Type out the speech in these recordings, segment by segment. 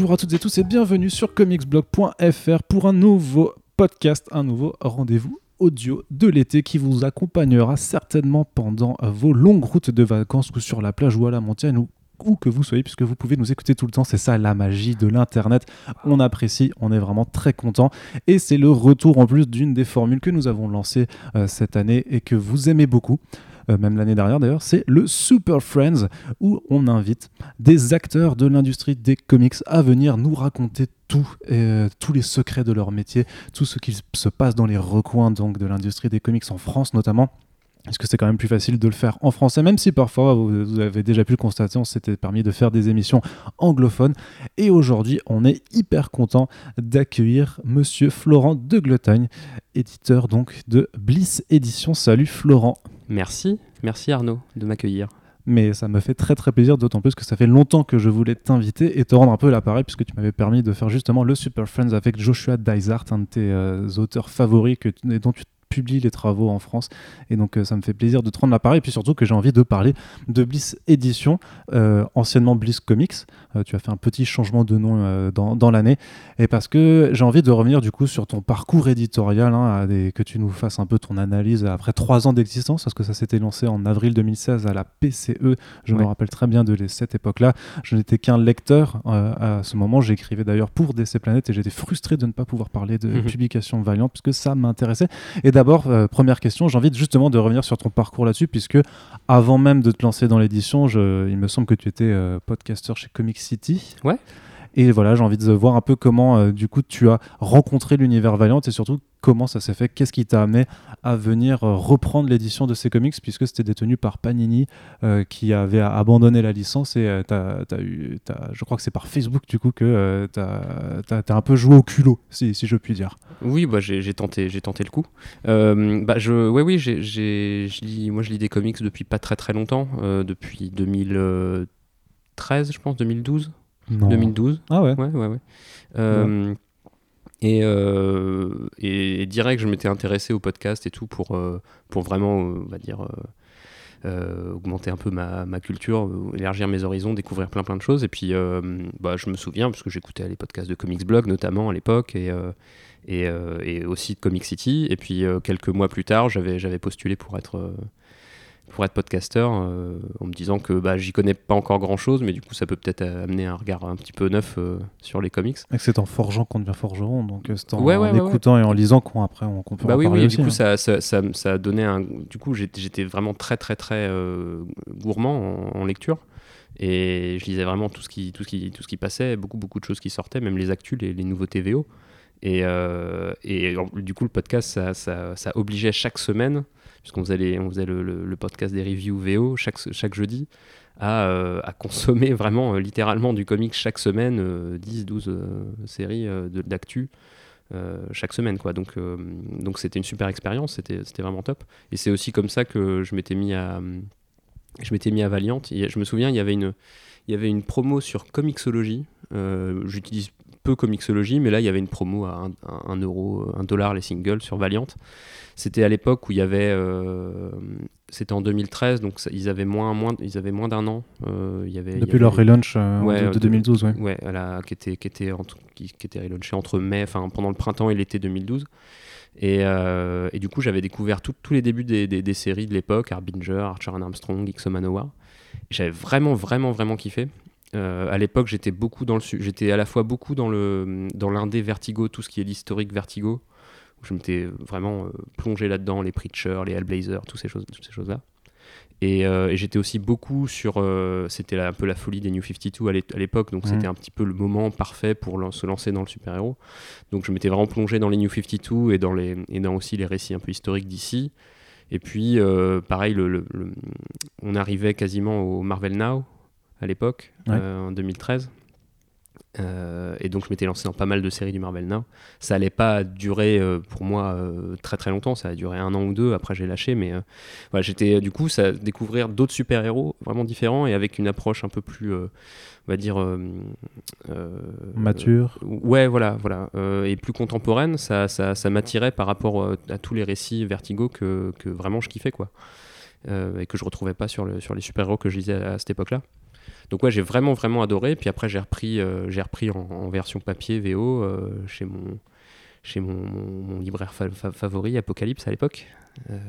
Bonjour à toutes et tous et bienvenue sur comicsblog.fr pour un nouveau podcast, un nouveau rendez-vous audio de l'été qui vous accompagnera certainement pendant vos longues routes de vacances ou sur la plage ou à la montagne ou où que vous soyez, puisque vous pouvez nous écouter tout le temps. C'est ça la magie de l'Internet. On apprécie, on est vraiment très content. Et c'est le retour en plus d'une des formules que nous avons lancées euh, cette année et que vous aimez beaucoup. Euh, même l'année dernière d'ailleurs, c'est le Super Friends, où on invite des acteurs de l'industrie des comics à venir nous raconter tout, euh, tous les secrets de leur métier, tout ce qui se passe dans les recoins donc, de l'industrie des comics en France notamment. Est-ce que c'est quand même plus facile de le faire en français, même si parfois, vous, avez déjà pu le constater, on s'était permis de faire des émissions anglophones. Et aujourd'hui, on est hyper content d'accueillir monsieur Florent de Gletagne, éditeur donc de Bliss Édition. Salut Florent. Merci, merci Arnaud de m'accueillir. Mais ça me fait très très plaisir, d'autant plus que ça fait longtemps que je voulais t'inviter et te rendre un peu l'appareil, puisque tu m'avais permis de faire justement le Super Friends avec Joshua Dysart, un de tes euh, auteurs favoris que, et dont tu publie les travaux en France. Et donc, euh, ça me fait plaisir de te rendre l'appareil. Et puis surtout que j'ai envie de parler de Bliss Édition, euh, anciennement Bliss Comics. Euh, tu as fait un petit changement de nom dans, dans l'année. Et parce que j'ai envie de revenir du coup sur ton parcours éditorial, hein, que tu nous fasses un peu ton analyse après trois ans d'existence, parce que ça s'était lancé en avril 2016 à la PCE. Je me rappelle très bien de cette époque-là. Je n'étais qu'un lecteur à ce moment. J'écrivais d'ailleurs pour DC Planet et j'étais frustré de ne pas pouvoir parler de mhm. publication Valiant, puisque ça m'intéressait. Et d'abord, euh, première question, j'ai envie justement de revenir sur ton parcours là-dessus, puisque avant même de te lancer dans l'édition, il me semble que tu étais euh, podcaster chez Comic City. Ouais. Et voilà, j'ai envie de voir un peu comment, euh, du coup, tu as rencontré l'univers Valiant et surtout comment ça s'est fait, qu'est-ce qui t'a amené à venir euh, reprendre l'édition de ces comics puisque c'était détenu par Panini euh, qui avait abandonné la licence et as, eu, je crois que c'est par Facebook du coup que tu as, un peu joué au culot, si, si je puis dire. Oui, bah, j'ai tenté, tenté le coup. bah, je, ouais, oui, j'ai, je lis, moi je lis des comics depuis pas très très longtemps, depuis 2013 je pense, 2012. 2012. Ah ouais Ouais, ouais, ouais. Euh, et, euh, et, direct, je m'étais intéressé au podcast et tout pour, euh, pour vraiment, on va dire, augmenter un peu ma, ma, culture, élargir mes horizons, découvrir plein plein de choses. Et puis, bah, je me souviens, parce que j'écoutais les podcasts de Comics Blog notamment à l'époque, et, et, et, aussi de Comic City. Et puis, quelques mois plus tard, j'avais postulé pour être pour être podcasteur euh, en me disant que bah, j'y connais pas encore grand chose, mais du coup ça peut peut-être amener un regard un petit peu neuf euh, sur les comics. Et c'est en forgeant qu'on devient forgeron, donc euh, c'est en, écoutant et en lisant qu'on après on, peut bah oui, oui, du coup hein. ça, ça, ça, a donné un. Du coup j'étais vraiment très très très gourmand en, lecture. Et je lisais vraiment tout ce qui, tout ce qui, tout ce qui passait, beaucoup, beaucoup de choses qui sortaient, même les actus, les, les nouveaux TVO. Et, et du coup, le podcast, ça, ça obligeait chaque semaine puisqu'on faisait, le, podcast des reviews VO chaque, jeudi, à, euh, consommer vraiment euh, littéralement du comics chaque semaine, 10, 12 séries d'actu. chaque semaine quoi donc c'était une super expérience c'était c'était vraiment top et c'est aussi comme ça que je m'étais mis à je m'étais mis à Valiant je me souviens il y avait une il y avait une promo sur Comixology j'utilise peu Comixology, mais là il y avait une promo à 1 euro, 1 dollar les singles sur Valiant. C'était à l'époque où il y avait, euh, c'était en 2013, donc ils avaient moins, moins, ils avaient moins d'un an. Euh, il y avait, Depuis leur relaunch euh, de, 2012, ouais. Ouais, qui était, qui était, qui, qui, était relaunché entre mai, enfin pendant le printemps et l'été 2012. Et, et, du coup, j'avais découvert tous les débuts des, des, séries de l'époque, Harbinger, Archer and Armstrong, X Manowar. J'avais vraiment, vraiment, vraiment kiffé. Euh, à l'époque, j'étais beaucoup dans le, j'étais à la fois beaucoup dans le dans l'indé Vertigo, tout ce qui est l'historique Vertigo, où je m'étais vraiment euh, plongé là-dedans, les Preachers, les Hellblazer, toutes ces choses, toutes ces choses-là. Et, euh, j'étais aussi beaucoup sur, c'était un peu la folie des New 52 à l'époque, donc c'était un petit peu le moment parfait pour se lancer dans le super-héros. Donc je m'étais vraiment plongé dans les New 52 et dans les et dans aussi les récits un peu historiques d'ici. Et puis pareil, le, on arrivait quasiment au Marvel Now, à l'époque, euh, en 2013. Euh, et donc je m'étais lancé dans pas mal de séries du Marvel Now. Ça allait pas durer euh, pour moi très très longtemps, ça a duré un an ou deux, après j'ai lâché, mais voilà, j'étais du coup ça découvrir d'autres super-héros vraiment différents et avec une approche un peu plus, on va dire... Mature. ouais, voilà, voilà. et plus contemporaine, ça, ça, ça m'attirait par rapport à tous les récits Vertigo que, que vraiment je kiffais, quoi. et que je retrouvais pas sur, le, sur les super-héros que je lisais à cette époque-là. Donc ouais, j'ai vraiment vraiment adoré. Puis après, j'ai repris, j'ai repris en, version papier VO chez mon chez mon, mon, libraire favori, Apocalypse à l'époque,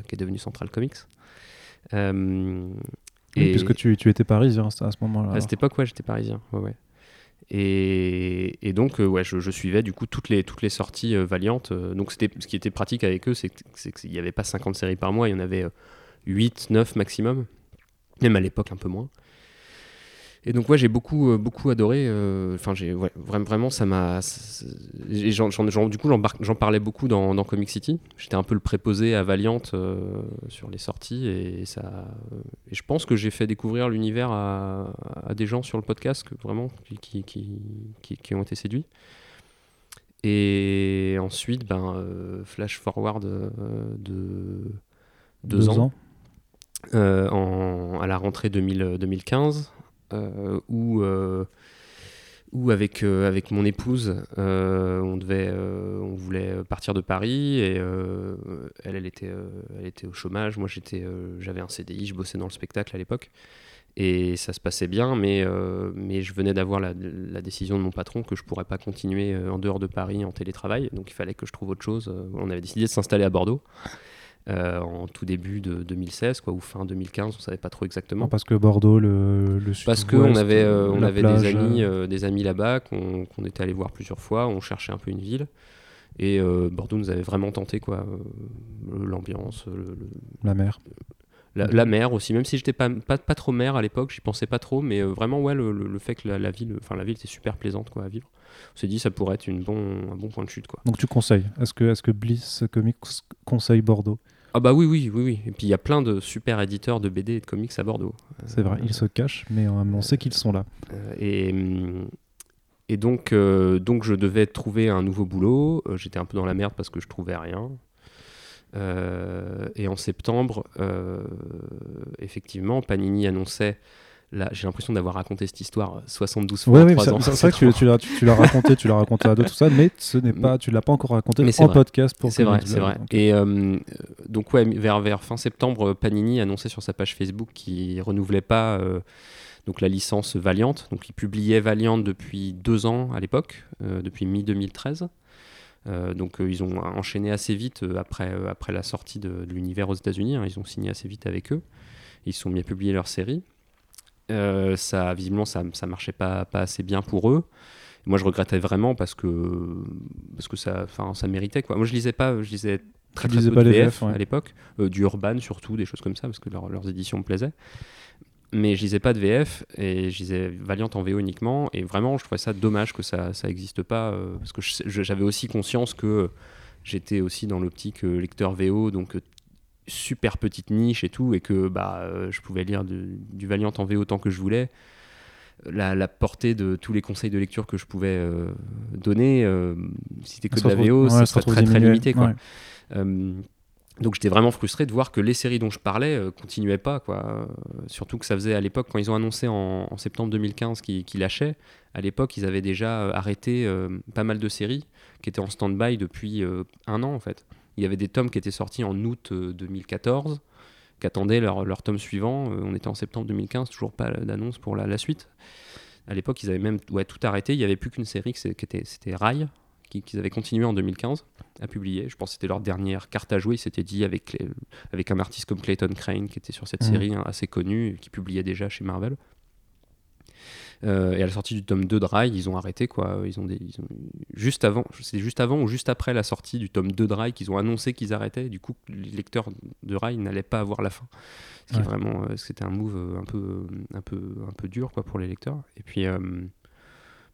qui est devenu Central Comics. et... puisque tu, tu étais parisien à ce moment-là. À cette époque, ouais, j'étais parisien. Ouais, ouais. Et, donc, euh, ouais, je, suivais du coup toutes les, toutes les sorties euh, Valiantes. Euh, donc, c'était, ce qui était pratique avec eux, c'est, qu'il n'y avait pas 50 séries par mois, il y en avait 8, 9 maximum. Même à l'époque, un peu moins. Et donc ouais, j'ai beaucoup euh, beaucoup adoré. Euh, enfin, j'ai vraiment vraiment ça m'a. du coup, j'en parlais beaucoup dans, dans, Comic City. J'étais un peu le préposé à Valiant euh, sur les sorties et ça. Et je pense que j'ai fait découvrir l'univers à, à, des gens sur le podcast que vraiment qui qui, qui, qui ont été séduits. Et ensuite, ben, flash forward de deux, ans. en, à la rentrée 2000, 2015, euh, où euh, où avec, euh, avec mon épouse, on, devait, on voulait partir de Paris et elle, elle, était, elle était au chômage. Moi, j'étais, j'avais un CDI, je bossais dans le spectacle à l'époque et ça se passait bien, mais, mais je venais d'avoir la, la, décision de mon patron que je pourrais pas continuer en dehors de Paris en télétravail, donc il fallait que je trouve autre chose. On avait décidé de s'installer à Bordeaux. Euh, en tout début de 2016 quoi, ou fin 2015, on savait pas trop exactement. parce que Bordeaux, le, le Parce qu'on avait, euh, on avait des amis, euh, des amis là-bas qu'on était allé voir plusieurs fois, on cherchait un peu une ville. Et Bordeaux nous avait vraiment tenté, quoi. L'ambiance, la mer. La, mer aussi, même si j'étais pas, pas, pas, trop mer à l'époque, j'y pensais pas trop, mais vraiment, ouais, le, fait que la, ville, enfin la ville était super plaisante quoi, à vivre. On s'est dit ça pourrait être une bon, un bon point de chute. Quoi. Donc tu conseilles Est-ce que, est que Bliss Comics conseille Bordeaux? Ah bah oui, oui, oui, oui. Et puis il y a plein de super éditeurs de BD et de comics à Bordeaux. C'est vrai, ils se cachent, mais on sait qu'ils sont là. Euh, et, et donc, euh, donc je devais trouver un nouveau boulot. Euh, j'étais un peu dans la merde parce que je trouvais rien. et en septembre, effectivement, Panini annonçait j'ai l'impression d'avoir raconté cette histoire 72 fois. Oui, c'est vrai que tu, tu, l'as, tu, l'as raconté, tu l'as raconté à d'autres, tout ça, mais ce n'est pas, tu l'as pas encore raconté en podcast pour. C'est vrai, c'est vrai. Et euh, donc ouais, vers, vers fin septembre, Panini annonçait sur sa page Facebook qu'il renouvelait pas euh, donc la licence Valiant. Donc il publiait Valiant depuis deux ans à l'époque, euh, depuis mi 2013. donc ils ont enchaîné assez vite après, après la sortie de, l'univers aux États-Unis. Hein. ils ont signé assez vite avec eux. Ils sont mis à publier leur série. Euh, ça, visiblement, ça, ça marchait pas, pas assez bien pour eux. Moi, je regrettais vraiment parce que, parce que ça, ça méritait. Quoi. Moi, je lisais pas, je lisais très, très peu de VF, à l'époque, euh, du urban surtout, des choses comme ça, parce que leurs éditions me plaisaient. Mais je lisais pas de VF et je lisais Valiant en VO uniquement. Et vraiment, je trouvais ça dommage que ça n'existe pas, euh, parce que j'avais aussi conscience que j'étais aussi dans l'optique lecteur VO, donc super petite niche et tout, et que bah, euh, je pouvais lire du Valiant en V autant que je voulais. La, portée de tous les conseils de lecture que je pouvais euh, donner, euh, si c'était que de la VO, ça, serait très très limité. Quoi. donc j'étais vraiment frustré de voir que les séries dont je parlais continuaient pas. Quoi. surtout que ça faisait à l'époque, quand ils ont annoncé en, septembre 2015 qu'ils lâchaient, à l'époque ils avaient déjà arrêté pas mal de séries qui étaient en stand-by depuis un an en fait. Il y avait des tomes qui étaient sortis en août 2014, euh, qui attendaient leur, leur tome suivant. Euh, on était en septembre 2015, toujours pas d'annonce pour la, la, suite. À l'époque, ils avaient même ouais, tout arrêté. Il n'y avait plus qu'une série qui était, c'était Rail, qu'ils avaient continué en 2015 à publier. Je pense que c'était leur dernière carte à jouer. Ils s'étaient dit avec, avec un artiste comme Clayton Crane qui était sur cette mmh. série hein, assez connu, qui publiait déjà chez Marvel. Euh, et à la sortie du tome 2 de Rai, ils ont arrêté quoi. Ils ont, des, juste avant, c'était juste avant ou juste après la sortie du tome 2 de Rai qu'ils ont annoncé qu'ils arrêtaient. Du coup, les lecteurs de Rai n'allaient pas avoir la fin. Ce qui vraiment, euh, c'était un move euh, un peu, un peu, un peu dur quoi pour les lecteurs. Et puis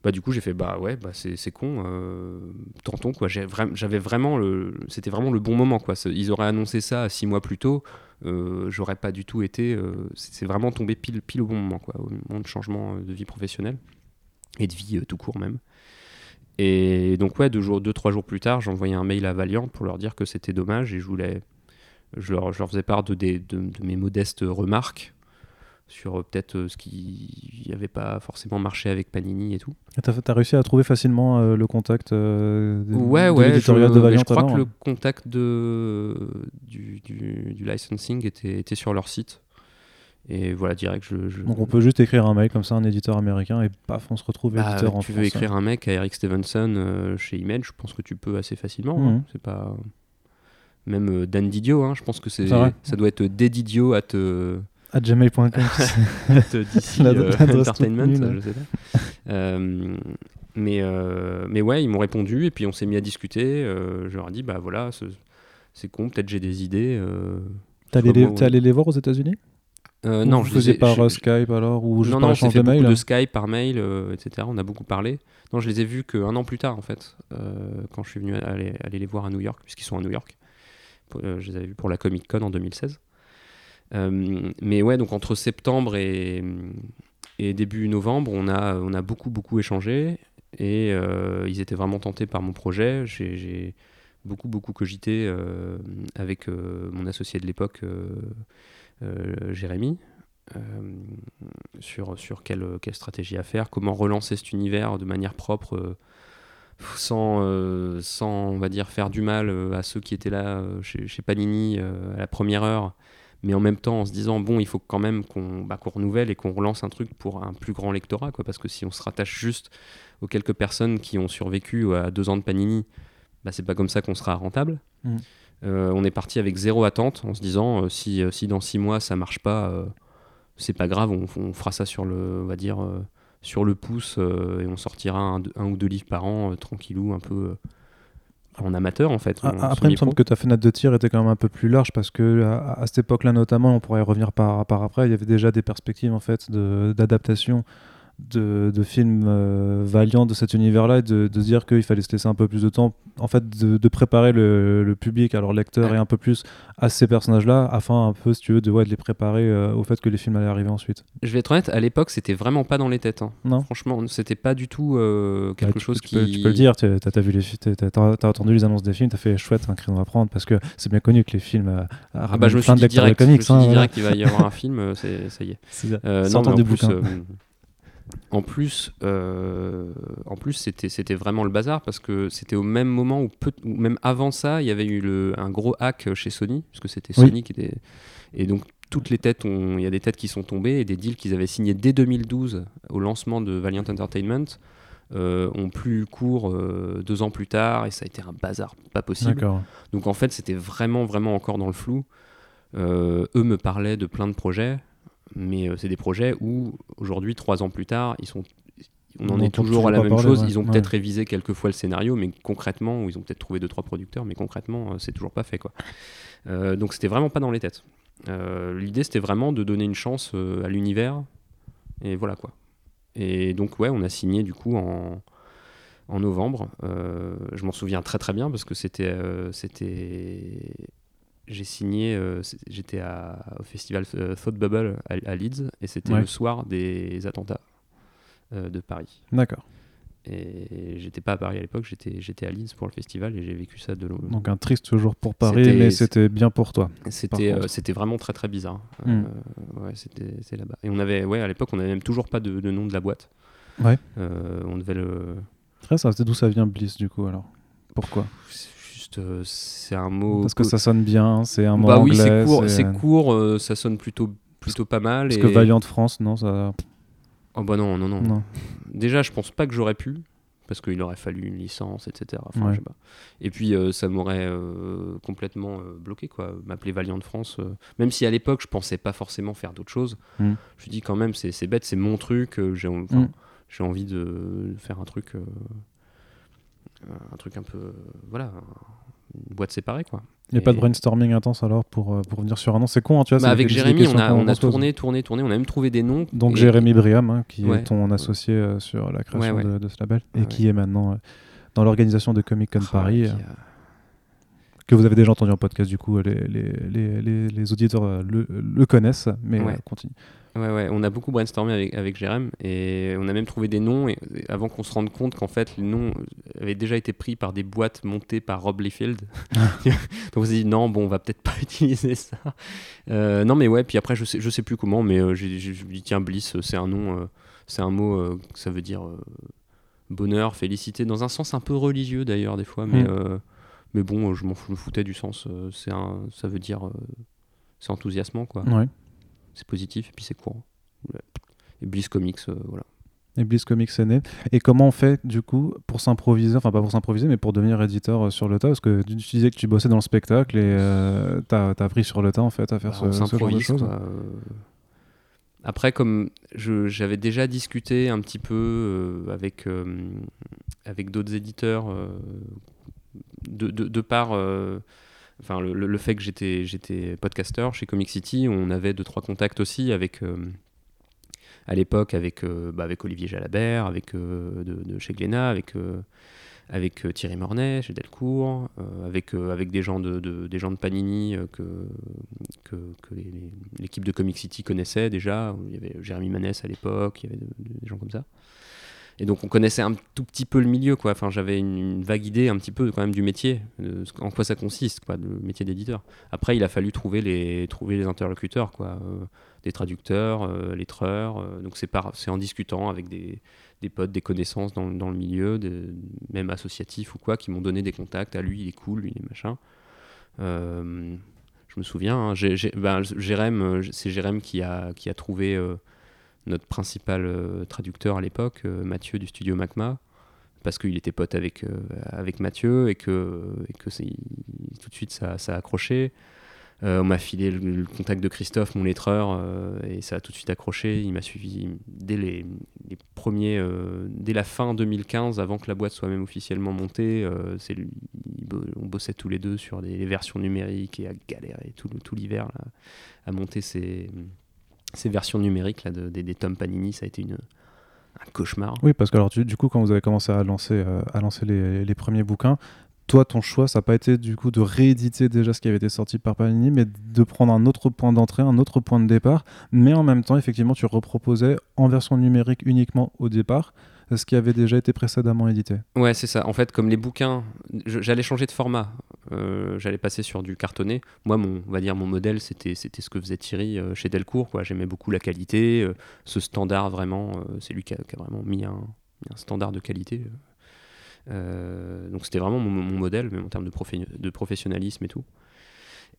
bah du coup j'ai fait bah ouais bah c'est con euh, tentons quoi j'avais vraiment le c'était vraiment le bon moment quoi ils auraient annoncé ça six mois plus tôt j'aurais pas du tout été euh, c'est vraiment tombé pile pile au bon moment quoi au moment de changement de vie professionnelle et de vie tout court même. Et donc ouais deux jours deux trois jours plus tard envoyé un mail à Valiant pour leur dire que c'était dommage et je voulais je leur, faisais part de mes modestes remarques sur euh, peut-être euh, ce qui n'avait pas forcément marché avec Panini et tout. Tu as, réussi à trouver facilement euh, le contact de, ouais, ouais, je, de Valiant Je crois que le hein. contact de, du, du, licensing était, était, sur leur site. Et voilà, direct, je. je- Donc on peut juste écrire un mail comme ça, un éditeur américain, et paf, on se retrouve Bah, éditeur en tu veux France. écrire un mec à Eric Stevenson euh, chez Image, je pense que tu peux assez facilement. Mhm. hein. C'est pas. Même euh, Dan Didio, hein, je pense que c'est ça doit être Dedidio at, euh, À gmail.com. La- euh, Entertainment, je sais pas. Euh, mais, euh, mais ouais, ils m'ont répondu et puis on s'est mis à discuter. euh, je leur ai dit, bah voilà, ce- c'est con, peut-être j'ai des idées. T'es allé, les- allé les voir aux États-Unis? Euh, non, je les faisiez ai- par je- Skype alors Ou juste non, par non, échange de mail de Skype, par mail, euh, etc. On a beaucoup parlé. Non, je les ai vus qu'un an plus tard, en fait, euh, quand je suis venu aller, aller les voir à New York, puisqu'ils sont à New York. Je les avais vus pour la Comic Con en 2016. Euh, mais ouais, donc entre septembre et, début novembre, on a, on a beaucoup, beaucoup échangé. Et euh, ils étaient vraiment tentés par mon projet. J'ai- beaucoup, beaucoup cogité euh, avec mon associé de l'époque, Jérémy sur, sur quelle, quelle stratégie à faire, comment relancer cet univers de manière propre, sans, sans, on va dire, faire du mal à ceux qui étaient là chez, Panini à la première heure, mais en même temps en se disant, bon, il faut quand même qu'on bah, qu'on renouvelle et qu'on relance un truc pour un plus grand lectorat, quoi, parce que si on se rattache juste aux quelques personnes qui ont survécu à deux ans de Panini, bah, c'est pas comme ça qu'on sera rentable. Mhm. Euh, on est parti avec zéro attente en se disant euh, si, euh, si dans six mois ça marche pas, c'est pas grave, on, on fera ça sur le, on va dire, sur le pouce et on sortira un, un ou deux livres par an, tranquillou, un peu en amateur en fait. Ah, Après, il me semble que ta fenêtre de tir était quand même un peu plus large parce que à, à cette époque-là, notamment, on pourrait y revenir par, par après, il y avait déjà des perspectives en fait de- d'adaptation de, de films euh, Valiant de cet univers-là et de, dire qu'il fallait se laisser un peu plus de temps, en fait, de, de préparer le, le public, alors lecteur Ouais. et un peu plus à ces personnages-là, afin un peu, si tu veux, de, ouais, de les préparer euh, au fait que les films allaient arriver ensuite. Je vais être honnête, à l'époque c'était vraiment pas dans les têtes. hein. Non Franchement, c'était pas du tout euh, quelque Bah, tu, chose tu qui. peux, tu peux le dire, tu as, vu les t'as- entendu les annonces des films, t'as fait chouette, un créneau à prendre parce que c'est bien connu que les films euh, Ah bah je me suis dit lecteurs direct, comics. je me suis hein, dit voilà. direct qu'il va y avoir un film, ça y est. Euh, non, mais en plus, en plus, euh, en plus, c'était c'était vraiment le bazar parce que c'était au même moment ou même avant ça, il y avait eu le, un gros hack chez Sony, parce que c'était Oui. Sony qui était et donc toutes les têtes, il y a des têtes qui sont tombées et des deals qu'ils avaient signés dès 2012 au lancement de Valiant Entertainment. euh, ont plus court euh, deux ans plus tard et ça a été un bazar pas possible. Donc en fait, c'était vraiment, vraiment encore dans le flou. Euh, eux me parlaient de plein de projets, mais euh, c'est des projets où aujourd'hui, trois ans plus tard, ils sont, on On en est toujours à la même parler, chose. ouais. Ils ont Ouais. peut-être révisé quelques fois le scénario, mais concrètement, ou ils ont peut-être trouvé deux trois producteurs, mais concrètement, euh, c'est toujours pas fait quoi. Euh, donc c'était vraiment pas dans les têtes. Euh, L'idée, c'était vraiment de donner une chance à l'univers, et voilà quoi. Et donc ouais, on a signé du coup en en novembre. Euh, je m'en souviens très très bien parce que c'était euh, c'était j'ai signé euh, j'étais au festival euh, Thought Bubble à, à Leeds et c'était Ouais. le soir des attentats euh, de Paris. D'accord. Et j'étais pas à Paris à l'époque, j'étais à Leeds pour le festival et j'ai vécu ça de long. Donc un triste jour pour Paris, mais c'était bien pour toi. C'était euh, vraiment très très bizarre. Hmm. Euh, ouais, c'était là-bas. Et on avait ouais à l'époque on avait même toujours pas de, de nom de la boîte. Ouais. On devait le Très ça, c'est d'où ça vient Bliss du coup alors? Pourquoi? Juste euh, c'est un mot Parce que ça sonne bien, c'est un mot bah oui, anglais. c'est court, c'est- court, euh, ça sonne plutôt plutôt pas mal. Parce et... que Valiant France, non, ça. Oh bah non, non, non. Non. Déjà, je pense pas que j'aurais pu, parce qu'il aurait fallu une licence, etc. Enfin, Ouais. je sais pas. Et puis, euh, ça m'aurait euh, complètement euh, bloqué, quoi. M'appeler Valiant France, euh, même si à l'époque, je pensais pas forcément faire d'autre chose. Mm. Je me dis quand même, c'est c'est bête, c'est mon truc. euh, J'ai enfin, Mm. envie de faire un truc, un truc un peu, euh, voilà, une boîte séparée, quoi. Il n'y a pas de brainstorming intense alors pour, euh, pour venir sur un nom. C'est con, hein, tu vois. Bah, avec Jérémy, on a, on a tourné, tourné, tourné. On a même trouvé des noms. Donc et- Jérémy Briam, hein, qui Ouais. est ton associé euh, sur la création Ouais, ouais. De, de ce label et qui est maintenant euh, dans l'organisation de Comic Con Oh, Paris, euh, que vous avez déjà entendu en podcast. Du coup, les, les, les, auditeurs euh, le, le connaissent, mais euh, continue. Ouais, ouais, on a beaucoup brainstormé avec, avec Jérém et on a même trouvé des noms et, et avant qu'on se rende compte qu'en fait les noms avaient déjà été pris par des boîtes montées par Rob Liefeld. Donc on s'est dit non, bon, on va peut-être pas utiliser ça. Euh, non, mais ouais, puis après je sais, je sais plus comment, mais euh, j'ai j'ai- je me dis tiens, Bliss, euh, c'est un nom, euh, c'est un mot, euh, ça veut dire euh, bonheur, félicité, dans un sens un peu religieux d'ailleurs des fois, mais, Mm. euh, mais bon, euh, je m'en foutais du sens. euh, c'est un, ça veut dire, euh, c'est enthousiasmant quoi. Ouais. C'est positif et puis c'est courant. Et Bliss Comics, voilà. Et Bliss Comics est né. Et comment on fait du coup pour s'improviser, enfin pas pour s'improviser, mais pour devenir éditeur sur le tas? Parce que tu disais que tu bossais dans le spectacle et tu as, appris sur le tas en fait à faire bah, ce, ce, genre de choses. Après, comme j'avais déjà discuté un petit peu avec, avec d'autres éditeurs de, de, de, par enfin, le, fait que j'étais, j'étais podcaster chez Comic City, on avait deux, trois contacts aussi avec, euh, à l'époque avec, euh, bah, Olivier Jalabert, euh, chez Glénat, avec, Thierry Mornay chez Delcourt, avec, des, gens de, Panini que l'équipe de Comic City connaissait déjà. Il y avait Jérémy Manès à l'époque, il y avait des gens comme ça. Et donc on connaissait un tout petit peu le milieu, quoi. Enfin, j'avais une, vague idée un petit peu quand même du métier, en quoi ça consiste, le métier d'éditeur. Après, il a fallu trouver les, interlocuteurs, quoi, euh, des traducteurs, euh, lettreurs. Euh, donc c'est c'est en discutant avec des, potes, des connaissances dans, le milieu, même associatifs ou quoi, qui m'ont donné des contacts. À lui, il est cool, lui, il est machin. je me souviens, hein, ben, Jérém, c'est Jérém qui a trouvé notre principal euh, traducteur à l'époque, euh, Mathieu du studio Macma, parce qu'il était pote avec, euh, Mathieu et que, tout de suite ça, a accroché. on m'a filé le, contact de Christophe, mon lettreur, et ça a tout de suite accroché. Il m'a suivi dès les, les premiers, dès la fin 2015, avant que la boîte soit même officiellement montée. on bossait tous les deux sur des versions numériques et à galérer tout l'hiver à monter ces, ces versions numériques là, de, des, des tomes Panini, ça a été une, un cauchemar. Oui, parce que alors, du, coup, quand vous avez commencé à lancer, euh, à lancer les, les, premiers bouquins, toi, ton choix, ça n'a pas été du coup de rééditer déjà ce qui avait été sorti par Panini, mais de prendre un autre point d'entrée, un autre point de départ, mais en même temps, effectivement, tu reproposais en version numérique uniquement au départ ce qui avait déjà été précédemment édité. Ouais, c'est ça. En fait, comme les bouquins, j'allais changer de format. Euh, j'allais passer sur du cartonné. Moi, mon, on va dire mon modèle, c'était ce que faisait Thierry euh, chez Delcourt. J'aimais beaucoup la qualité, euh, ce standard vraiment. c'est lui qui a, vraiment mis un, standard de qualité. donc c'était vraiment mon, mon, modèle, même en termes de, de professionnalisme et tout.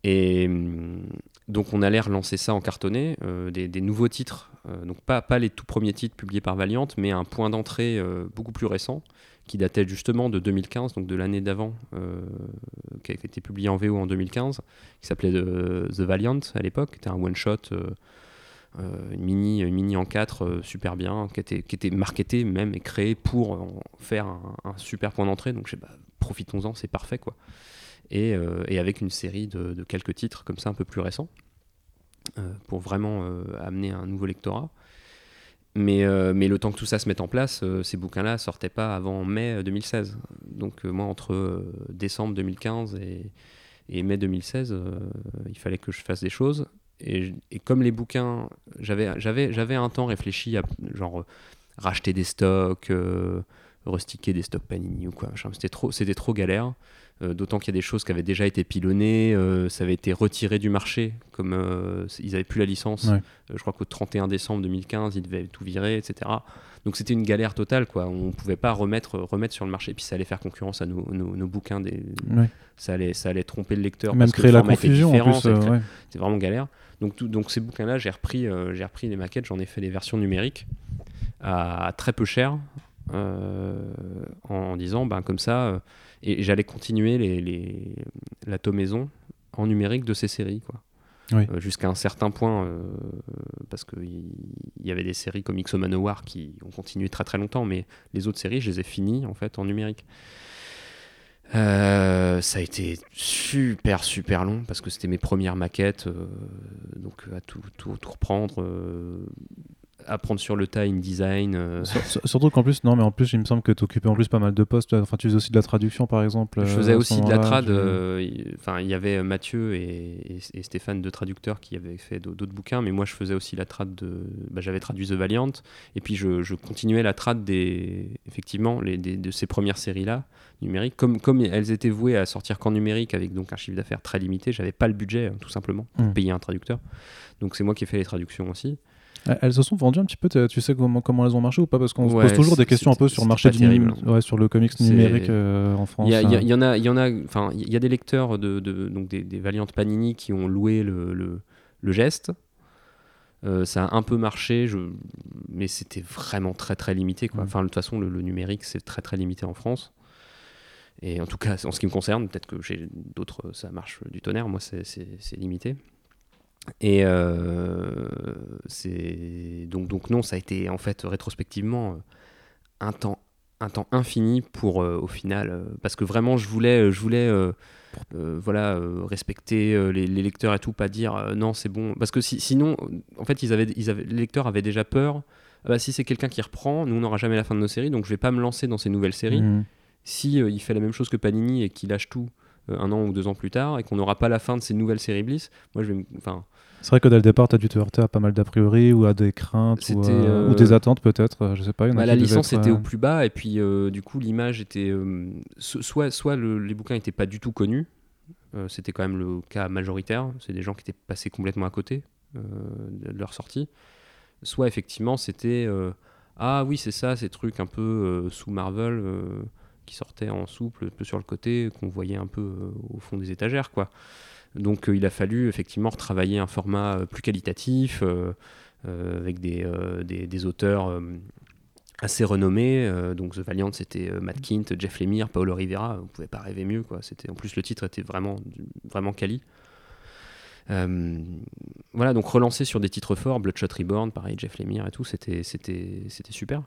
Et hum, donc on allait relancer ça en cartonné, euh, des, nouveaux titres, euh, donc pas, pas les tout premiers titres publiés par Valiant, mais un point d'entrée euh, beaucoup plus récent, qui datait justement de 2015, donc de l'année d'avant, qui a été publié en VO en 2015, qui s'appelait The Valiant à l'époque, qui était un one-shot, une, mini, mini en 4 super bien, qui était, qui était marketé même et créé pour faire un, super point d'entrée, donc bah, profitons-en, c'est parfait quoi. Euh, et, avec une série de, quelques titres comme ça un peu plus récents euh, pour vraiment euh, amener un nouveau lectorat. Mais, le temps que tout ça se mette en place, ces bouquins-là sortaient pas avant mai 2016. Donc moi, entre décembre 2015 et, et mai 2016, il fallait que je fasse des choses. Et, et comme les bouquins, j'avais un temps réfléchi à genre racheter des stocks, restiquer des stocks Panini ou quoi. C'était trop, trop galère. Euh, d'autant qu'il y a des choses qui avaient déjà été pilonnées, euh, ça avait été retiré du marché, comme euh, ils n'avaient plus la licence. je crois qu'au 31 décembre 2015, ils devaient tout virer, etc. Donc c'était une galère totale, quoi. On ne pouvait pas remettre, remettre sur le marché. Et puis ça allait faire concurrence à nos, nos, bouquins. Des... Ça, allait, ça allait tromper le lecteur. Même créer la confusion. C'est vraiment galère. Donc, donc ces bouquins-là, j'ai repris, j'ai repris les maquettes, j'en ai fait des versions numériques à, très peu cher, en, disant, ben, comme ça et j'allais continuer les, les, la tomaison en numérique de ces séries. Quoi. Euh, jusqu'à un certain point, euh, parce qu'il y, avait des séries comme X Manowar qui ont continué très très longtemps, mais les autres séries, je les ai finies en fait en numérique. Euh, ça a été super super long parce que c'était mes premières maquettes, donc à tout, tout, tout reprendre, apprendre sur le tas InDesign. Euh. Surtout qu'en plus, non, mais en plus, il me semble que tu occupais en plus pas mal de postes. Enfin, tu faisais aussi de la traduction, par exemple. Je faisais euh, aussi de la trad. Euh, enfin, il y avait Mathieu et, Stéphane, deux traducteurs, qui avaient fait d'autres bouquins, mais moi, je faisais aussi la trad de. Bah, J'avais traduit The Valiant, et puis je, continuais la trad des. Effectivement, les, de ces premières séries-là, numériques. Comme, comme elles étaient vouées à sortir qu'en numérique, avec donc un chiffre d'affaires très limité, j'avais pas le budget, hein, tout simplement, pour mmh. payer un traducteur. Donc, c'est moi qui ai fait les traductions aussi. Elles se sont vendues un petit peu, tu sais comment, comment elles ont marché ou pas? Parce qu'on se pose toujours des questions un peu sur le marché du ouais, sur le comics numérique euh, en France. Il y, hein. y, en a, il y en a, enfin, il y a des lecteurs de, de donc des, des Valiant Panini qui ont loué le, le, le geste. Euh, ça a un peu marché, je... mais c'était vraiment très très limité. Quoi. Mm. Enfin, de toute façon, le, le numérique, c'est très très limité en France. Et en tout cas, en ce qui me concerne, peut-être que chez d'autres, ça marche du tonnerre. Moi, c'est limité. Et euh, c'est donc, donc non, ça a été en fait rétrospectivement euh, un temps, un temps infini pour euh, au final, euh, parce que vraiment je voulais, je voulais euh, voilà, respecter les, les lecteurs et tout, pas dire non c'est bon, parce que si- sinon, en fait, ils avaient, ils avaient, les lecteurs avaient déjà peur. Ah bah, si c'est quelqu'un qui reprend, nous on n'aura jamais la fin de nos séries, donc je vais pas me lancer dans ces nouvelles séries Mhm. si il fait la même chose que Panini et qu'il lâche tout un an ou deux ans plus tard et qu'on n'aura pas la fin de ces nouvelles séries Bliss, moi je vais, me- enfin, C'est vrai que dès le départ, tu as dû te heurter à pas mal d'a priori ou à des craintes ou, euh, euh, ou des attentes peut-être. euh, Je sais pas. bah, la licence être, était euh, au plus bas et puis euh, du coup l'image était euh, so- soit soit le- les bouquins n'étaient pas du tout connus, euh, c'était quand même le cas majoritaire, c'est des gens qui étaient passés complètement à côté euh, de leur sortie, soit effectivement c'était euh, ah oui c'est ça ces trucs un peu euh, sous Marvel euh, qui sortaient en souple un peu sur le côté qu'on voyait un peu euh, au fond des étagères quoi. Donc euh, il a fallu effectivement retravailler un format euh, plus qualitatif euh, avec des, auteurs assez renommés. donc The Valiant c'était Matt Kint, Jeff Lemire, Paolo Rivera. Vous pouvez pas rêver mieux quoi. En plus le titre était vraiment vraiment quali. Voilà, donc relancer sur des titres forts, Bloodshot Reborn, pareil, Jeff Lemire et tout, c'était super.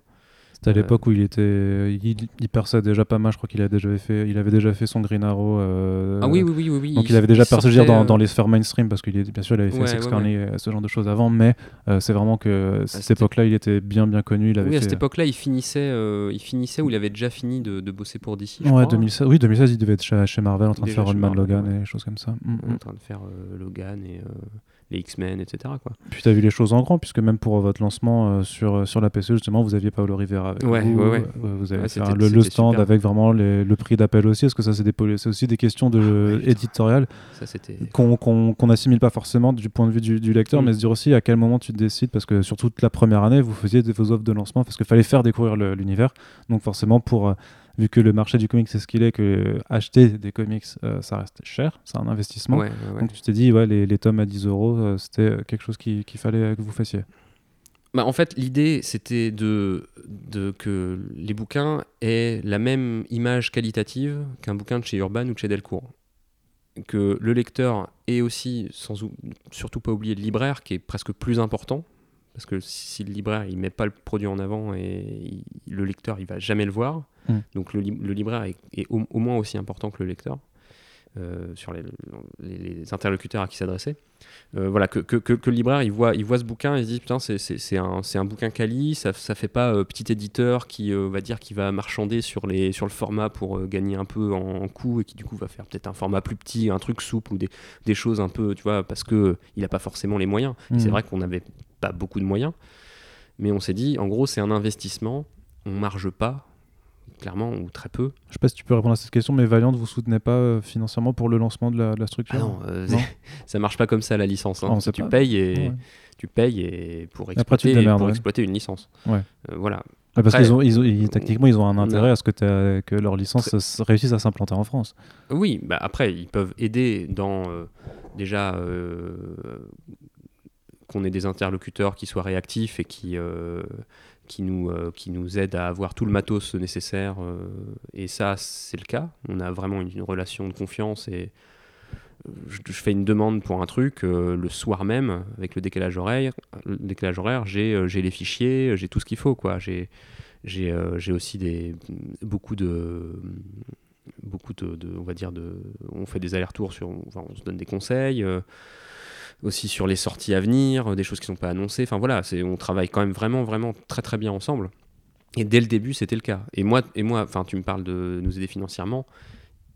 C'était à Euh, l'époque où il était, il, il perçait déjà pas mal. Je crois qu'il a déjà fait, il avait déjà fait son Green Arrow. euh, ah oui, oui, oui, oui, oui. Donc il avait déjà percé sortait, dans, euh, dans les sphères mainstream parce qu'il bien sûr il avait fait Ouais, Sex ouais, Carney, euh, ce genre de choses avant, mais euh, c'est vraiment que cette c'était- époque-là il était bien bien connu. Il avait Oui, à fait, cette époque-là, il finissait, euh, il finissait où il avait déjà fini de, de bosser pour DC. je Ouais, crois. 2016, oui 2016 il devait être chez, chez Marvel en train de faire chez Run Man Marvel, Logan ouais. et des choses comme ça. Mm, en mm. train de faire euh, Logan et euh, les X-Men, etc. Quoi. Puis t'as vu les choses en grand puisque même pour votre lancement euh, sur euh, sur la PC justement vous aviez Paolo Rivera avec Ouais, vous. ouais, ouais. vous avez Ouais, fait c'était- un- le, le stand super. avec vraiment les- le prix d'appel aussi parce que ça c'est des aussi des questions de Ah éditoriales qu'on qu'on qu'on assimile pas forcément du point de vue du, du lecteur, Mm. mais se dire aussi à quel moment tu te décides, parce que sur toute la première année, vous faisiez des, vos offres de lancement, parce qu'il fallait faire découvrir l'univers. Donc forcément, pour euh, vu que le marché du comics c'est ce qu'il est, que acheter des comics, euh, ça reste cher, c'est un investissement. Ouais, ouais, ouais. Donc tu t'es dit, ouais, les, les tomes à 10 euros, euh, c'était euh, quelque chose qu'il fallait que vous fassiez. Bah, en fait, l'idée, c'était de, de que les bouquins aient la même image qualitative qu'un bouquin de chez Urban ou de chez Delcourt. Que le lecteur ait aussi, sans ou- surtout pas oublier le libraire, qui est presque plus important. Parce que si le libraire il met pas le produit en avant et il- le lecteur il va jamais le voir, Mm. donc le, li- le libraire est, est au, au moins aussi important que le lecteur euh, sur les, les- les interlocuteurs à qui s'adresser. Euh, voilà, que, que, que- que le libraire il voit, il voit ce bouquin et il se dit putain, c'est- un, un bouquin quali, ça, ça fait pas euh, petit éditeur qui euh, va dire qu'il va marchander sur, les, sur le format pour gagner un peu en, en coût et qui du coup va faire peut-être un format plus petit, un truc souple ou des, des choses un peu, tu vois, parce que il a pas forcément les moyens. Et C'est vrai qu'on n'avait pas beaucoup de moyens, mais on s'est dit, en gros, c'est un investissement, on marge pas, clairement, ou très peu. Je sais pas si tu peux répondre à cette question, mais Valiant, vous soutenez pas euh, financièrement pour le lancement de la, de la structure Ah non, euh, Non. ça marche pas comme ça la licence. hein. Ah, tu pas. payes et Ouais. tu payes et pour exploiter, démerdes, pour ouais. exploiter une licence. Ouais. Euh, voilà. Parce qu'ils ont, ils ont- ils- techniquement, ils ont un a- intérêt à ce que, que leur licence réussisse à s'implanter en France. Oui, bah après, ils peuvent aider dans euh, déjà euh, qu'on ait des interlocuteurs qui soient réactifs et qui, euh, qui, nous, euh, qui nous aident à avoir tout le matos nécessaire. euh, et ça, c'est le cas. On a vraiment une, relation de confiance et je, fais une demande pour un truc le soir même avec le décalage horaire. Décalage horaire, j'ai j'ai les fichiers, j'ai tout ce qu'il faut. quoi. J'ai j'ai j'ai aussi des, beaucoup de beaucoup de, on va dire de on fait des allers-retours sur on se donne des conseils aussi sur les sorties à venir euh, des choses qui sont pas annoncées. Enfin voilà on travaille quand même vraiment vraiment très très bien ensemble. Et dès le début c'était le cas. Et moi et moi enfin tu me parles de nous aider financièrement.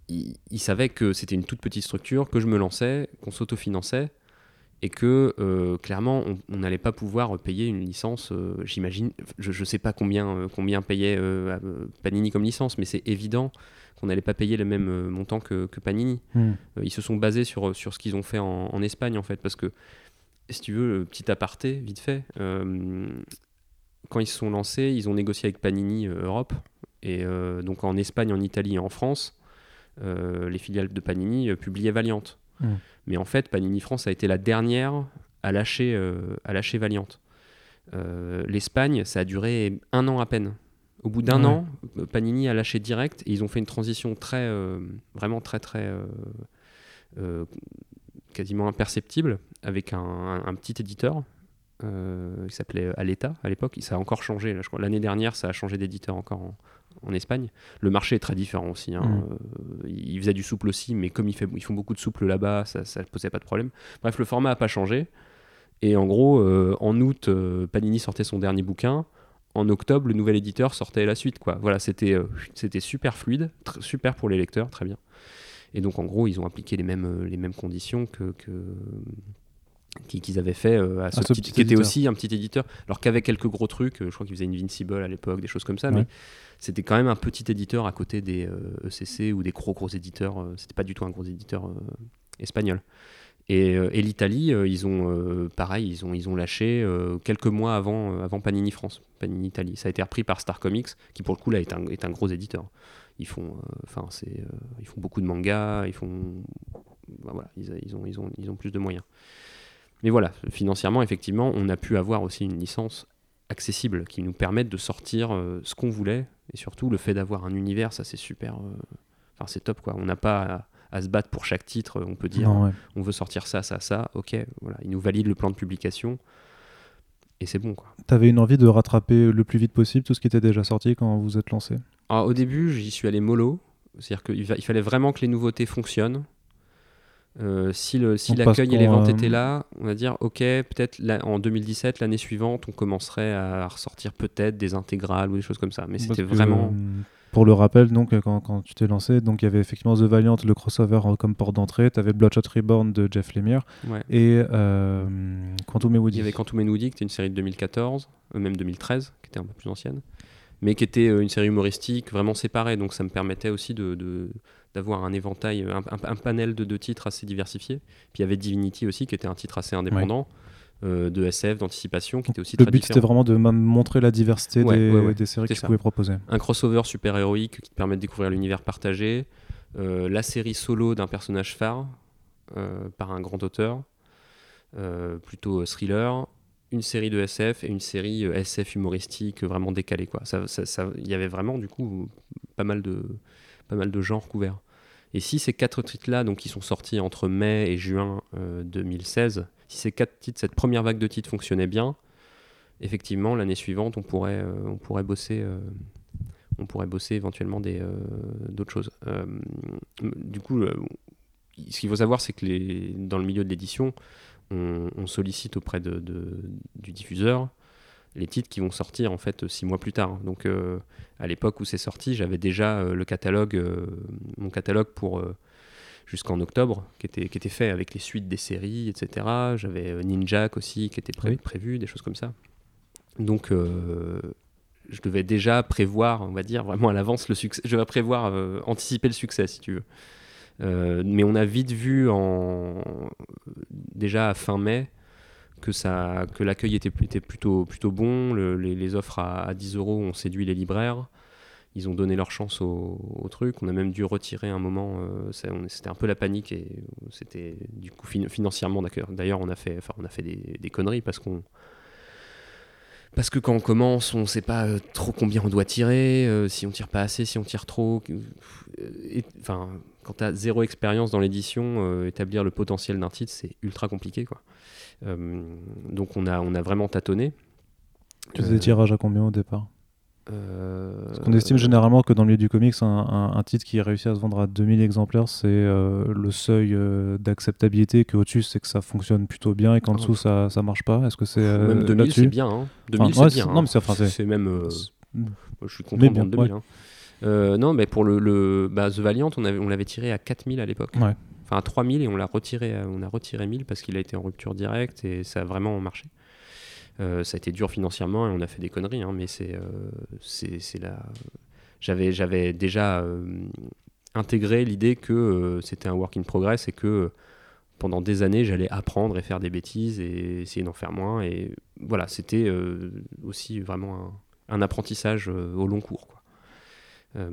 Il, il savait que c'était une toute petite structure que je me lançais qu'on s'autofinançait et que euh, clairement on- n'allait pas pouvoir payer une licence euh, j'imagine je, je sais pas combien combien payait Panini comme licence mais c'est évident qu'on n'allait pas payer le même euh, montant que, que Panini Hmm. euh, ils se sont basés sur, sur ce qu'ils ont fait en, en Espagne, en fait, parce que, si tu veux, petit aparté, vite fait, euh, quand ils se sont lancés, ils ont négocié avec Panini euh, Europe, et euh, donc en Espagne, en Italie et en France, euh, les filiales de Panini euh, publiaient Valiant. Mm. Mais en fait, Panini France a été la dernière a lâché, a lâché Valiant. L'Espagne, ça a duré un an à peine. Au bout d'un an, Panini a lâché direct et ils ont fait une transition très, vraiment très, très quasiment imperceptible avec un, petit éditeur euh, qui s'appelait Aleta à l'époque. Ça a encore changé. Là, je crois l'année dernière, ça a changé d'éditeur encore en, Espagne. Le marché est très différent aussi. Hein. Mm. Euh, ils faisaient du souple aussi, mais comme ils, fait, ils font beaucoup de souple là-bas, ça ne posait pas de problème. Bref, le format n'a pas changé. Et en gros, euh, en août, Panini sortait son dernier bouquin. En octobre, le nouvel éditeur sortait la suite. Quoi. Voilà, c'était c'était super fluide, super pour les lecteurs, très bien. Et donc, en gros, ils ont appliqué les mêmes, euh, les mêmes conditions que, qu'ils avaient fait euh, à ce, petit, qui était aussi un petit éditeur, alors qu'avec quelques gros trucs, euh, je crois qu'ils faisaient Invincible à l'époque, des choses comme ça, mais c'était quand même un petit éditeur à côté des ECC ou des gros gros éditeurs. c'était pas du tout un gros éditeur espagnol. Et, l'Italie, ils ont pareil, ils ont ils ont lâché quelques mois avant avant Panini France, Panini Italie. Ça a été repris par Star Comics, qui pour le coup là est un, est un gros éditeur ils font, euh, enfin, c'est, euh, ils font beaucoup de mangas, ils font, bah, voilà, ils, ont, ils, ont, ils ont plus de moyens. Mais voilà, financièrement, effectivement, on a pu avoir aussi une licence accessible qui nous permette de sortir euh, ce qu'on voulait et surtout le fait d'avoir un univers, ça c'est super, enfin c'est top quoi. On n'a pas à, se battre pour chaque titre, on peut dire on veut sortir ça, ça, ça, ok, voilà, ils nous valident le plan de publication et c'est bon quoi. T'avais une envie de rattraper le plus vite possible tout ce qui était déjà sorti quand vous êtes lancé? Au début, j'y suis allé mollo. C'est-à-dire qu'il fallait vraiment que les nouveautés fonctionnent. Euh, si l'accueil et les ventes étaient là, on va dire, ok, peut-être en 2017, l'année suivante, on commencerait à ressortir peut-être des intégrales ou des choses comme ça. Mais c'était vraiment. Euh, pour le rappel, donc, quand, quand tu t'es lancé, donc il y avait effectivement The Valiant, le crossover comme porte d'entrée. Tu avais Bloodshot Reborn de Jeff Lemire et euh, Quantum Woody. Il y avait Quantum Woody, qui était une série de 2014, même 2013, qui était un peu plus ancienne mais qui était euh, une série humoristique vraiment séparée. Donc ça me permettait aussi de, d'avoir un éventail, un, panel de, deux titres assez diversifié. Puis il y avait Divinity aussi, qui était un titre assez indépendant. Euh, de SF, d'anticipation, qui était aussi le très but c'était vraiment de montrer la diversité des, séries que tu pouvais proposer. Un crossover super héroïque qui te permet de découvrir l'univers partagé, euh, la série solo d'un personnage phare par un grand auteur, plutôt thriller, une série de SF et une série euh, SF humoristique vraiment décalée. Ça, ça, il y avait vraiment du coup pas mal de, pas mal de genres couverts. Et si ces quatre titres-là, donc qui sont sortis entre mai et juin 2016, euh, si ces quatre titres, cette première vague de titres fonctionnait bien, effectivement l'année suivante on pourrait, euh, on pourrait bosser. on pourrait bosser éventuellement d'autres choses. du coup, ce qu'il faut savoir, c'est que dans le milieu de l'édition, on, sollicite auprès de, du diffuseur les titres qui vont sortir en fait six mois plus tard. Donc euh, à l'époque où c'est sorti, j'avais déjà euh, le catalogue, euh, mon catalogue pour jusqu'en octobre, qui était, qui était fait avec les suites des séries, etc. J'avais Ninjak aussi qui était prévu, des choses comme ça. Donc je devais déjà prévoir, on va dire vraiment à l'avance le succès. Je vais prévoir, anticiper le succès si tu veux. Euh, mais on a vite vu en, déjà à fin mai que, ça, que l'accueil était, était, plutôt, plutôt bon. les, offres à, 10 euros ont séduit les libraires. Ils ont donné leur chance au, truc. On a même dû retirer un moment. Euh, c'était un peu la panique et c'était du coup financièrement. D'ailleurs, on a fait, enfin, on a fait des, des conneries parce qu'on parce que quand on commence, on ne sait pas euh, trop combien on doit tirer, si on tire pas assez, si on tire trop. Enfin, quand tu as zéro expérience dans l'édition, euh, établir le potentiel d'un titre, c'est ultra compliqué. Quoi. Euh, donc on a, on a vraiment tâtonné. Tu faisais tirage à combien au départ? Parce qu'on estime généralement que dans le milieu du comics, un, titre qui réussit à se vendre à 2000 exemplaires, c'est euh, le seuil d'acceptabilité, qu'au-dessus, c'est que ça fonctionne plutôt bien et qu'en ah dessous, ça, ça marche pas. Est-ce que c'est. même 2000, c'est bien. Hein. 2000, c'est bien. Non, hein. mais c'est même. je suis content de vendre 2000. Hein. Euh, non, mais pour le, le bah, The Valiant, on, avait, on l'avait tiré à 4000 à l'époque. Enfin, à 3000 et on l'a retiré, on a retiré 1000 parce qu'il a été en rupture directe et ça a vraiment marché. Euh, ça a été dur financièrement et on a fait des conneries, hein, mais c'est euh, c'est. J'avais j'avais déjà intégré l'idée que c'était un work in progress et que pendant des années j'allais apprendre et faire des bêtises et essayer d'en faire moins et voilà c'était aussi vraiment un, apprentissage au long cours. Quoi. Euh,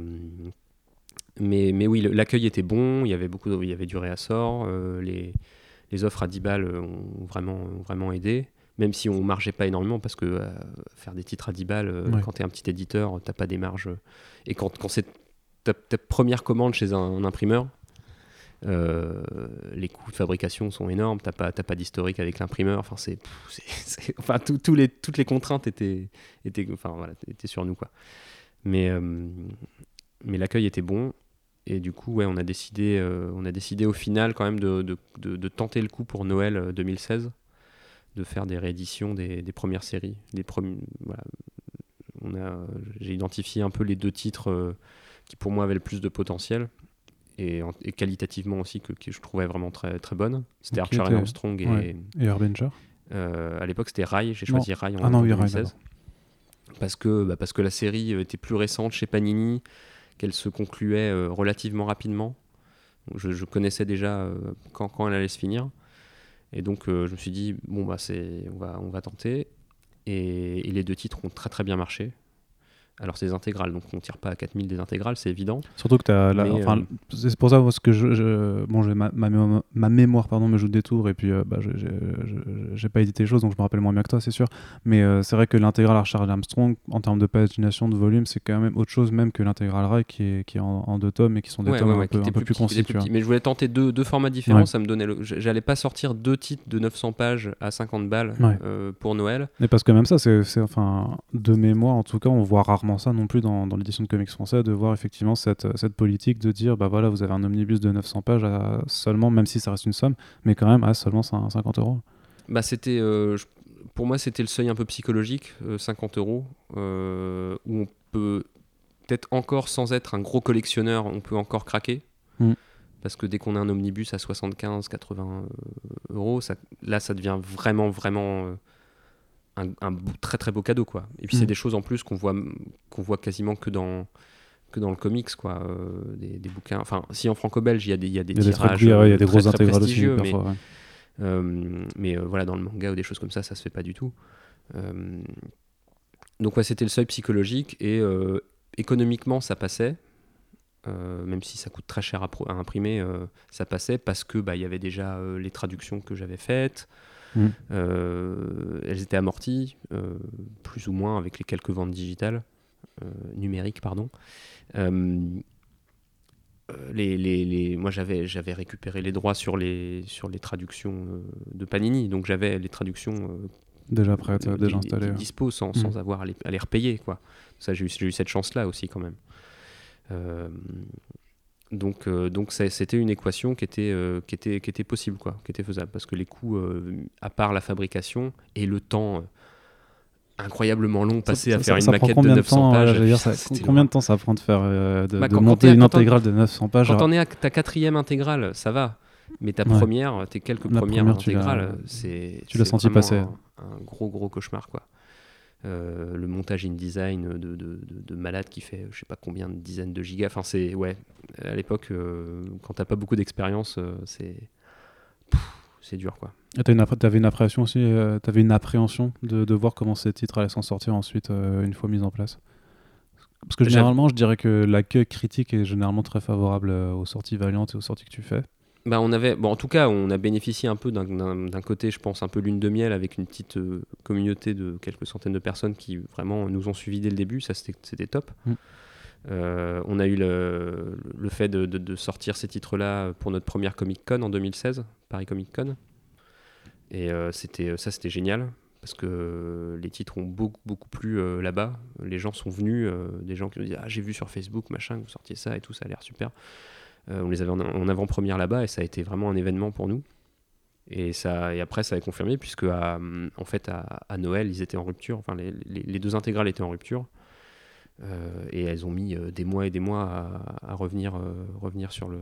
mais, mais oui, l'accueil était bon, il y avait beaucoup, il y avait du réassort, euh, les, les offres à 10 balles ont vraiment, ont vraiment aidé même si on margeait pas énormément, parce que euh, faire des titres à 10 balles, euh, quand tu es un petit éditeur, t'as pas des marges. Et quand, quand c'est ta, première commande chez un, imprimeur, euh, les coûts de fabrication sont énormes, t'as pas, pas d'historique avec l'imprimeur, enfin, c'est, enfin tout, les, toutes les contraintes étaient, étaient, enfin, voilà, étaient sur nous. Quoi. Mais, mais l'accueil était bon, et du coup, ouais, on, a décidé, on a décidé au final quand même de, de, de tenter le coup pour Noël 2016 de faire des rééditions des, premières séries. Des voilà. on a, j'ai identifié un peu les deux titres euh, qui pour moi avaient le plus de potentiel et, qualitativement aussi que, je trouvais vraiment très, très bonnes. C'était Archer et Armstrong et, et Harbinger. Euh, à l'époque, c'était Rai. J'ai choisi Rai en, 2016. Ah parce que, bah, parce que la série était plus récente chez Panini, qu'elle se concluait euh, relativement rapidement. Je, connaissais déjà quand, quand elle allait se finir. Et donc, euh, je me suis dit, bon, bah, on, va, on va tenter. Et, les deux titres ont très très bien marché. Alors c'est des intégrales, donc on tire pas à 4000 des intégrales, c'est évident. Surtout que tu as... enfin, euh, c'est pour ça parce que je, bon, ma, ma, ma, mémoire pardon, me joue des tours et puis euh, bah, j'ai pas édité les choses, donc je me rappelle moins bien que toi, c'est sûr. Mais euh, c'est vrai que l'intégrale Archer Armstrong, en termes de pagination, de volume, c'est quand même autre chose même que l'intégrale Rai qui est, qui est en, deux tomes et qui sont des tomes un, peu, un peu, plus, concis. Mais je voulais tenter deux, deux formats différents, ça me donnait... J'allais pas sortir deux titres de 900 pages à 50 balles pour Noël. Mais parce que même ça, c'est enfin de mémoire en tout cas, on voit rarement ça non plus dans, dans l'édition de comics français, de voir effectivement cette, cette, politique de dire bah voilà, vous avez un omnibus de 900 pages à seulement, même si ça reste une somme, mais quand même à seulement 50 euros. Bah c'était, euh, pour moi, c'était le seuil un peu psychologique, 50 euh, euros, euh, où on peut peut-être encore, sans être un gros collectionneur, on peut encore craquer. Mm. Parce que dès qu'on a un omnibus à 75, 80 euros, ça, là, ça devient vraiment, vraiment un, très très beau cadeau quoi. Et puis c'est mm. des choses en plus qu'on voit qu'on voit quasiment que dans que dans le comics quoi, euh, des, bouquins. Enfin, si en franco-belge il y a des il y a des tirages, il y a des gros intégrales aussi mais, euh, mais euh, voilà dans le manga ou des choses comme ça ça se fait pas du tout. donc ouais, c'était le seuil psychologique et économiquement ça passait. même si ça coûte très cher à, à imprimer, ça passait parce que bah il y avait déjà les traductions que j'avais faites. Mm. Euh, elles étaient amorties, euh, plus ou moins, avec les quelques ventes digitales, euh, numériques, pardon. Les, les, les, moi j'avais j'avais récupéré les droits sur les sur les traductions de Panini donc j'avais les traductions déjà prêtes déjà installées dispo sans, mm. sans avoir à les, à les, repayer quoi ça j'ai eu, eu, cette chance là aussi quand même donc, euh, donc c'était une équation qui était, euh, qui, était, qui était possible, quoi, qui était faisable. Parce que les coûts, euh, à part la fabrication et le temps incroyablement long passé à faire une maquette de 900 pages. combien de temps ça prend de faire de, bah, monter une intégrale de 900 pages Quand on est à ta quatrième intégrale, ça va. Mais ta première, tes quelques premières intégrales, c'est tu l'as senti passer. Un, un, gros gros cauchemar quoi. Euh, le montage in-design de, de, de, malade qui fait je sais pas combien de dizaines de gigas. Enfin, c'est ouais, à l'époque, euh, quand t'as pas beaucoup d'expérience, euh, c'est c'est dur quoi. Tu avais une appréhension aussi, avais une appréhension de, de, voir comment ces titres allaient s'en sortir ensuite une fois mis en place? Parce que généralement, je dirais que l'accueil critique est généralement très favorable aux sorties valiantes et aux sorties que tu fais. Bah, on avait, bon, en tout cas, on a bénéficié un peu d'un côté, je pense, un peu lune de miel avec une petite euh, communauté de quelques centaines de personnes qui vraiment nous ont suivis dès le début. Ça, c'était top. Mm. Euh, on a eu le, le fait de, de, sortir ces titres-là pour notre première Comic Con en 2016, Paris Comic Con. Et euh, c'était ça, c'était génial parce que les titres ont beaucoup, beaucoup plu là-bas. Les gens sont venus, des gens qui nous disent Ah, j'ai vu sur Facebook, machin, que vous sortiez ça et tout, ça a l'air super. Euh, on les avait en, avant-première là-bas et ça a été vraiment un événement pour nous. Et, ça, et après, ça a confirmé, puisque à, en fait, à, Noël, ils étaient en rupture. Enfin, les, deux intégrales étaient en rupture. Euh, et elles ont mis euh, des mois et des mois à, revenir, revenir sur le.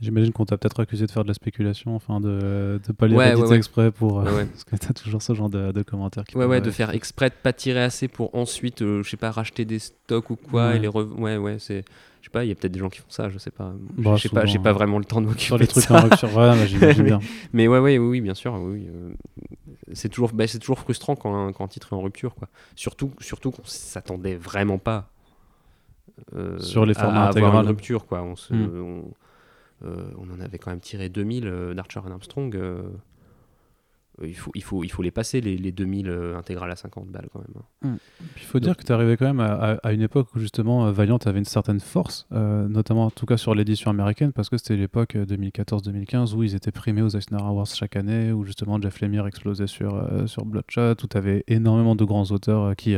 J'imagine qu'on t'a peut-être accusé de faire de la spéculation, enfin de ne pas les exprès pour. parce que t'as toujours ce genre de, commentaires. ouais, ouais, de faire exprès de pas tirer assez pour ensuite, je sais pas, racheter des stocks ou quoi. Et les Ouais, ouais, c'est sais pas, il y a peut-être des gens qui font ça, je sais pas. Bah, je sais pas, j'ai pas vraiment le temps de m'occuper de ça. ouais, bien. Mais ouais, ouais, oui, bien sûr, oui. Euh, c'est toujours, bah, c'est toujours frustrant quand un, quand un, titre est en rupture, quoi. Surtout, surtout qu'on s'attendait vraiment pas euh, sur les formats à avoir une rupture, quoi. On se, hmm. on en avait quand même tiré 2000 d'Archer and Armstrong il faut, il, faut, il faut les passer, les, les 2000 intégrales à 50 balles quand même. Hein. Mm. Il faut dire que tu arrivé quand même à, une époque où justement Valiant avait une certaine force, notamment en tout cas sur l'édition américaine, parce que c'était l'époque 2014-2015 où ils étaient primés aux Eisner Awards chaque année, où justement Jeff Lemire explosait sur, sur Bloodshot, où tu avais énormément de grands auteurs qui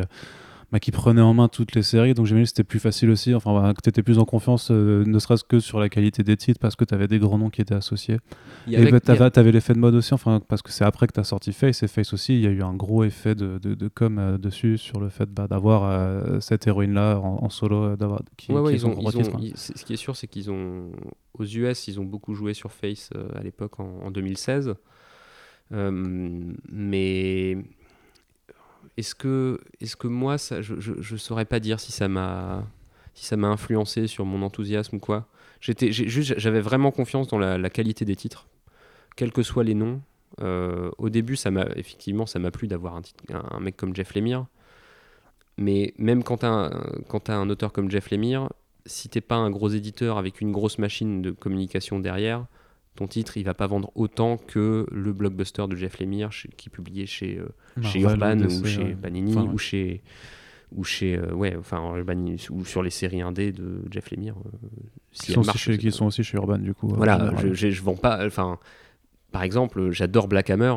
bah, qui prenait en main toutes les séries. Donc j'imagine que c'était plus facile aussi, enfin, bah, que tu étais plus en confiance, euh, ne serait-ce que sur la qualité des titres, parce que tu avais des grands noms qui étaient associés. et bah, tu avais, l'effet de mode aussi, enfin, parce que c'est après que tu as sorti Face, et Face aussi, il y a eu un gros effet de, de, com euh, dessus, sur le fait d'avoir euh, cette héroïne-là en, solo. d'avoir qui, ouais, ils ont, ce qui est sûr, c'est qu'ils ont, aux US, ils ont beaucoup joué sur Face à l'époque, en, en, 2016. mais est-ce que, moi, je ne saurais pas dire si ça m'a si influencé sur mon enthousiasme ou quoi. J'avais vraiment confiance dans la, qualité des titres, quels que soient les noms. Euh, au début, effectivement, ça m'a plu d'avoir un, mec comme Jeff Lemire. Mais même quand tu as, un auteur comme Jeff Lemire, si t'es pas un gros éditeur avec une grosse machine de communication derrière, ton titre, il va pas vendre autant que le blockbuster de Jeff Lemire qui est publié chez, euh, chez Urban ou chez Panini ou chez ou chez euh, ouais enfin ou sur les séries indé de Jeff Lemire euh, qui, sont chez, qui, sont aussi chez Urban du coup voilà je, je, vends pas enfin par exemple j'adore Black Hammer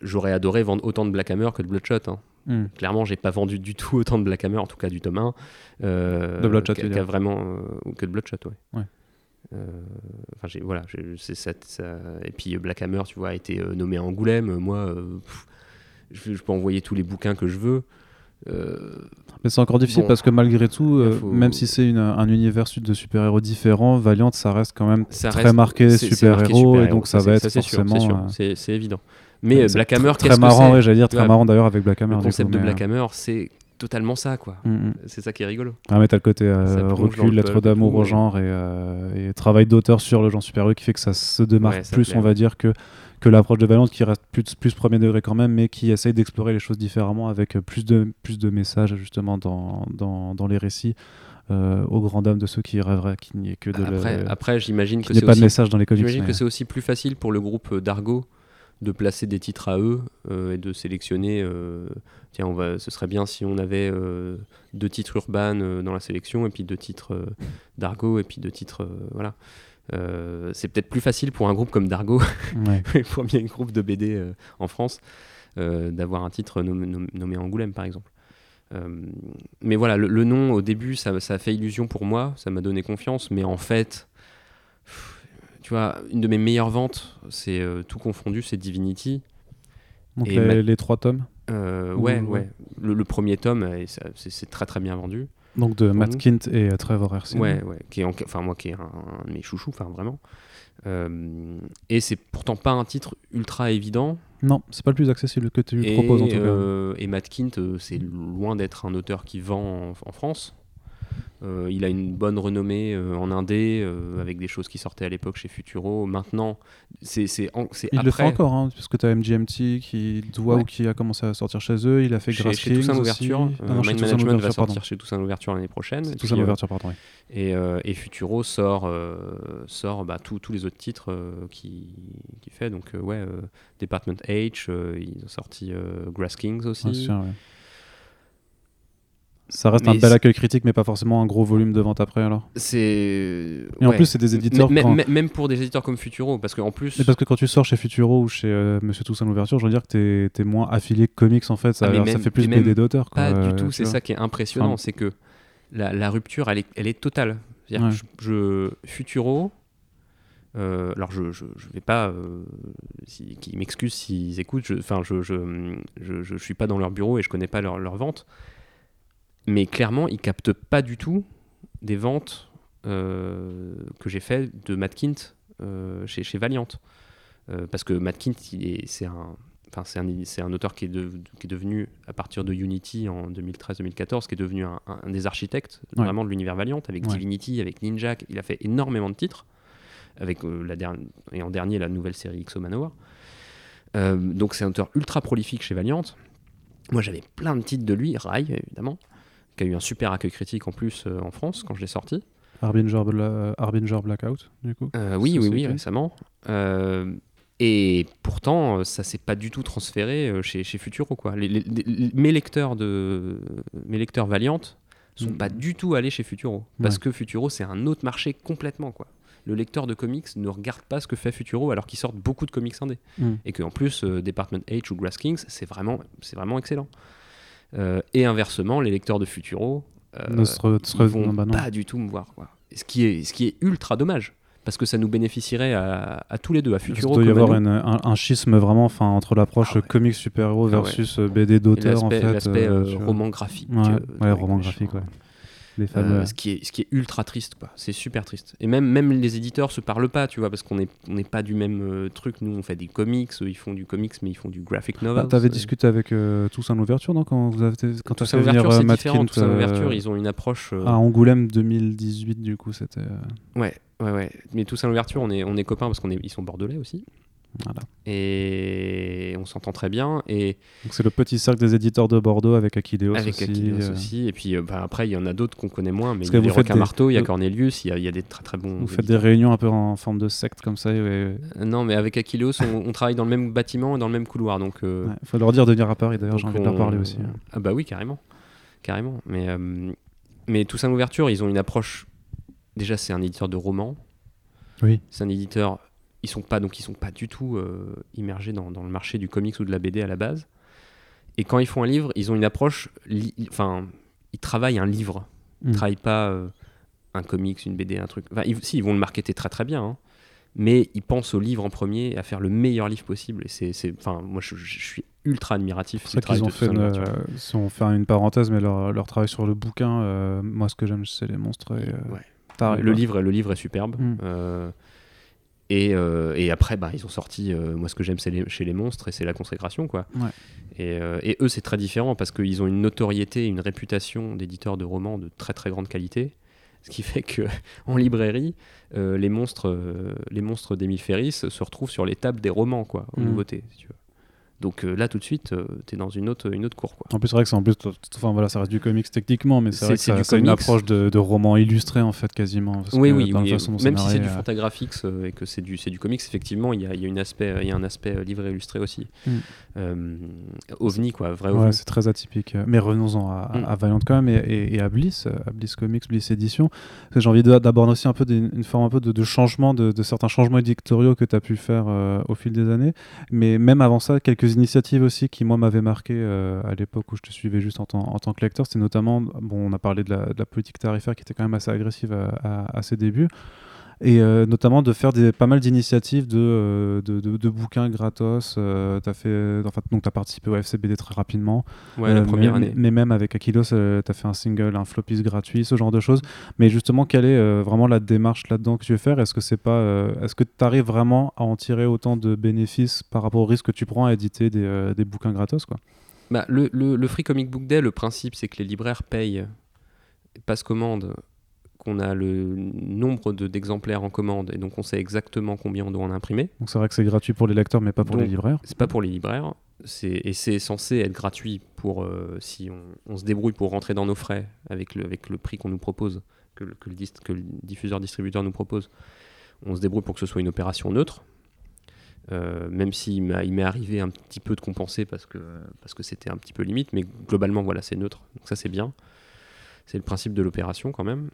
j'aurais adoré vendre autant de Black Hammer que de Bloodshot hein. Hmm. Clairement, j'ai pas vendu du tout autant de Black Hammer, en tout cas du tome 1, de Bloodshot, vraiment, que de Bloodshot, ouais. ouais. Euh, enfin, j'ai voilà, c'est ça, Et puis Black Hammer, tu vois, a été euh, nommé à Angoulême. Moi, euh, je, peux envoyer tous les bouquins que je veux. Mais c'est encore difficile parce que malgré tout, même si c'est un univers de super-héros différent, Valiant, ça reste quand même très marqué super-héros et donc ça, va être forcément. C'est évident. Mais Black Hammer, très marrant, j'allais dire très marrant d'ailleurs avec Black Hammer. Le concept de Black Hammer, c'est totalement ça, quoi. Mm, mm. C'est ça qui est rigolo. Ah, mais t'as le côté euh, recul, lettre d'amour au genre euh, et, travail d'auteur sur le genre supérieur qui fait que ça se démarque plus, on va dire, que, que l'approche de Valence qui reste plus, plus premier degré quand même, mais qui essaye d'explorer les choses différemment avec plus de, plus de messages justement dans, dans, dans les récits. Euh, aux grandes dames de ceux qui rêveraient qu'il n'y ait que de après, après j'imagine que c'est pas de message dans les comics j'imagine que c'est aussi plus facile pour le groupe d'Argo de placer des titres à eux euh, et de sélectionner. Euh, tiens, on va, ce serait bien si on avait euh, deux titres urbains dans la sélection et puis deux titres d'Argo et puis deux titres. voilà. c'est peut-être plus facile pour un groupe comme Dargo, ouais. pour un groupe de BD en France, d'avoir un titre nommé, nommé, Angoulême par exemple. mais voilà, le, le, nom au début, ça, ça, a fait illusion pour moi, ça m'a donné confiance, mais en fait, tu vois, une de mes meilleures ventes, c'est euh, tout confondu, c'est Divinity. Donc les, trois tomes euh, Ouais, ouais. Le, premier tome, c'est très très bien vendu. Donc de Matt Kint et euh, Trevor Hersin. Ouais, ouais. Qui est enfin moi qui est un, de mes chouchous, enfin vraiment. et c'est pourtant pas un titre ultra évident. Non, c'est pas le plus accessible que tu proposes en tout cas. et Matt Kint, c'est loin d'être un auteur qui vend en France. Euh, il a une bonne renommée euh, en indé, euh, avec des choses qui sortaient à l'époque chez Futuro. Maintenant, c'est c'est Il le fait encore, hein, parce que tu as MGMT qui doit ou qui a commencé à sortir chez eux. Il a fait Grass chez, Toussaint L'Ouverture. Ah Mind Management va sortir chez Toussaint L'Ouverture l'année prochaine. Toussaint L'Ouverture, pardon. Et, et, Futuro sort, sort bah, tous les autres titres qu'il qui fait. Donc, ouais, Department H, ils ont sorti Grass Kings aussi. Sûr, ouais. Ça reste un bel accueil critique, mais pas forcément un gros volume de vente après alors. C'est. Et en plus, c'est des éditeurs. Même pour des éditeurs comme Futuro, parce qu'en plus. Mais parce que quand tu sors chez Futuro ou chez euh, Monsieur Toussaint l'ouverture, je veux dire que t'es es moins affilié que comics en fait. Ça, ah, ça fait plus BD d'auteur. Pas du tout, c'est ça qui est impressionnant, c'est que la, la, rupture, elle est, elle est totale. je, je, Futuro. Euh, alors je, je, je, vais pas, euh, si, qui m'excusent s'ils écoutent, enfin je, je, je, je, suis pas dans leur bureau et je connais pas leur, leur vente, mais clairement, ils captent pas du tout des ventes euh, que j'ai fait de Matt Kint euh, chez, chez, Valiant. Euh, parce que Matt Kint, c'est un, un, un, auteur qui est, qui est, devenu, à partir de Unity en 2013-2014, qui est devenu un, des architectes vraiment de l'univers Valiant, avec Divinity, avec Ninja. Il a fait énormément de titres, avec la dernière, et en dernier la nouvelle série XO Manowar. donc c'est un auteur ultra prolifique chez Valiant. Moi j'avais plein de titres de lui, Rai évidemment qui a eu un super accueil critique en plus euh, en France quand je l'ai sorti. Harbinger, Bla- Harbinger Blackout, du coup. Euh, oui, oui, oui, récemment. Euh, et pourtant, euh, ça s'est pas du tout transféré euh, chez, chez Futuro. Quoi. Les- les- les- mes, lecteurs de, mes lecteurs Valiant sont Mm. pas du tout allés chez Futuro. Parce que Futuro, c'est un autre marché complètement. Quoi. Le lecteur de comics ne regarde pas ce que fait Futuro alors qu'ils sortent beaucoup de comics indés. Mm. Et qu'en plus, euh, Department H ou Grass Kings, c'est vraiment, c'est vraiment excellent. Euh, et inversement, les lecteurs de Futuro euh, Ne vont bah pas du tout me voir. Quoi. Ce, qui est, ce qui est ultra dommage. Parce que ça nous bénéficierait à, à tous les deux, à Il Futuro doit y avoir une- un, un schisme vraiment enfin, entre l'approche Ah ouais. comics super-héros Ah ouais. versus euh, BD d'auteur en fait. l'aspect, euh, euh, roman graphique. Ouais, euh, roman graphique, ouais. Les Euh, ce, qui est, ce qui est ultra triste, quoi. C'est super triste. Et même, même les éditeurs se parlent pas, tu vois, parce qu'on n'est on n'est pas du même euh, truc. Nous, on fait des comics, eux, ils font du comics, mais ils font du graphic novel. Bah, T'avais discuté avec euh, Toussaint Louverture, non Quand vous avez quand t'as Tout ça fait venir ouverture, euh, c'est différent. Kint, Tout ça ouverture, euh, ils ont une approche. euh, à Angoulême 2018, du coup, c'était. euh, Ouais, ouais, ouais. Mais ça l'ouverture, on est, on est copains parce qu'on est, ils sont bordelais aussi. Voilà. Et on s'entend très bien. Et Donc c'est le petit cercle des éditeurs de Bordeaux avec avec aussi. Aquileos euh, aussi. Et puis euh, bah, après, il y en a d'autres qu'on connaît moins. Mais il y a des marteaux, il y a Cornelius, il y a, il y a des très très bons. Vous faites des réunions un peu en forme de secte comme ça. Il Euh, Non, mais avec Aquileos, on, on travaille dans le même bâtiment et dans le même couloir. Donc, euh, faut leur dire de venir à Paris d'ailleurs, j'ai envie de leur parler aussi. hein. Ah bah oui, carrément. Carrément. Mais, euh, mais Toussaint l'ouverture, ils ont une approche. Déjà, c'est un éditeur de romans. Oui. C'est un éditeur. Ils sont pas donc ils sont pas du tout euh, immergés dans, dans le marché du comics ou de la BD à la base. Et quand ils font un livre, ils ont une approche. Enfin, ils travaillent un livre. Ils Mm. travaillent pas euh, un comics, une BD, un truc. Enfin, ils, si, ils vont le marketer très très bien. hein. Mais ils pensent au livre en premier et à faire le meilleur livre possible. Et c'est, enfin, moi, je, je suis ultra admiratif. C'est ça qu'ils ont fait, une, euh, si on fait une parenthèse, mais leur, leur travail sur le bouquin, euh, moi ce que j'aime c'est les monstres et Ouais. tarés, le, livre, le livre est superbe. Mm. Euh, et, euh, et après, bah, ils ont sorti. euh, moi, ce que j'aime c'est les- chez les monstres, et c'est la consécration, quoi. Ouais. Et, euh, et eux, c'est très différent parce qu'ils ont une notoriété, une réputation d'éditeurs de romans de très très grande qualité. Ce qui fait que en librairie, les monstres, les monstres d'Emile Ferris se retrouvent sur les tables des romans, quoi, en Mm. nouveauté, si tu veux. Donc euh, là, tout de suite, tu es dans une autre, une autre cour, quoi. En plus, c'est vrai que c'est en plus, enfin voilà, ça reste du comics techniquement, mais c'est vrai que ça- c'est une approche de, de roman illustré en fait quasiment. parce Oui, que oui, oui. façon Même si c'est du euh, Fantagraphics euh, et que c'est du, c'est du comics, effectivement, il y a, y a une aspect, y a un aspect euh, livre illustré aussi. Mm. Euh, ovni, quoi, vrai Ouais, c'est très atypique. Mais revenons-en à, Mm. à Valiant quand même et, et- et à Bliss, euh, à Bliss Comics, Bliss que J'ai envie de- d'aborder aussi un peu une forme un peu de, de changement, de, de certains changements éditoriaux que tu as pu faire euh, au fil des années. Mais même avant ça, quelques initiatives aussi qui, moi, m'avaient marqué à l'époque où je te suivais juste en, tant- en tant que lecteur. C'était notamment, bon, on a parlé de la, de la politique tarifaire qui était quand même assez agressive à, à- à ses débuts. Et euh, notamment de faire des, pas mal d'initiatives de, euh, de, de- de bouquins gratos. Euh, fait, enfin, donc tu as participé au FCBD très rapidement. Ouais, la Euh, première mais, année. Mais même avec Aquilos, tu as fait un single, un floppies gratuit, ce genre de choses. Mais justement, quelle est euh, vraiment la démarche là-dedans que tu veux faire? Est-ce que c'est pas, euh, est-ce que tu arrives vraiment à en tirer autant de bénéfices par rapport au risque que tu prends à éditer des, euh, des bouquins gratos quoi? Bah, le, le- le Free Comic Book Day, le principe, c'est que les libraires payent, passent commande, qu'on a le nombre de- d'exemplaires en commande, et donc on sait exactement combien on doit en imprimer. Donc c'est vrai que c'est gratuit pour les lecteurs, mais pas pour Donc, les libraires. C'est pas pour les libraires, et c'est censé être gratuit pour euh, si on, on se débrouille pour rentrer dans nos frais avec le, avec le prix qu'on nous propose, que, le- que le, dis- que le diffuseur distributeur nous propose. On se débrouille pour que ce soit une opération neutre. Euh, même s'il m'est arrivé un petit peu de compenser parce que parce que c'était un petit peu limite, mais globalement voilà c'est neutre, donc ça c'est bien. C'est le principe de l'opération quand même.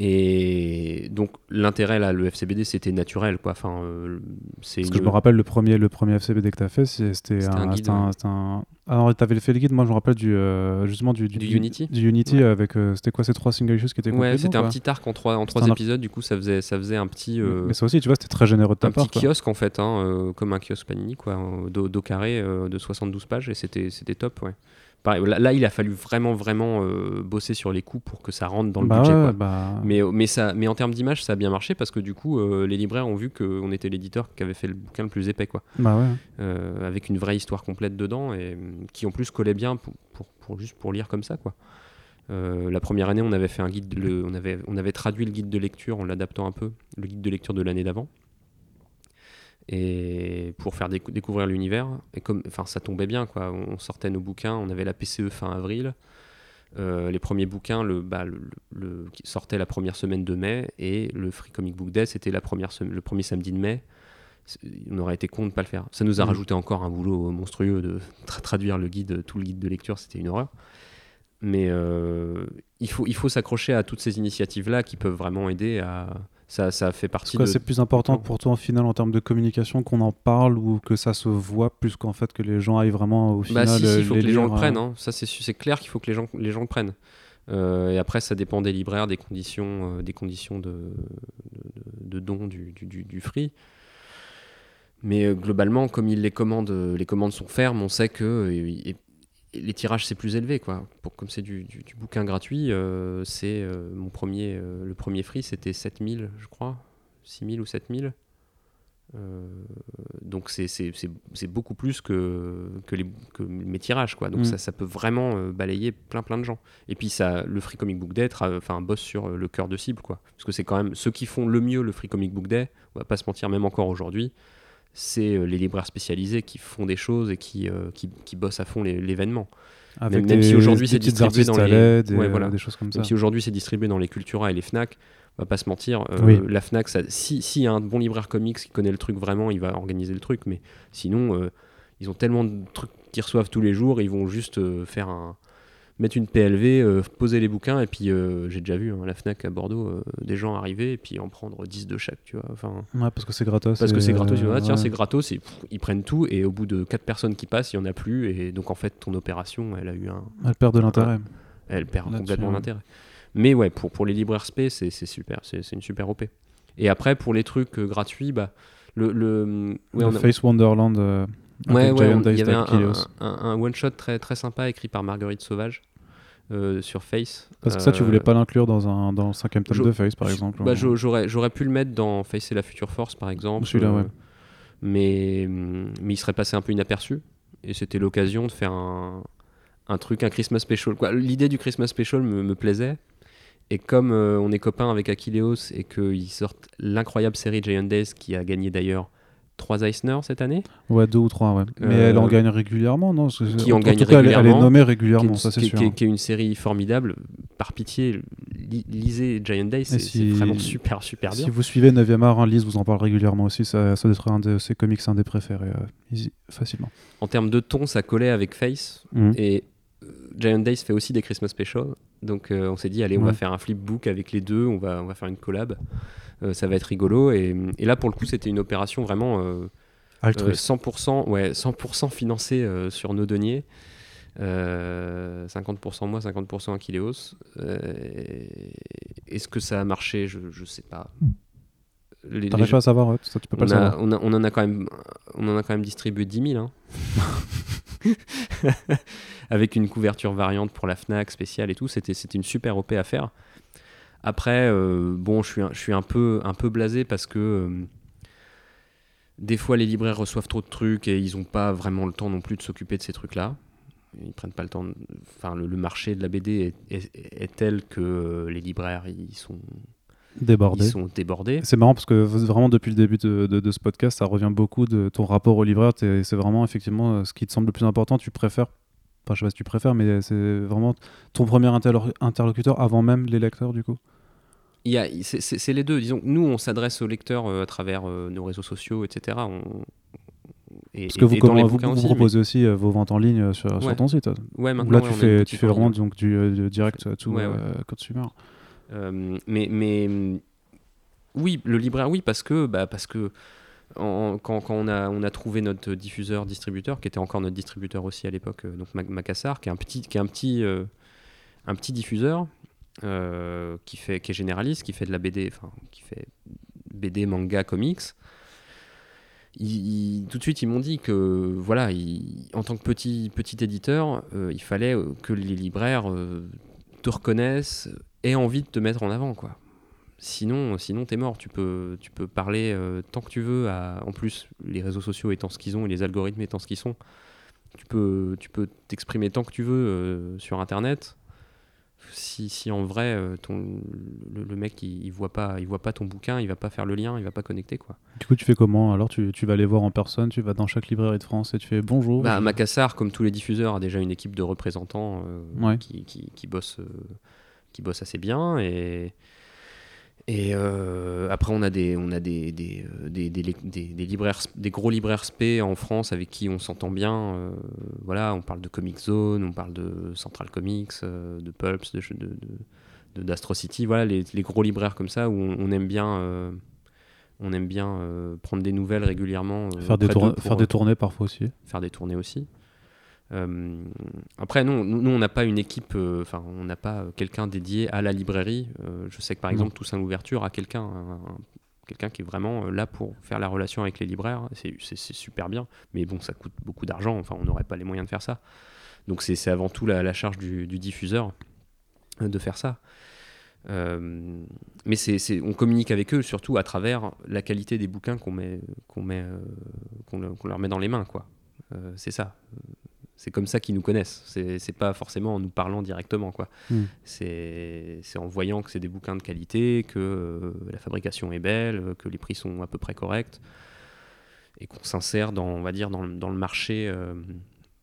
Et donc l'intérêt là, le FCBD c'était naturel quoi. Enfin, euh, c'est Parce que je me rappelle le premier, le premier FCBD que tu as fait, c'était un, un un- un- Alors, tu avais fait le guide, moi je me rappelle du, euh, justement du, Du Unity Du Unity Ouais. avec. euh, c'était quoi ces trois single issues qui étaient Ouais, c'était un petit arc en trois, en trois un épisodes, du coup ça faisait, ça faisait un petit, euh, Mais ça aussi, tu vois, c'était très généreux de ta un part. petit quoi. kiosque en fait, hein, euh, comme un kiosque Panini, quoi, euh, dos, dos carré euh, de 72 pages, et c'était c'était top, ouais. Pareil, là, là, il a fallu vraiment, vraiment euh, bosser sur les coûts pour que ça rentre dans le Bah budget, ouais, quoi. bah, Mais, mais, ça, mais en termes d'image, ça a bien marché parce que du coup, euh, les libraires ont vu qu'on était l'éditeur qui avait fait le bouquin le plus épais, quoi. bah ouais. Euh, avec une vraie histoire complète dedans et qui en plus collait bien pour, pour, pour juste pour lire comme ça, quoi. Euh, la première année, on avait fait un guide, le, on, avait, on avait traduit le guide de lecture en l'adaptant un peu, le guide de lecture de l'année d'avant, et pour faire décou- découvrir l'univers. Et comme, enfin, ça tombait bien, quoi. On sortait nos bouquins, on avait la PCE fin avril. Euh, les premiers bouquins le, bah, le, le- qui sortaient la première semaine de mai et le Free Comic Book Day c'était le premier samedi de mai. On aurait été con de ne pas le faire. Ça nous a Mhm. rajouté encore un boulot monstrueux de tra- traduire le guide, tout le guide de lecture, c'était une horreur. Mais euh, il faut, il faut s'accrocher à toutes ces initiatives-là qui peuvent vraiment aider à. Ça, ça fait partie de. c'est plus important pour toi en final en termes de communication qu'on en parle ou que ça se voit plus qu'en fait que les gens aillent vraiment au final Bah si, si, euh, il faut que les gens le prennent. euh, hein. Ça, c'est clair qu'il faut que les gens, les gens le prennent. Euh, et après, ça dépend des libraires, des conditions, euh, des conditions de, de, de don du, du, du- free. Mais euh, globalement, comme ils les commandent, les commandes sont fermes, on sait que et- et les tirages c'est plus élevé quoi. Pour, comme c'est du, du- du bouquin gratuit, euh, c'est euh, mon premier, euh, le premier free c'était 7000 je crois, 6000 ou 7000. Euh, donc c'est- beaucoup plus que, que, les, que mes tirages quoi. Donc Mm. ça, ça peut vraiment balayer plein plein de gens. Et puis ça, le Free Comic Book Day enfin bosse sur euh, le cœur de cible quoi. Parce que c'est quand même ceux qui font le mieux le Free Comic Book Day. On va pas se mentir même encore aujourd'hui. C'est euh, les libraires spécialisés qui font des choses et qui, euh, qui, qui bossent à fond l'événement. avec même des, si aujourd'hui des c'est distribué dans les- Ouais, euh, voilà. des choses comme ça. Même si aujourd'hui c'est distribué dans les Cultura et les Fnac, on va pas se mentir, euh, Oui. la Fnac, ça, si s'il y a un bon libraire comics qui connaît le truc vraiment, il va organiser le truc, mais sinon, euh, ils ont tellement de trucs qu'ils reçoivent tous les jours, ils vont juste euh, faire un mettre une PLV, euh, poser les bouquins, et puis euh, j'ai déjà vu hein, la Fnac à Bordeaux, euh, des gens arriver et puis en prendre 10 de chaque, tu vois. Enfin, Ouais, parce que c'est gratos. parce que c'est gratos, euh, vont, ah, tiens, ouais. c'est gratos, et pff, ils prennent tout, et au bout de 4 personnes qui passent, il y en a plus, et donc en fait, ton opération, elle a eu un, Elle perd de l'intérêt. elle perd complètement l'intérêt. Mais ouais, pour, pour les libraires SP, c'est super, c'est une super OP. Et après, pour les trucs gratuits, bah, le, le, ouais, Le on a- Face Wonderland. Euh, ouais, ouais, Giant on- il y avait un, un one-shot très, très sympa écrit par Marguerite Sauvage euh, sur Face. Parce que ça, tu voulais Euh, pas l'inclure dans, un, dans le cinquième tome de Face, par exemple. bah, ou- J'aurais j'aurais pu le mettre dans Face et la Future Force, par exemple. Celui-là, ouais. mais, mais il serait passé un peu inaperçu. Et c'était l'occasion de faire un, un truc, un Christmas Special. L'idée du Christmas Special me, me plaisait. Et comme euh, on est copains avec Achilleos et qu'ils sortent l'incroyable série Giant Days qui a gagné d'ailleurs 3 Eisner cette année, Ouais, deux ou trois, ouais. Mais Euh, elle en gagne régulièrement, non qui en gagne tout cas, elle est- Elle est régulièrement, nommée régulièrement, ça c'est sûr. qui est- qui est une série formidable, par pitié, li- lisez Giant Days, c'est si- vraiment super super bien. Si vous suivez 9e art, hein, Lise vous en parle régulièrement aussi. Ça, ça doit être un de ses comics, un des préférés, euh, easy, facilement. En termes de ton, ça collait avec Face. Mhm. Et euh, Giant Days fait aussi des Christmas Special. Donc euh, on s'est dit, allez, on Ouais. va faire un flipbook avec les deux, on va, on va faire une collab. Euh, ça va être rigolo. Et, et là, pour le coup, c'était une opération vraiment euh, euh, Altruiste. 100%, ouais, 100% financée euh, sur nos deniers. Euh, 50% moi, 50% Achilleos. Euh, Est-ce que ça a marché? Je ne sais pas. T'arrives pas à savoir, ouais, ça tu peux pas on, a- savoir. on, a- on en a quand même, on en a quand même distribué 10 000. hein. Avec une couverture variante pour la Fnac spéciale et tout. C'était c'était une super OP à faire. Après, euh, bon, je suis, un, je suis un, peu, un peu blasé parce que euh, des fois les libraires reçoivent trop de trucs et ils n'ont pas vraiment le temps non plus de s'occuper de ces trucs-là. Ils prennent pas le temps. de- Enfin, le, le marché de la BD est, est- est tel que euh, les libraires ils sont, Débordé. ils sont débordés. C'est marrant parce que vraiment depuis le début de, de- de ce podcast, ça revient beaucoup de ton rapport au libraire. T'es- C'est vraiment effectivement ce qui te semble le plus important. Tu préfères, enfin, je sais pas si tu préfères, mais c'est vraiment ton premier interlo- interlocuteur avant même les lecteurs du coup. Il y a- c'est- les deux. Disons, nous, on s'adresse aux lecteurs euh, à travers euh, nos réseaux sociaux, etc. On- et, Parce que vous, comment, vous, vous proposez aussi euh, vos ventes en ligne sur, sur Ouais. ton site. mais- ouais, maintenant, Là, tu fais, tu fais en vraiment donc, du, euh, direct, tout Ouais, euh, consumer. Euh, mais, mais oui, le libraire, oui, parce que, bah, parce que en- quand, quand on, a, on a trouvé notre diffuseur distributeur, qui était encore notre distributeur aussi à l'époque, donc Mac- Macassar, qui est un petit, qui est un petit, un petit diffuseur euh, qui, fait, qui est généraliste, qui fait de la BD, enfin, qui fait BD, manga, comics. Tout de suite, ils m'ont dit que, voilà, en tant que petit, petit éditeur, euh, il fallait que les libraires euh, te reconnaissent, aient envie de te mettre en avant, quoi. Sinon, sinon t'es mort. Tu peux, tu peux parler tant que tu veux. En plus, les réseaux sociaux étant ce qu'ils ont et les algorithmes étant ce qu'ils sont, tu peux, tu peux t'exprimer tant que tu veux sur Internet. Si, si en vrai euh, ton, le, le mec il, il voit pas il voit pas ton bouquin, il va pas faire le lien, il va pas connecter quoi. Du coup, tu fais comment? Alors, tu, tu vas les voir en personne, tu vas dans chaque librairie de France et tu fais bonjour. Bah, Macassar, comme tous les diffuseurs, a déjà une équipe de représentants euh, Ouais. qui, qui, qui bosse, euh, qui bosse assez bien. Et, et euh, après, on a des, on a des, des, euh, des, des, libraires, des gros libraires spé en France avec qui on s'entend bien. euh, voilà, on parle de Comic Zone, on parle de Central Comics, euh, de Pulps, de, de, de- d'Astro City. Voilà, les, les gros libraires comme ça où on, on aime bien. on aime bien prendre des nouvelles régulièrement. faire, des faire des tournées parfois aussi. faire des tournées aussi. Euh, après, non, nous, on n'a pas une équipe, euh, enfin, on n'a pas euh, quelqu'un dédié à la librairie. Euh, je sais que par exemple, Toussaint l'ouverture a quelqu'un, un- un- quelqu'un qui est vraiment là pour faire la relation avec les libraires. C'est super bien, mais bon, ça coûte beaucoup d'argent. Enfin, on n'aurait pas les moyens de faire ça. Donc, c'est avant tout la, la charge du, du diffuseur de faire ça. Mais c'est on communique avec eux surtout à travers la qualité des bouquins qu'on met, qu'on met, qu'on le- qu'on leur met dans les mains, quoi. C'est ça. C'est comme ça qu'ils nous connaissent. C'est pas forcément en nous parlant directement, quoi. Mm. C'est en voyant que c'est des bouquins de qualité, que euh, la fabrication est belle, euh, que les prix sont à peu près corrects, et qu'on s'insère dans, on va dire, dans, le- dans le marché euh,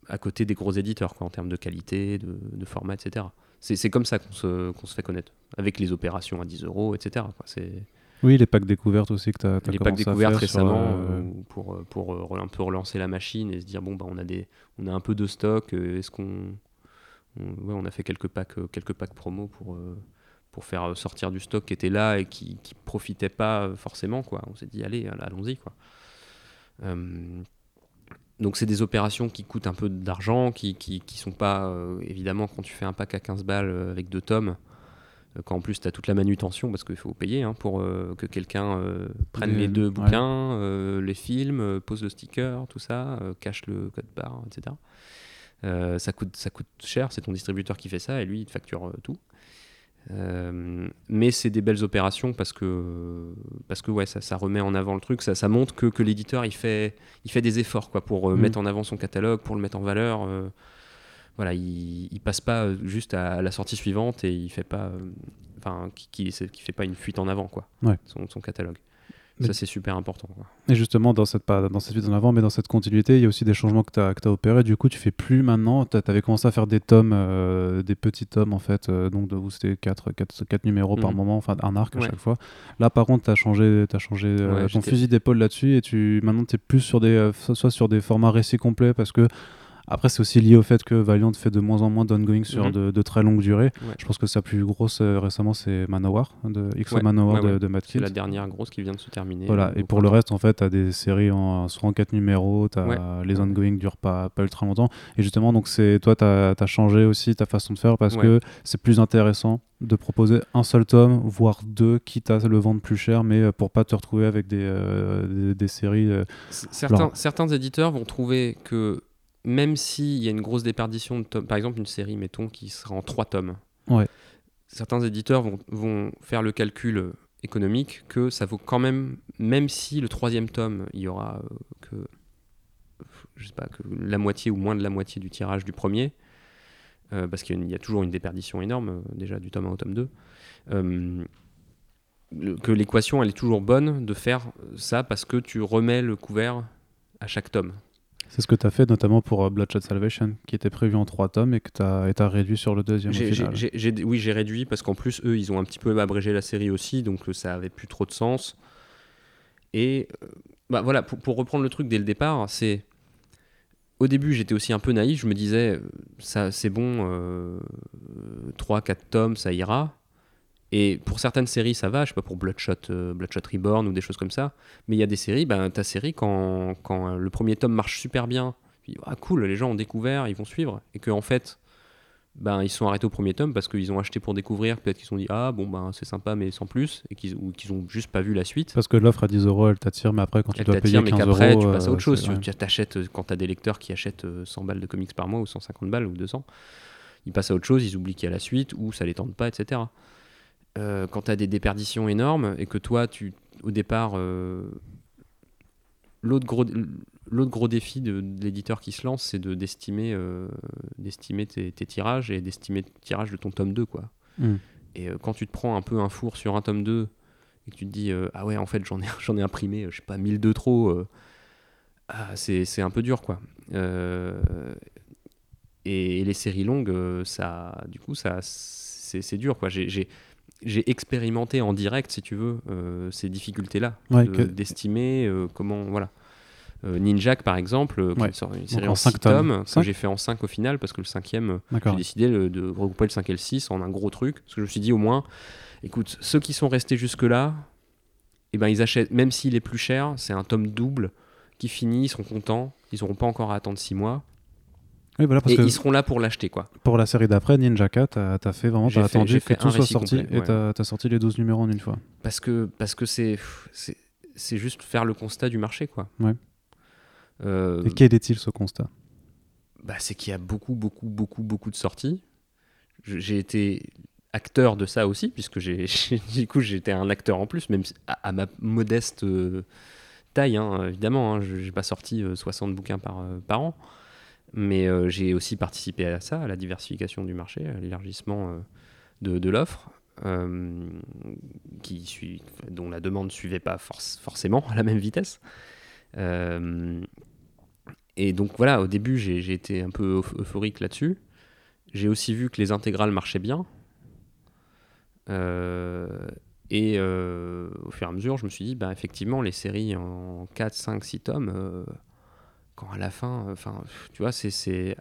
à côté des gros éditeurs, quoi, en termes de qualité, de, de format, etc. C'est comme ça qu'on se, fait connaître, avec les opérations à 10 euros, etc. quoi. Oui, les packs découvertes aussi que tu as, les packs découvertes récemment euh, pour, euh, pour euh, un peu relancer la machine et se dire bon bah on a des on a un peu de stock est-ce qu'on on, ouais, on a fait quelques packs quelques packs promo pour pour faire sortir du stock qui était là et qui qui profitait pas forcément quoi. On s'est dit allez allons-y quoi. Euh, donc c'est des opérations qui coûtent un peu d'argent qui, qui, qui sont pas euh, évidemment quand tu fais un pack à 15 balles avec deux tomes quand en plus tu as toute la manutention parce qu'il faut payer hein, pour euh, que quelqu'un euh, prenne les deux ouais. bouquins, euh, les films, euh, pose le sticker, tout ça, euh, cache le code barre, etc. Euh, ça, coûte, ça coûte cher, c'est ton distributeur qui fait ça et lui il te facture euh, tout. Euh, mais c'est des belles opérations parce que, parce que ouais, ça, ça remet en avant le truc, ça, ça montre que, que l'éditeur il fait, il fait des efforts quoi, pour euh, Mhm. mettre en avant son catalogue, pour le mettre en valeur. Voilà, il, il passe pas euh, juste à la sortie suivante et il fait pas, euh, enfin, qui, qui, fait pas une fuite en avant quoi, Ouais. son, son catalogue. Mais- Ça c'est super important. quoi. Et justement, dans cette, pas dans cette suite en avant, mais dans cette continuité, il y a aussi des changements que tu as, opérés. Du coup, tu fais plus maintenant. Tu avais commencé à faire des tomes, euh, des petits tomes en fait, euh, donc de, où c'était 4, numéros par Mhm. moment, enfin un arc à chaque fois. Là, par contre, tu as changé, as changé euh, Ouais, ton fusil d'épaule là-dessus et tu, maintenant, tu es plus sur des, so- soit sur des formats récits complets parce que. Après, c'est aussi lié au fait que Valiant fait de moins en moins d'ongoing sur Mhm. de, de très longues durées. Ouais. Je pense que sa plus grosse euh, récemment, c'est Manowar, de XO Ouais, Manowar ouais, de, de Matt C'est la dernière grosse qui vient de se terminer. Voilà, et pour le reste, en fait, tu as des séries en, soit en 4 numéros, Ouais. les ongoing durent pas, pas ultra longtemps. Et justement, donc toi, tu as, changé aussi ta façon de faire parce que c'est plus intéressant de proposer un seul tome, voire deux, quitte à le vendre plus cher, mais euh, pour pas te retrouver avec des, euh, des, des séries. euh, certains éditeurs vont trouver que même s'il y a une grosse déperdition de tomes, par exemple une série, mettons, qui sera en trois tomes, Ouais. certains éditeurs vont, vont faire le calcul euh, économique que ça vaut quand même, même si le troisième tome, il y aura euh, que, je sais pas, que la moitié ou moins de la moitié du tirage du premier, euh, parce qu'il y a y, toujours une déperdition énorme, déjà du tome 1 au tome 2. euh, le- que l'équation elle est toujours bonne de faire ça parce que tu remets le couvert à chaque tome. C'est ce que tu as fait notamment pour euh, Bloodshot Salvation, qui était prévu en trois tomes et que tu as, réduit sur le deuxième au oui, j'ai réduit parce qu'en plus, eux, ils ont un petit peu abrégé la série aussi, donc euh, ça avait plus trop de sens. Et euh, bah, voilà, pour, pour reprendre le truc dès le départ, c'est. Au début, j'étais aussi un peu naïf, je me disais, euh, ça c'est bon, 3-4 tomes, ça ira. Et pour certaines séries, ça va, je sais pas, pour Bloodshot, euh, Bloodshot Reborn ou des choses comme ça. Mais il y a des séries, ben, ta série, quand, quand euh, le premier tome marche super bien, puis, ah, cool, les gens ont découvert, ils vont suivre. Et qu'en en fait, ben, ils sont arrêtés au premier tome parce qu'ils ont acheté pour découvrir, peut-être qu'ils se sont dit, ah bon, ben, c'est sympa, mais sans plus, et qu'ils, ou qu'ils ont juste pas vu la suite. Parce que l'offre à 10 euros, elle t'attire, mais après, quand tu dois payer t'attire, 15 mais qu'après, euros, tu passes à euh, autre chose. ouais. Tu t'achètes, quand tu as des lecteurs qui achètent euh, 100 balles de comics par mois ou 150 balles ou 200, ils passent à autre chose, ils oublient qu'il y a la suite ou ça les tente pas, etc. Euh, quand tu as des déperditions énormes et que toi, tu, au départ, euh, l'autre gros, l'autre gros défi de, de l'éditeur qui se lance, c'est de, d'estimer, euh, d'estimer tes, tes tirages et d'estimer le tirage de ton tome 2. Quoi. Mm. Et quand tu te prends un peu un four sur un tome 2 et que tu te dis ah ouais en fait j'en ai j'en ai imprimé je sais pas 1002 trop euh, ah, c'est c'est un peu dur quoi et, et les séries longues ça du coup ça c'est c'est dur quoi j'ai j'ai j'ai expérimenté en direct si tu veux euh, ces difficultés là Ouais, que- d'estimer euh, comment voilà euh, Ninjak par exemple euh, Ouais. une série en en cinq 6 tomes. que j'ai fait en 5 au final parce que le cinquième j'ai décidé le- de regrouper le 5 et le 6 en un gros truc. Parce que je me suis dit au moins, écoute, ceux qui sont restés jusque-là, eh ben, ils achètent, même s'il est plus cher, c'est un tome double qui finit, ils seront contents, ils n'auront pas encore à attendre 6 mois, Oui, voilà, parce et que ils seront là pour l'acheter. quoi. pour la série d'après, Ninjaka, t'as as fait vraiment, t'as attendu que tout soit sorti complet, et t'as as sorti les 12 numéros en une fois. Parce que parce que c'est juste faire le constat du marché. quoi. Ouais. Euh, Et quel est-il ce constat? bah, c'est qu'il y a beaucoup, beaucoup, beaucoup, beaucoup de sorties. J'ai été acteur de ça aussi, puisque j'ai, du coup j'étais un acteur en plus, même à, à ma modeste euh, taille, hein, évidemment. Hein, je n'ai pas sorti euh, 60 bouquins par, euh, par an, mais euh, j'ai aussi participé à ça, à la diversification du marché, à l'élargissement euh, de, l'offre. euh, dont la demande ne suivait pas forc- forcément à la même vitesse. Et donc voilà, au début, j'ai été un peu euph- euphorique là-dessus. J'ai aussi vu que les intégrales marchaient bien. Et au fur et à mesure, je me suis dit, bah, effectivement, les séries en 4, 5, 6 tomes, quand à la fin, euh, enfin, tu vois, c'est.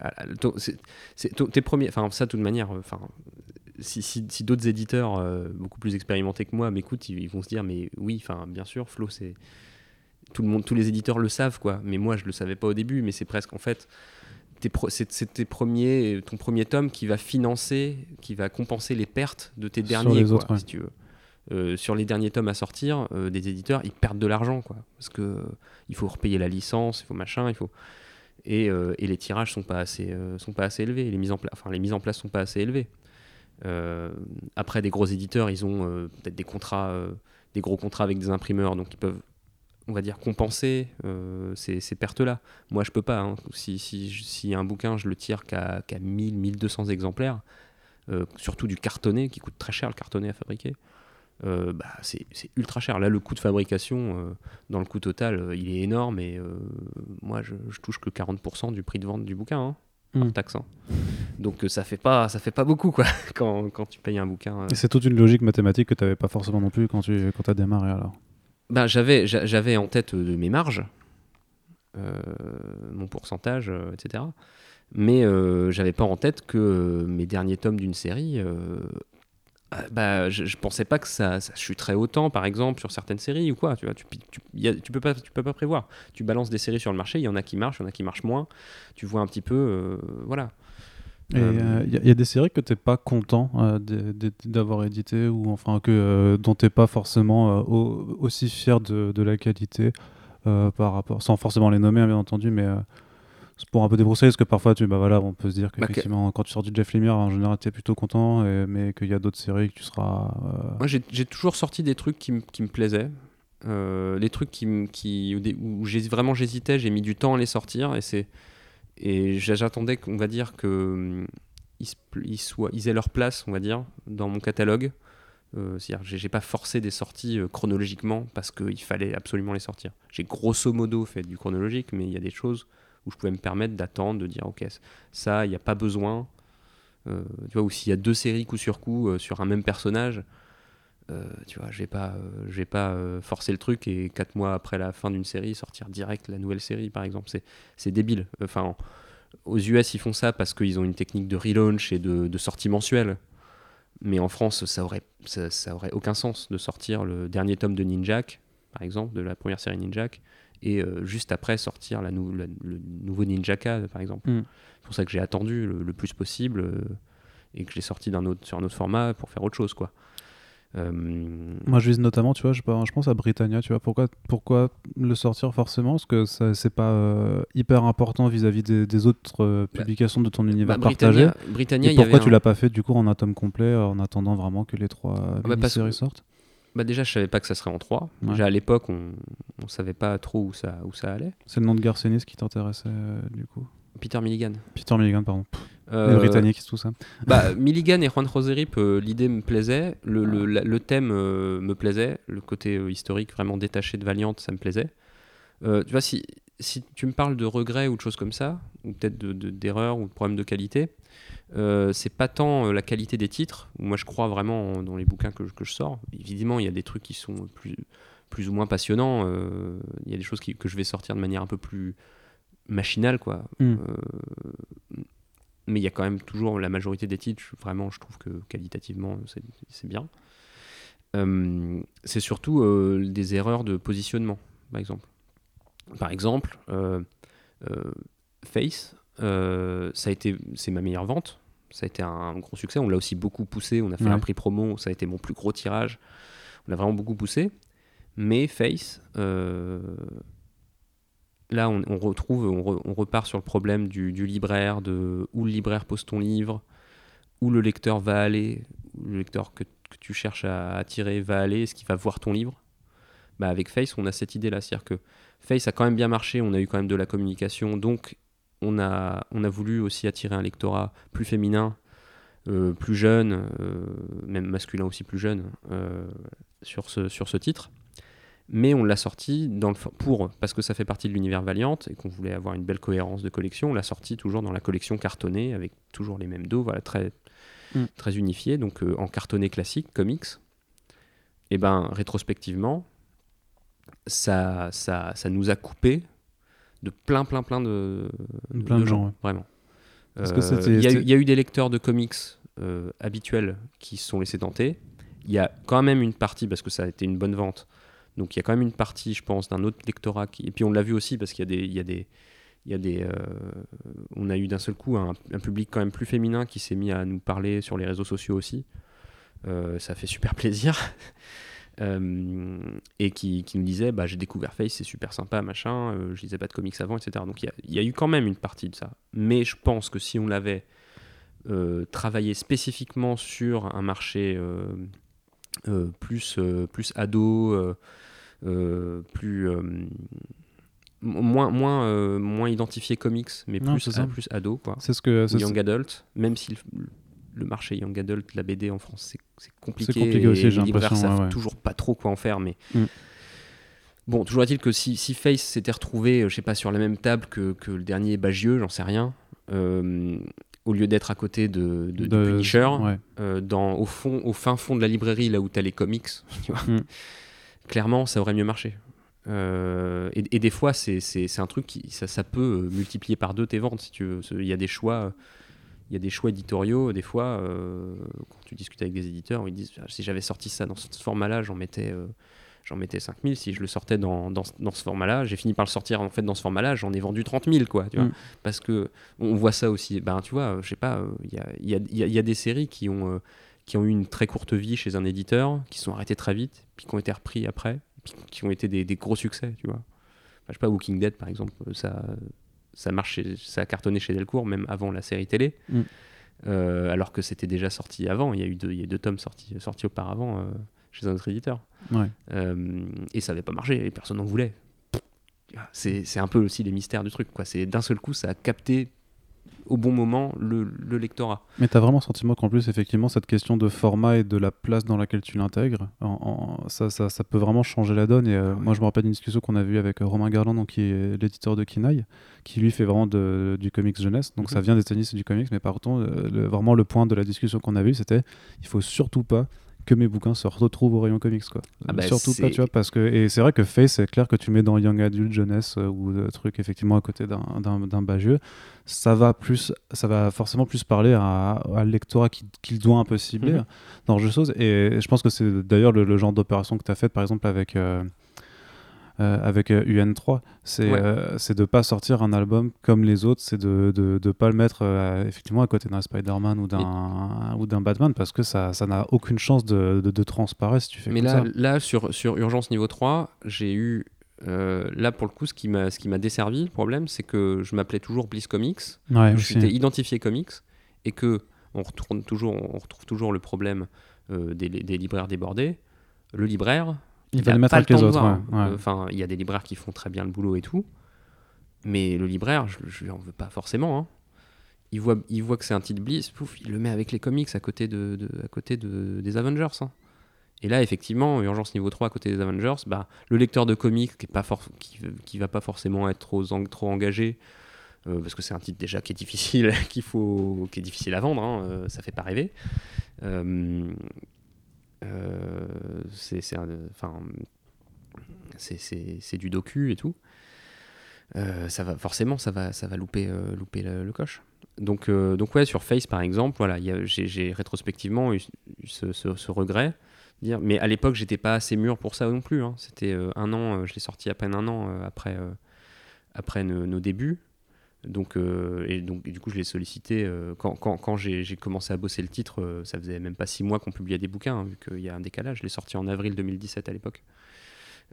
Tes premiers. Enfin, ça, de toute manière, enfin. Si, si- si d'autres éditeurs euh, beaucoup plus expérimentés que moi m'écoutent, ils, ils vont se dire mais oui, enfin bien sûr, Flo, c'est tout le monde, tous les éditeurs le savent quoi. Mais moi, je le savais pas au début, mais c'est presque en fait c'est tes premiers, ton premier tome qui va financer, qui va compenser les pertes de tes Sur derniers, quoi, autres, ouais. si tu veux. Euh, sur les derniers tomes à sortir, euh, des éditeurs, ils perdent de l'argent, quoi, parce que euh, il faut repayer la licence, il faut machin, il faut et, et les tirages sont pas assez, sont pas assez élevés, les mises en place, enfin les mises en place sont pas assez élevées. Après, des gros éditeurs, ils ont peut-être des contrats, des gros contrats avec des imprimeurs, donc ils peuvent, on va dire, compenser ces, pertes-là. Moi, je peux pas. hein. Si, si, un bouquin, je le tire qu'à qu'à 1000, 1200 exemplaires, surtout du cartonné, qui coûte très cher le cartonné à fabriquer, euh, bah, c'est ultra cher. Là, le coût de fabrication, euh, dans le coût total, euh, il est énorme et moi, je, je touche que 40% du prix de vente du bouquin, hein, hors Mm. taxe. hein. Donc, ça fait pas, ça fait pas beaucoup quoi, quand, quand tu payes un bouquin. Et c'est toute une logique mathématique que t'avais pas forcément non plus quand tu quand as démarré alors. Ben, j'avais, j'a- j'avais en tête de mes marges, mon pourcentage, etc. Mais euh, j'avais pas en tête que euh, mes derniers tomes d'une série, euh, bah, je, je pensais pas que ça, ça chuterait autant, par exemple, sur certaines séries ou quoi. Tu vois, tu, tu, y a- tu peux pas, tu peux pas prévoir. Tu balances des séries sur le marché, il y en a qui marchent, il y en a qui marchent moins. Tu vois un petit peu, euh, voilà. Et Euh, il y, a- y a des séries que t'es pas content euh, d'avoir édité ou enfin que euh, dont t'es pas forcément euh, au- aussi fier de, de la qualité euh, par rapport, sans forcément les nommer hein, bien entendu, mais euh, pour un peu débroussailler parce que parfois tu bah voilà on peut se dire que- qu'effectivement quand tu sors du Jeff Lemire en général t'es plutôt content et- mais qu'il y a d'autres séries que tu seras euh, Moi, j'ai toujours sorti des trucs qui, me plaisaient. Euh, les trucs qui, qui, où, où j'ai vraiment j'hésitais, j'ai mis du temps à les sortir et c'est et j'a- j'attendais qu'on va dire que ils, ils soient, ils aient leur place, on va dire, dans mon catalogue. Euh, C'est-à-dire, j'ai j'ai pas forcé des sorties euh, chronologiquement parce qu'il fallait absolument les sortir. J'ai grosso modo fait du chronologique, mais il y a des choses où je pouvais me permettre d'attendre, de dire ok, ça, il n'y a pas besoin. Euh, tu vois, ou s'il y a deux séries coup sur coup euh, sur un même personnage, euh, tu vois, je vais pas, je le truc et quatre mois après la fin d'une série sortir direct la nouvelle série, par exemple. C'est, débile. Enfin, en- aux US, ils font ça parce qu'ils ont une technique de relaunch et de, sortie mensuelle. Mais en France, ça aurait, ça aurait aucun sens de sortir le dernier tome de Ninjak, par exemple, de la première série Ninjak, et euh, juste après sortir la nou- la- le nouveau Ninjaka, par exemple. Mm. C'est pour ça que j'ai attendu le, le plus possible euh, et que je l'ai sorti d'un autre, sur un autre format pour faire autre chose, quoi. Euh, Moi, je vise notamment, tu vois, je, pense à Britannia, tu vois. Pourquoi, pourquoi le sortir forcément? Parce que c'est pas euh, hyper important vis-à-vis des, des autres euh, Bah, publications de ton univers bah, partagé. Britannia, Britannia, Et il y pourquoi avait tu un- l'as pas fait du coup en un tome complet en attendant vraiment que les trois bah, parce séries sortent? Bah déjà, je savais pas que ça serait en 3. Ouais. Déjà à l'époque, on, on savait pas trop où ça, où ça allait. C'est le nom de Garcenis qui t'intéressait euh, du coup Peter Milligan. Peter Milligan, pardon. Euh, Les Britanniques, tout ça. Bah, Milligan et Juan Roserip, euh, l'idée me plaisait, le, le, la- le thème euh, me plaisait, le côté euh, historique vraiment détaché de Valiant, ça me plaisait. Tu vois, si, si tu me parles de regrets ou de choses comme ça, ou peut-être de- de- d'erreurs ou de problèmes de qualité, euh, c'est pas tant euh, la qualité des titres, moi je crois vraiment en- dans les bouquins que, je- que je sors. Évidemment, il y a des trucs qui sont plus, plus ou moins passionnants, euh, il y a des choses qui- que je vais sortir de manière un peu plus machinale, quoi. Mm. Euh, mais il y a quand même toujours la majorité des titres, vraiment, je trouve que qualitativement, c'est c'est bien. C'est surtout des erreurs de positionnement, par exemple. Par exemple, Face, euh, ça a été, c'est ma meilleure vente. Ça a été un gros succès. On l'a aussi beaucoup poussé. On a fait Ouais. un prix promo. Ça a été mon plus gros tirage. On l'a vraiment beaucoup poussé. Mais Face, euh, là, on, on retrouve, on, re- on repart sur le problème du, du libraire, de où le libraire pose ton livre, où le lecteur va aller, où le lecteur que, que tu cherches à attirer va aller, est-ce qu'il va voir ton livre? Bah, Avec Face, on a cette idée-là. C'est-à-dire que Face a quand même bien marché, on a eu quand même de la communication, donc on a, on a voulu aussi attirer un lectorat plus féminin, euh, plus jeune, euh, même masculin aussi plus jeune, euh, sur, ce, sur ce titre. Mais on l'a sorti dans le, for- pour, parce que ça fait partie de l'univers Valiant et qu'on voulait avoir une belle cohérence de collection, on l'a sorti toujours dans la collection cartonnée avec toujours les mêmes dos, voilà, très, Mm. très unifié, donc en cartonné classique, comics. Et ben rétrospectivement, ça, ça, ça nous a coupé de plein, plein, plein de, Plein de gens, ouais. vraiment. Euh, Il y, y a eu des lecteurs de comics euh, habituels qui se sont laissés tenter. Il y a quand même une partie, parce que ça a été une bonne vente, donc il y a quand même une partie, je pense, d'un autre lectorat qui. Et puis on l'a vu aussi parce qu'il y a des. Il y a des il y a des, euh, on a eu d'un seul coup un, un public quand même plus féminin qui s'est mis à nous parler sur les réseaux sociaux aussi. Euh, ça fait super plaisir. Euh, et qui, qui nous disait bah, j'ai découvert Face, c'est super sympa, machin, euh, je lisais pas de comics avant, etc. Donc il y a- il y, a eu quand même une partie de ça. Mais je pense que si on l'avait euh, travaillé spécifiquement sur un marché euh, plus, plus ado, plus. moins, moins, moins identifié comics, mais Non, plus, plus ado, quoi. C'est ce que. Young adult, même si le, le marché young adult, la BD en France, c'est compliqué. C'est compliqué aussi, les j'ai libraires l'impression, savent ouais, ouais. toujours pas trop quoi en faire, mais. Mm. Bon, toujours est-il que si, si Face s'était retrouvé, euh, je sais pas, sur la même table que, que le dernier Bagieux, j'en sais rien, euh, au lieu d'être à côté de, de, du Punisher, ouais. euh, dans, au, fond, au fin fond de la librairie, là où tu as les comics, tu vois, Mm. clairement, ça aurait mieux marché. Euh, et, et des fois, c'est- un truc qui ça, ça peut multiplier par deux tes ventes, si tu veux. Il y a des choix, il y a des choix éditoriaux. Des fois, euh, quand tu discutes avec des éditeurs, ils disent Ah, si j'avais sorti ça dans ce format-là, j'en mettais, euh, j'en mettais 5000. Si je le sortais dans, dans, ce- dans ce format-là, j'ai fini par le sortir en fait dans ce format-là, j'en ai vendu 30 000, quoi. Tu vois Mm. Parce que on voit ça aussi. Ben, tu vois, je sais pas, euh, il y, a, y, a, y a- il y a des séries qui ont, qui ont eu une très courte vie chez un éditeur, qui sont arrêtées très vite, puis qui ont été repris après, puis qui ont été des, des gros succès, tu vois. Enfin, je sais pas, Walking Dead, par exemple, ça, ça marche, chez- ça a cartonné chez Delcourt, même avant la série télé, Mm. Euh, alors que c'était déjà sorti avant. Il y a eu deux, il y a deux tomes sortis, sortis auparavant euh, chez un autre éditeur. Ouais. Euh, et ça n'avait pas marché, et personne n'en voulait. C'est c'est un peu aussi les mystères du truc. D'un seul coup, ça a capté au bon moment le, le lectorat. Mais tu as vraiment le sentiment qu'en plus, effectivement, cette question de format et de la place dans laquelle tu l'intègres, en- en- ça, ça, ça peut vraiment changer la donne. Et euh, Ah moi, je me rappelle d'une discussion qu'on a vue avec euh, Romain Garland, donc, qui est l'éditeur de Kinaï, qui lui fait vraiment de- du comics jeunesse. Donc Mhm. ça vient des tennis et du comics, mais par contre, euh, le- vraiment le point de la discussion qu'on a vue, c'était il faut surtout pas que mes bouquins se retrouvent au rayon comics quoi. Ah bah, surtout pas tu vois parce que et c'est vrai que Face c'est clair que tu mets dans Young Adult jeunesse euh, ou euh, truc effectivement à côté d'un Bagieux ça va plus ça va forcément plus parler à, à le lectorat qui, qu'il doit un peu cibler Mhm. dans le jeu et je pense que c'est d'ailleurs le, le genre d'opération que tu as faite par exemple avec euh, avec euh, UN3 c'est Ouais. euh, de pas sortir un album comme les autres c'est de, de de pas le mettre euh, effectivement à côté d'un Spider-Man ou d'un ou d'un Batman parce que ça ça n'a aucune chance de, de, transparaître si tu fais Mais comme là, ça là sur, sur Urgence niveau 3, j'ai eu. euh, là, pour le coup, ce qui m'a ce qui m'a desservi, le problème, c'est que je m'appelais toujours Bliss Comics. ouais, suis identifié comics et que on retourne toujours, on retrouve toujours le problème euh, des, des libraires débordés. le libraire, Il va les mettre avec le les autres. voir, ouais, ouais. Enfin, il y a des libraires qui font très bien le boulot et tout, mais le libraire, je, je lui en veux pas forcément. hein. Il voit, il voit que c'est un titre Bliss, pouf, il le met avec les comics à côté de, de- à côté de, des Avengers. hein. Et là, effectivement, Urgence niveau 3 à côté des Avengers, bah, le lecteur de comics qui est pas for- qui, qui va pas forcément être trop, en- trop engagé, euh, parce que c'est un titre déjà qui est difficile, qu'il faut, qui est difficile à vendre, hein, euh, ça fait pas rêver. Euh, c'est c'est c'est- du docu et tout. Euh, ça va forcément, ça va, ça va louper, euh, louper le, coche. Donc, euh, donc ouais, sur Face par exemple, voilà, j'ai rétrospectivement eu, ce, regret. Dire, mais à l'époque, j'étais pas assez mûr pour ça non plus. hein. C'était euh, un an, euh, je l'ai sorti à peine un an euh, après, euh, après nos débuts. Donc, euh, et donc, et du coup, je l'ai sollicité euh, quand, quand, j'ai commencé à bosser le titre. euh, ça faisait même pas six mois qu'on publiait des bouquins, hein, vu qu'il y a un décalage. Je l'ai sorti en avril 2017 à l'époque.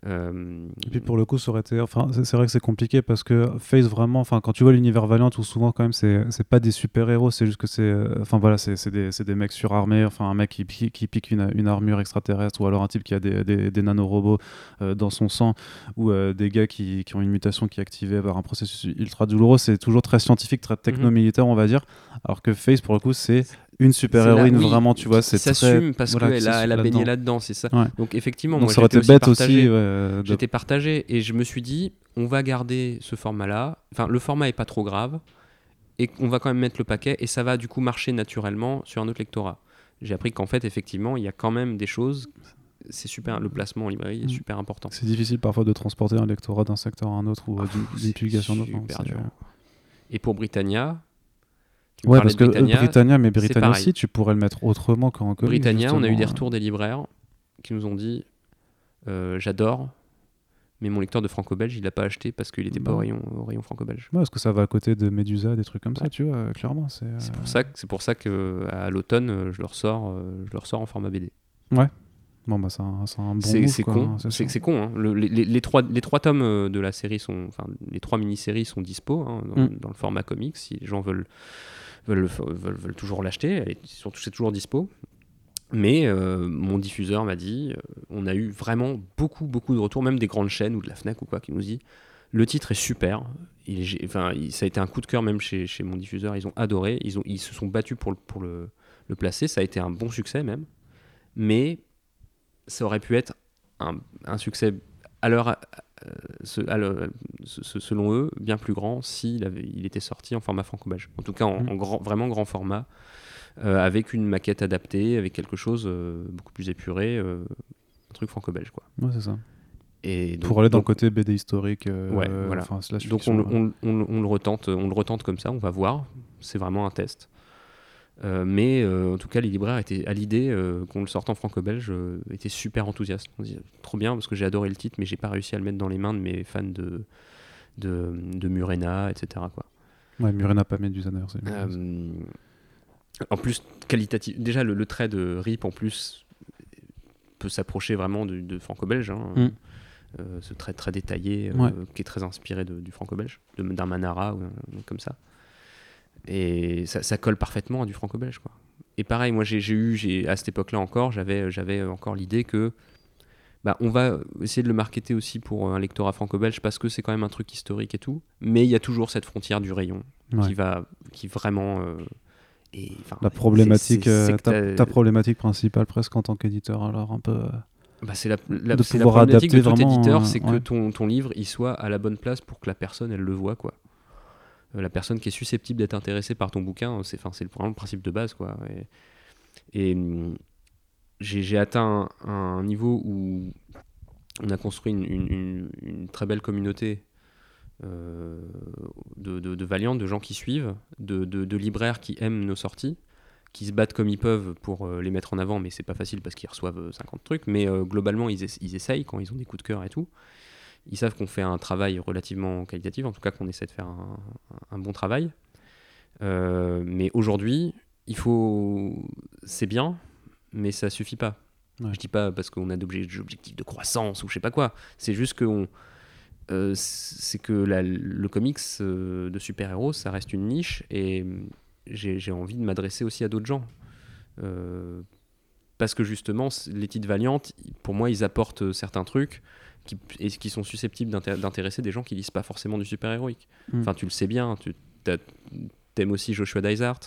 Euh, Et puis pour le coup, ça aurait été. Enfin, c'est vrai que c'est compliqué parce que Face vraiment. Enfin, quand tu vois l'univers Valiant, où souvent quand même, c'est c'est pas des super héros, c'est juste que c'est. euh, Enfin voilà, c'est c'est des, c'est des mecs surarmés. Enfin, un mec qui, pi- qui pique une, une armure extraterrestre, ou alors un type qui a des, des, des nanorobots euh, dans son sang, ou euh, des gars qui, qui ont une mutation qui est activée par un processus ultra douloureux. C'est toujours très scientifique, très techno-militaire, on va dire. Alors que Face, pour le coup, c'est une super c'est là- héroïne, oui, vraiment, tu vois. C'est très. s'assume parce voilà, qu'elle a, elle a baigné là-dedans. c'est ça. Ouais. Donc effectivement, Donc moi, ça aurait j'étais été bête partagé. aussi. ouais, de- J'étais partagé et je me suis dit, on va garder ce format-là. Enfin, le format est pas trop grave et on va quand même mettre le paquet et ça va du coup marcher naturellement sur un autre lectorat. J'ai appris qu'en fait, effectivement, il y a quand même des choses. C'est super. Le placement en librairie est Mm. super important. C'est difficile parfois de transporter un lectorat d'un secteur à un autre ou euh, d'une- d'une publication à une autre. super c'est- dur. Et pour Britannia, tu Ouais, parce que euh, Britannia, Britannia, mais Britannia aussi, tu pourrais le mettre autrement qu'en comics. Britannia, on a eu des retours des libraires qui nous ont dit euh, j'adore, mais mon lecteur de franco-belge, il l'a pas acheté parce qu'il n'était pas au Bah. rayon, au rayon franco-belge. Ouais, parce que ça va à côté de Medusa, des trucs comme ça, Ouais. tu vois, clairement. C'est euh, pour ça que c'est pour ça que à l'automne, euh, je le ressors, euh, je le ressors en format BD. Bon, bah, c'est un, bon c'est con, hein, c'est con. hein. Le- les, trois les trois tomes de la série sont, enfin les trois mini-séries sont dispo hein, dans, Mm. dans le format comics. Si les gens veulent veulent, le- veulent, veulent toujours l'acheter, c'est toujours dispo. Mais euh, mon diffuseur m'a dit, euh, on a eu vraiment beaucoup, beaucoup de retours, même des grandes chaînes ou de la Fnac ou quoi, qui nous dit le titre est super. Enfin, ça a été un coup de cœur même chez, mon diffuseur. Ils ont adoré. Ils, se sont battus pour, le, placer. Ça a été un bon succès même. Mais ça aurait pu être un, un succès à leur, euh, ce- ce- selon eux, bien plus grand s'il avait- il était sorti en format franco-belge. En tout cas, en, Mm. en grand, vraiment grand format, euh, avec une maquette adaptée, avec quelque chose euh, beaucoup plus épuré, euh, un truc franco-belge. quoi. Ouais, c'est ça. Et donc- Pour aller dans le côté BD historique. Ouais, voilà. slash donc fiction, on, le- ouais. on le- on le- on le retente, on le retente comme ça, on va voir. C'est vraiment un test. Euh, mais euh, en tout cas, les libraires étaient à l'idée euh, qu'on le sorte en franco-belge, euh, étaient super enthousiastes. On dit trop bien parce que j'ai adoré le titre, mais j'ai pas réussi à le mettre dans les mains de mes fans de de, de Murena, etc. Quoi. Ouais, Murena pas Medusa d'ailleurs. c'est- Euh, en plus, qualitatif. Déjà, le, le trait de Rip, en plus, peut s'approcher vraiment du- de, franco-belge. hein. Mm. Euh, ce trait très détaillé, euh, Ouais. qui est très inspiré de- du franco-belge, de- d'un Manara ou comme ça. Et ça, ça colle parfaitement à du franco-belge. quoi. Et pareil, moi, j'ai eu, j'ai- à cette époque-là encore, j'avais j'avais encore l'idée que bah, on va essayer de le marketer aussi pour un lectorat franco-belge parce que c'est quand même un truc historique et tout. Mais il y a toujours cette frontière du rayon Ouais. qui va qui vraiment euh, et, La problématique, euh, ta, problématique principale presque en tant qu'éditeur, alors un peu. euh, bah, c'est la, la, de la pouvoir problématique de adapter tout vraiment, éditeur c'est que ton, ton livre il soit à la bonne place pour que la personne elle le voit quoi la personne qui est susceptible d'être intéressée par ton bouquin c'est vraiment le principe de base quoi et, hum, j'ai atteint un, niveau où on a construit une, très belle communauté euh, de, de, de de gens qui suivent, de, libraires qui aiment nos sorties, qui se battent comme ils peuvent pour euh, les mettre en avant, mais c'est pas facile parce qu'ils reçoivent euh, 50 trucs. Mais euh, globalement, ils, ils essayent quand ils ont des coups de cœur et tout. Ils savent qu'on fait un travail relativement qualitatif, en tout cas qu'on essaie de faire un, un bon travail. Euh, mais aujourd'hui, il faut. C'est bien, mais ça suffit pas. Ouais. Je dis pas parce qu'on a d'objectifs objectifs de croissance ou je sais pas quoi. C'est juste que on- euh, c'est que la- le comics euh, de super-héros, ça reste une niche et j'ai envie de m'adresser aussi à d'autres gens. Parce que justement, les titres Valiant, pour moi, ils apportent certains trucs qui, et qui sont susceptibles d'inté- d'intéresser des gens qui lisent pas forcément du super-héroïque. Mm. Enfin, tu le sais bien, tu t'aimes aussi Joshua Dysart,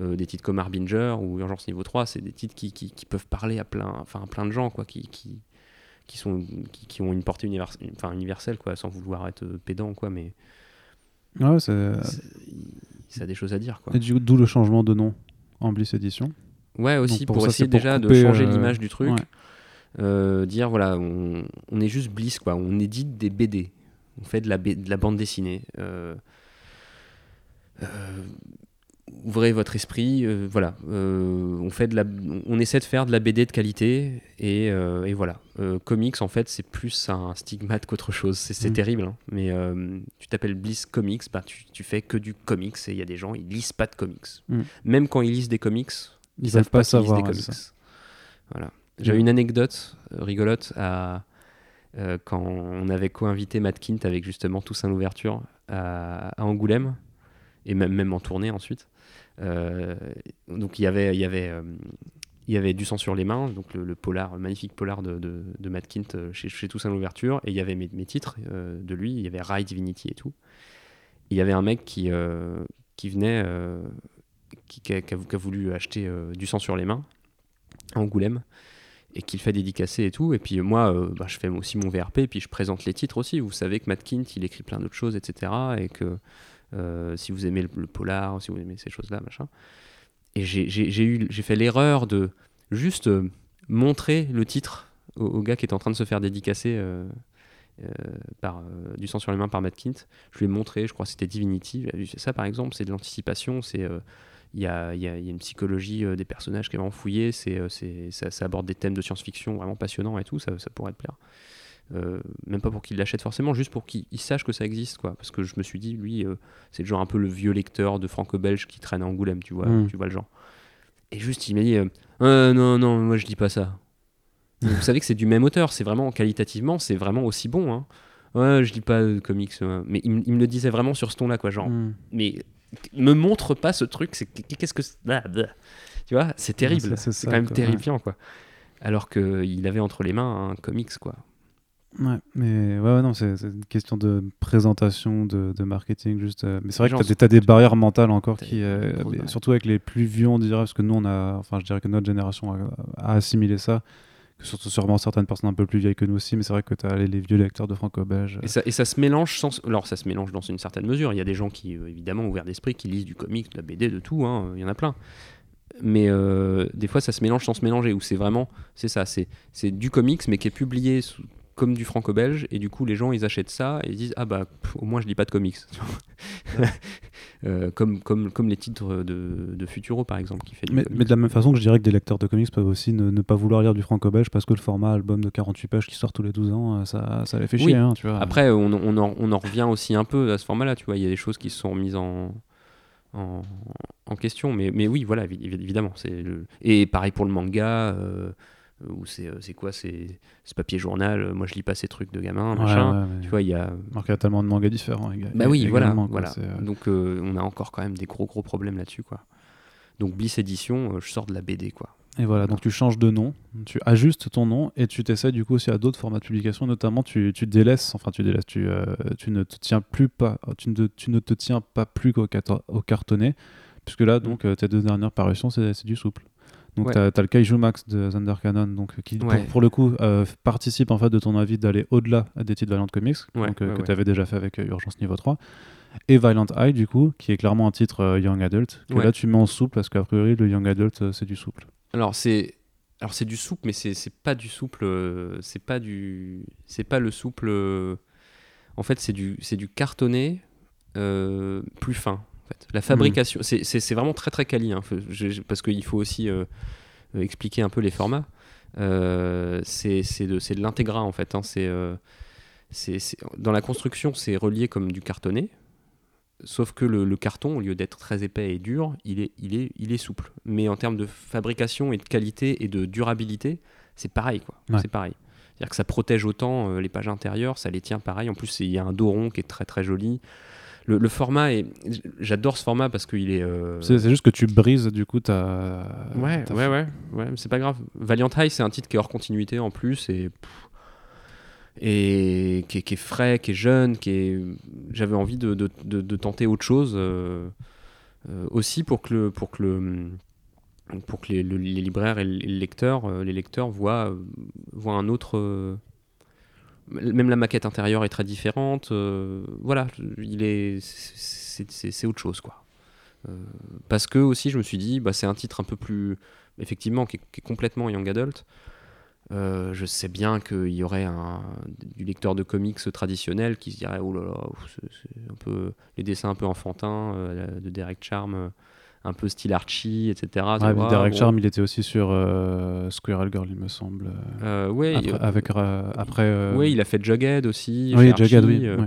euh, des titres comme Harbinger ou Urgence Niveau 3, c'est des titres qui, qui- qui peuvent parler à plein, enfin, à plein de gens, quoi, qui, qui, qui, sont, qui, qui ont une portée univers- enfin, universelle, quoi, sans vouloir être euh, pédant, quoi, mais Ouais, ça a des choses à dire, quoi. D'où le changement de nom en Bliss Edition. Ouais, aussi Donc, pour pour, ça, essayer déjà de changer euh, l'image du truc. ouais. Euh, dire voilà, on, on est juste Bliss, quoi. On édite des BD. On fait de la, de la bande dessinée. Euh, euh, ouvrez votre esprit. voilà. On, fait de la, on essaie de faire de la BD de qualité. Et, et voilà. Comics, en fait, c'est plus un stigmate qu'autre chose. C'est c'est Mm. terrible. hein. Mais tu t'appelles Bliss Comics, bah, tu, tu fais que du comics. Et il y a des gens, ils lisent pas de comics. Mm. Même quand ils lisent des comics, Ils, savent savent pas savoir. des comics. Voilà. J'avais Mm. une anecdote euh, rigolote à, euh, quand on avait co-invité Matt Kint avec justement Toussaint l'ouverture à, à Angoulême et même, même en tournée ensuite. Euh, donc il y avait, il y avait, euh, il y avait du sang sur les mains, donc le, le polar, le magnifique polar de, de, de Matt Kint chez, chez Toussaint l'ouverture, et il y avait mes, mes titres de lui, il y avait Ride Divinity et tout. Et il y avait un mec qui, qui venait, qui, qui a, qui voulu acheter du sang sur les mains à Angoulême et qu'il fait dédicacer et tout. Et puis moi, euh, bah, je fais aussi mon VRP et puis je présente les titres aussi. Vous savez que Matt Kint, il écrit plein d'autres choses, etc. Et que euh, si vous aimez le, polar, si vous aimez ces choses-là, machin. Et j'ai- fait l'erreur de juste euh, montrer le titre au, gars qui est en train de se faire dédicacer par du sang sur les mains par Matt Kint. Je lui ai montré, je crois que c'était Divinity. Ça, par exemple, c'est de l'anticipation. C'est il y, y a- il y a une psychologie euh, des personnages qui est vraiment fouillée. C'est, euh, c'est, ça, ça aborde des thèmes de science-fiction vraiment passionnants et tout. Ça, ça pourrait te plaire. Euh, même pas pour qu'il l'achète forcément, juste pour qu'il il sache que ça existe. Quoi. Parce que je me suis dit, lui, euh, c'est le genre un peu le vieux lecteur de franco-belge qui traîne à Angoulême, tu vois, Mm. tu vois le genre. Et juste, il m'a dit, euh, non, non, moi je dis pas ça. Vous savez que c'est du même auteur, c'est vraiment qualitativement, c'est vraiment aussi bon. Hein. Ouais, je lis pas de comics, mais il, me le disait vraiment sur ce ton-là, quoi. Genre, Mm. mais me montre pas ce truc, c'est qu'est-ce que c'est Ah, tu vois, c'est terrible, c'est- quand même quoi, terrifiant quoi. Alors que il avait entre les mains un comics quoi. Ouais, mais ouais, ouais, non, c'est une question de présentation, de, de marketing, juste. euh, mais c'est vrai que tu as, des barrières mentales encore qui, euh, surtout avec les plus vieux, on dirait, parce que nous, on a, enfin, je dirais que notre génération a, a assimilé ça, surtout sûrement certaines personnes un peu plus vieilles que nous aussi, mais c'est vrai que tu as les, vieux lecteurs de franco-belge. Et ça, se mélange alors ça se mélange dans une certaine mesure. Il y a des gens qui euh, évidemment ouverts d'esprit qui lisent du comics, de la BD, de tout. hein, Il y en a plein. Mais euh, des fois ça se mélange sans se mélanger. Où c'est vraiment, c'est ça, c'est du comics mais qui est publié comme du franco-belge et du coup les gens ils achètent ça et ils disent ah bah pff, au moins je lis pas de comics. Euh, comme, comme, comme les titres de, de Futuro par exemple qui fait Mais, de la même façon que je dirais que des lecteurs de comics peuvent aussi ne, ne pas vouloir lire du franco-belge parce que le format album de 48 pages qui sort tous les 12 ans, euh, ça, ça les fait Oui. chier. hein, tu vois. Après, on, on en, on en revient aussi un peu à ce format-là, tu vois. Il y a des choses qui se sont mises en, en, en question, mais, mais oui, voilà, évi- évidemment. C'est le... Et pareil pour le manga, euh, où c'est euh, c'est quoi C'est papier journal. euh, Moi, je lis pas ces trucs de gamin, Ouais, machin. ouais, Tu vois, il y a. Alors qu'il y a tellement de mangas différents. Bah oui, voilà. quoi, euh, Donc, euh, on a encore quand même des gros, gros problèmes là-dessus, quoi. Donc, Bliss Edition, euh, je sors de la BD, quoi. Et voilà, donc tu changes de nom, tu ajustes ton nom et tu t'essaies du coup aussi à d'autres formats de publication, notamment tu, tu délaisses, enfin tu délaisses, tu, euh, tu ne te tiens plus pas, tu ne, tu ne te tiens pas plus qu'au carton- au cartonné, puisque là donc euh, tes deux dernières parutions c'est c'est du souple. Donc Ouais. tu as, le Kaiju Max de Thunder Cannon, donc qui pour- Ouais. pour, le coup euh, participe en fait de ton avis d'aller au-delà des titres Valiant Comics, Ouais, donc, euh, que tu avais déjà fait avec euh, Urgence Niveau 3. Et Violent Eye, du coup, qui est clairement un titre euh, Young Adult, que là tu mets en souple parce qu'a priori le Young Adult euh, c'est du souple. Alors c'est alors c'est du souple mais c'est pas du souple euh, c'est pas du c'est pas le souple euh, en fait c'est du c'est du cartonné euh, plus fin fait. La fabrication c'est- c'est vraiment très très quali hein, parce qu'il faut aussi euh, euh, expliquer un peu les formats. Euh, c'est de de l'intégra en fait hein, c'est euh, dans la construction c'est relié comme du cartonné Sauf que le, le carton, au lieu d'être très épais et dur, il est, il, est, il est souple. Mais en termes de fabrication et de qualité et de durabilité, c'est pareil. quoi. Ouais. C'est pareil. C'est-à-dire que ça protège autant les pages intérieures, ça les tient pareil. En plus, il y a un dos rond qui est très très joli. Le, le format est. J'adore ce format parce qu'il est. euh, C'est c'est juste que tu brises du coup ta. Ouais, ta- ouais, ouais, ouais, mais c'est pas grave. Valiant High, c'est un titre qui est hors continuité en plus et qui est, qui est frais, qui est jeune, qui est. J'avais envie de, de- de- de tenter autre chose euh, euh, aussi pour que le pour que le pour que les, le- les libraires et les lecteurs, les lecteurs voient, voient un autre. Même la maquette intérieure est très différente. euh, voilà, il est, c'est autre chose quoi. Euh, parce que aussi, je me suis dit, bah, c'est un titre un peu plus, effectivement, qui est, complètement young adult. Euh, je sais bien qu'il y aurait du lecteur de comics traditionnel qui se dirait, oh là là, c'est un peu les dessins un peu enfantins de Derek Charm, un peu style Archie, etc. Ouais, vois, Derek bon. Charm, il était aussi sur euh, Squirrel Girl, il me semble. Euh, ouais, Après, il- avec, euh, après. euh, ouais, il a fait Jughead aussi. oui, Archie, Jughead, oui. euh.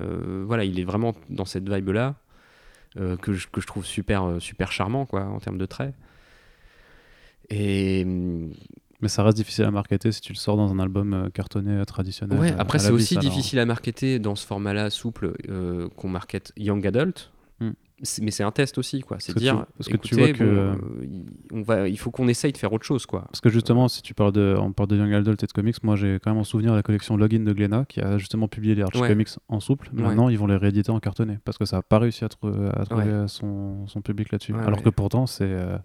Euh, voilà, il est vraiment dans cette vibe-là euh, que, je, que je trouve super, euh, super charmant quoi, en termes de traits. Et hum, Mais ça reste difficile à marketer si tu le sors dans un album euh, cartonné euh, traditionnel. ouais, euh, après, c'est aussi alors. difficile à marketer dans ce format-là souple euh, qu'on market young adult. Hmm. Mais c'est un test aussi, quoi. C'est que tu- dire, parce que tu vois que, bon, euh, on va, il faut qu'on essaye de faire autre chose, quoi. Parce que justement, si tu parles de, on parle de Young Adult et de comics, moi j'ai quand même en souvenir la collection Login de Glénat qui a justement publié les Archie Ouais. Comics en souple. Ouais. Maintenant, ils vont les rééditer en cartonné parce que ça n'a pas réussi à, trou- à trouver Ouais. son, son public là-dessus. Alors que pourtant, c'est. euh,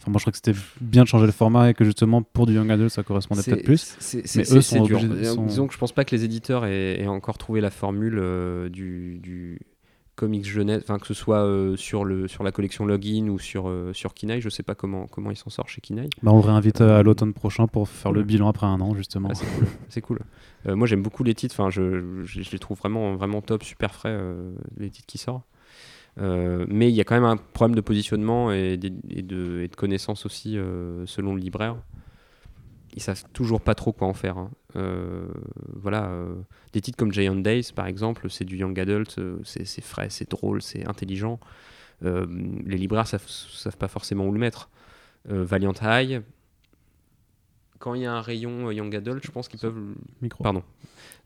Enfin, moi je crois que c'était bien de changer le format et que justement pour du Young Adult ça correspondait peut-être plus. Mais eux sont dur. Euh, sont- Disons que je pense pas que les éditeurs aient, aient encore trouvé la formule euh, du, du comics jeunesse, enfin que ce soit euh, sur, le, sur la collection Login ou sur, euh, sur Kinaï, je sais pas comment, comment ils s'en sortent chez Kinaï. Bah, on réinvite à l'automne prochain pour faire le bilan après un an justement. Ah, c'est cool. Euh, moi j'aime beaucoup les titres, enfin je, je, je les trouve vraiment, vraiment top, super frais, euh, les titres qui sortent. Euh, mais il y a quand même un problème de positionnement et, de, et de connaissance aussi euh, selon le libraire. Ils savent toujours pas trop quoi en faire. hein. Euh, voilà, euh, des titres comme Giant Days par exemple, c'est du young adult, euh, c'est frais, c'est drôle, c'est intelligent. Les libraires savent, savent pas forcément où le mettre. Valiant High, quand il y a un rayon young adult, je pense qu'ils peuvent Micro. Pardon.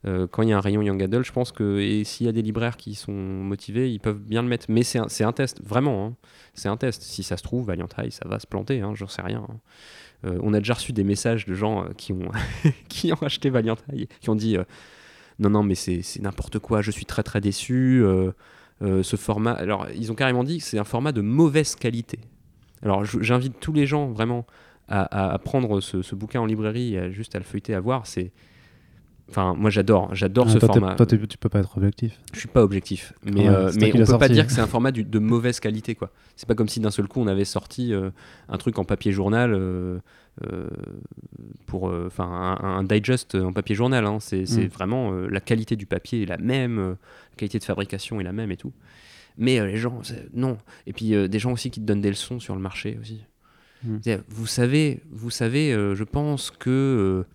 Euh, quand il y a un rayon Young Adult, je pense que et s'il y a des libraires qui sont motivés, ils peuvent bien le mettre. Mais c'est un, c'est un test, vraiment. hein. C'est un test. Si ça se trouve, Valiant High, ça va se planter, hein, j'en sais rien. hein. Euh, on a déjà reçu des messages de gens euh, qui, ont qui ont acheté Valiant qui ont dit euh, non, non, mais c'est n'importe quoi, je suis très très déçu. ce format. Alors, ils ont carrément dit que c'est un format de mauvaise qualité. Alors, j'invite tous les gens vraiment à, prendre ce, ce bouquin en librairie juste à le feuilleter, à voir. C'est. Enfin, moi j'adore, j'adore Ah, ce toi, format. toi, tu peux pas être objectif. Je suis pas objectif, mais, Ouais, euh, mais on peut pas dire que c'est un format du- de mauvaise qualité, quoi. C'est pas comme si d'un seul coup on avait sorti euh, un truc en papier journal euh, euh, pour, enfin, un, un digest en papier journal. hein. C'est Mm. vraiment la qualité du papier est la même, la qualité de fabrication est la même et tout. Mais les gens, non. Et puis des gens aussi qui te donnent des leçons sur le marché aussi. Mm. Vous savez, vous savez, je pense que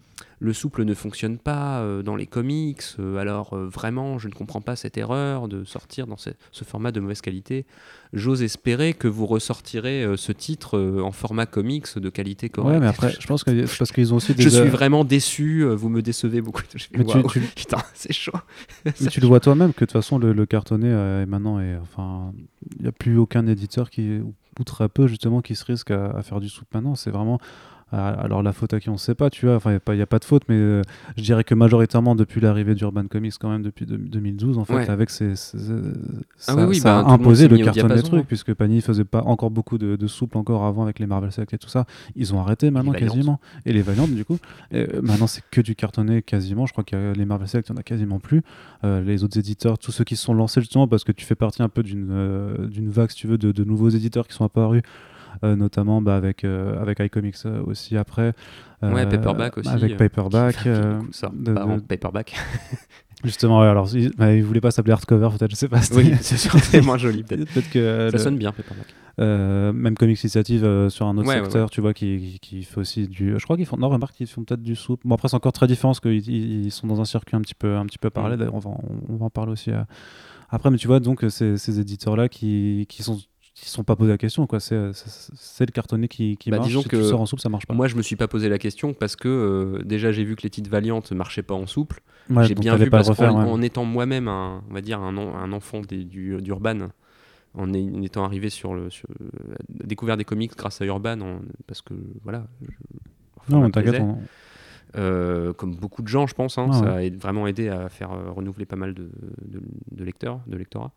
le souple ne fonctionne pas euh, dans les comics, euh, alors euh, vraiment, je ne comprends pas cette erreur de sortir dans ce, ce format de mauvaise qualité. J'ose espérer que vous ressortirez ce titre en format comics de qualité correcte. Ouais, mais après, je pense que c'est parce qu'ils ont aussi des. Je suis vraiment déçu, vous me décevez beaucoup. Mais tu- tu- Putain, c'est chaud. Mais tu le vois toi-même que de toute façon le, le cartonné est maintenant est enfin il n'y a plus aucun éditeur qui ou, très peu justement qui se risque à, à faire du soupe maintenant c'est vraiment alors la faute à qui on ne sait pas tu vois enfin il n'y a, pas- y a pas de faute mais euh, je dirais que majoritairement depuis l'arrivée d'Urban Comics quand même depuis de- 2012 en fait Ouais. avec ses, ses- ça, oui, oui, ça bah, a le imposé le mis au cartonné diapason, truc hein. puisque Panini faisait pas encore beaucoup de, de souple encore avant avec les Marvel Select et tout ça ils ont arrêté maintenant Valiant. quasiment et les Valiantes du coup Et, euh, maintenant c'est que du cartonné quasiment je crois que les Marvel Select il n'y en a quasiment plus euh, les autres éditeurs, tous ceux qui se sont lancés justement parce que tu fais partie un peu d'une d'une vague, si tu veux, de, de nouveaux éditeurs qui sont apparus, notamment bah, avec, euh, avec iComics euh, aussi après. Ouais, Euh, Paperback aussi, Avec euh, Paperback. Euh, ça, de- paperback. justement, alors ils, bah, ils voulaient pas s'appeler hardcover, peut-être, je sais pas. oui, c'est sûr, c'est moins joli peut-être. Que Ça le- sonne bien, paperback. euh, même Comics Initiative euh, sur un autre Ouais, ouais, secteur, tu vois, qui, qui, qui fait aussi du. Je crois qu'ils font. Non, remarque, ils font peut-être du soupe. Bon, après, c'est encore très différent parce qu'ils ils- ils sont dans un circuit un petit peu, un petit peu parallèle. Mm. D'ailleurs, on va, en- on va en parler aussi euh, après. Mais tu vois, donc, euh, ces, ces éditeurs-là qui, qui sont ils ne sont pas posé la question. quoi. C'est le cartonné qui, qui Bah, marche. disons si que tu sors en souple, ça marche pas. Moi, je me suis pas posé la question parce que euh, déjà, j'ai vu que les titres Valiant marchaient pas en souple. Ouais, j'ai bien vu parce qu'en ouais. étant moi-même un, on va dire un, en- un enfant des- du d'Urban, en, étant arrivé sur le, sur, découvert des comics grâce à Urban, en- parce que voilà. je- Non, t'inquiète. Euh, comme beaucoup de gens, je pense, hein, Ah ça a vraiment aidé à faire euh, renouveler pas mal de, de, de lecteurs, de lectorat.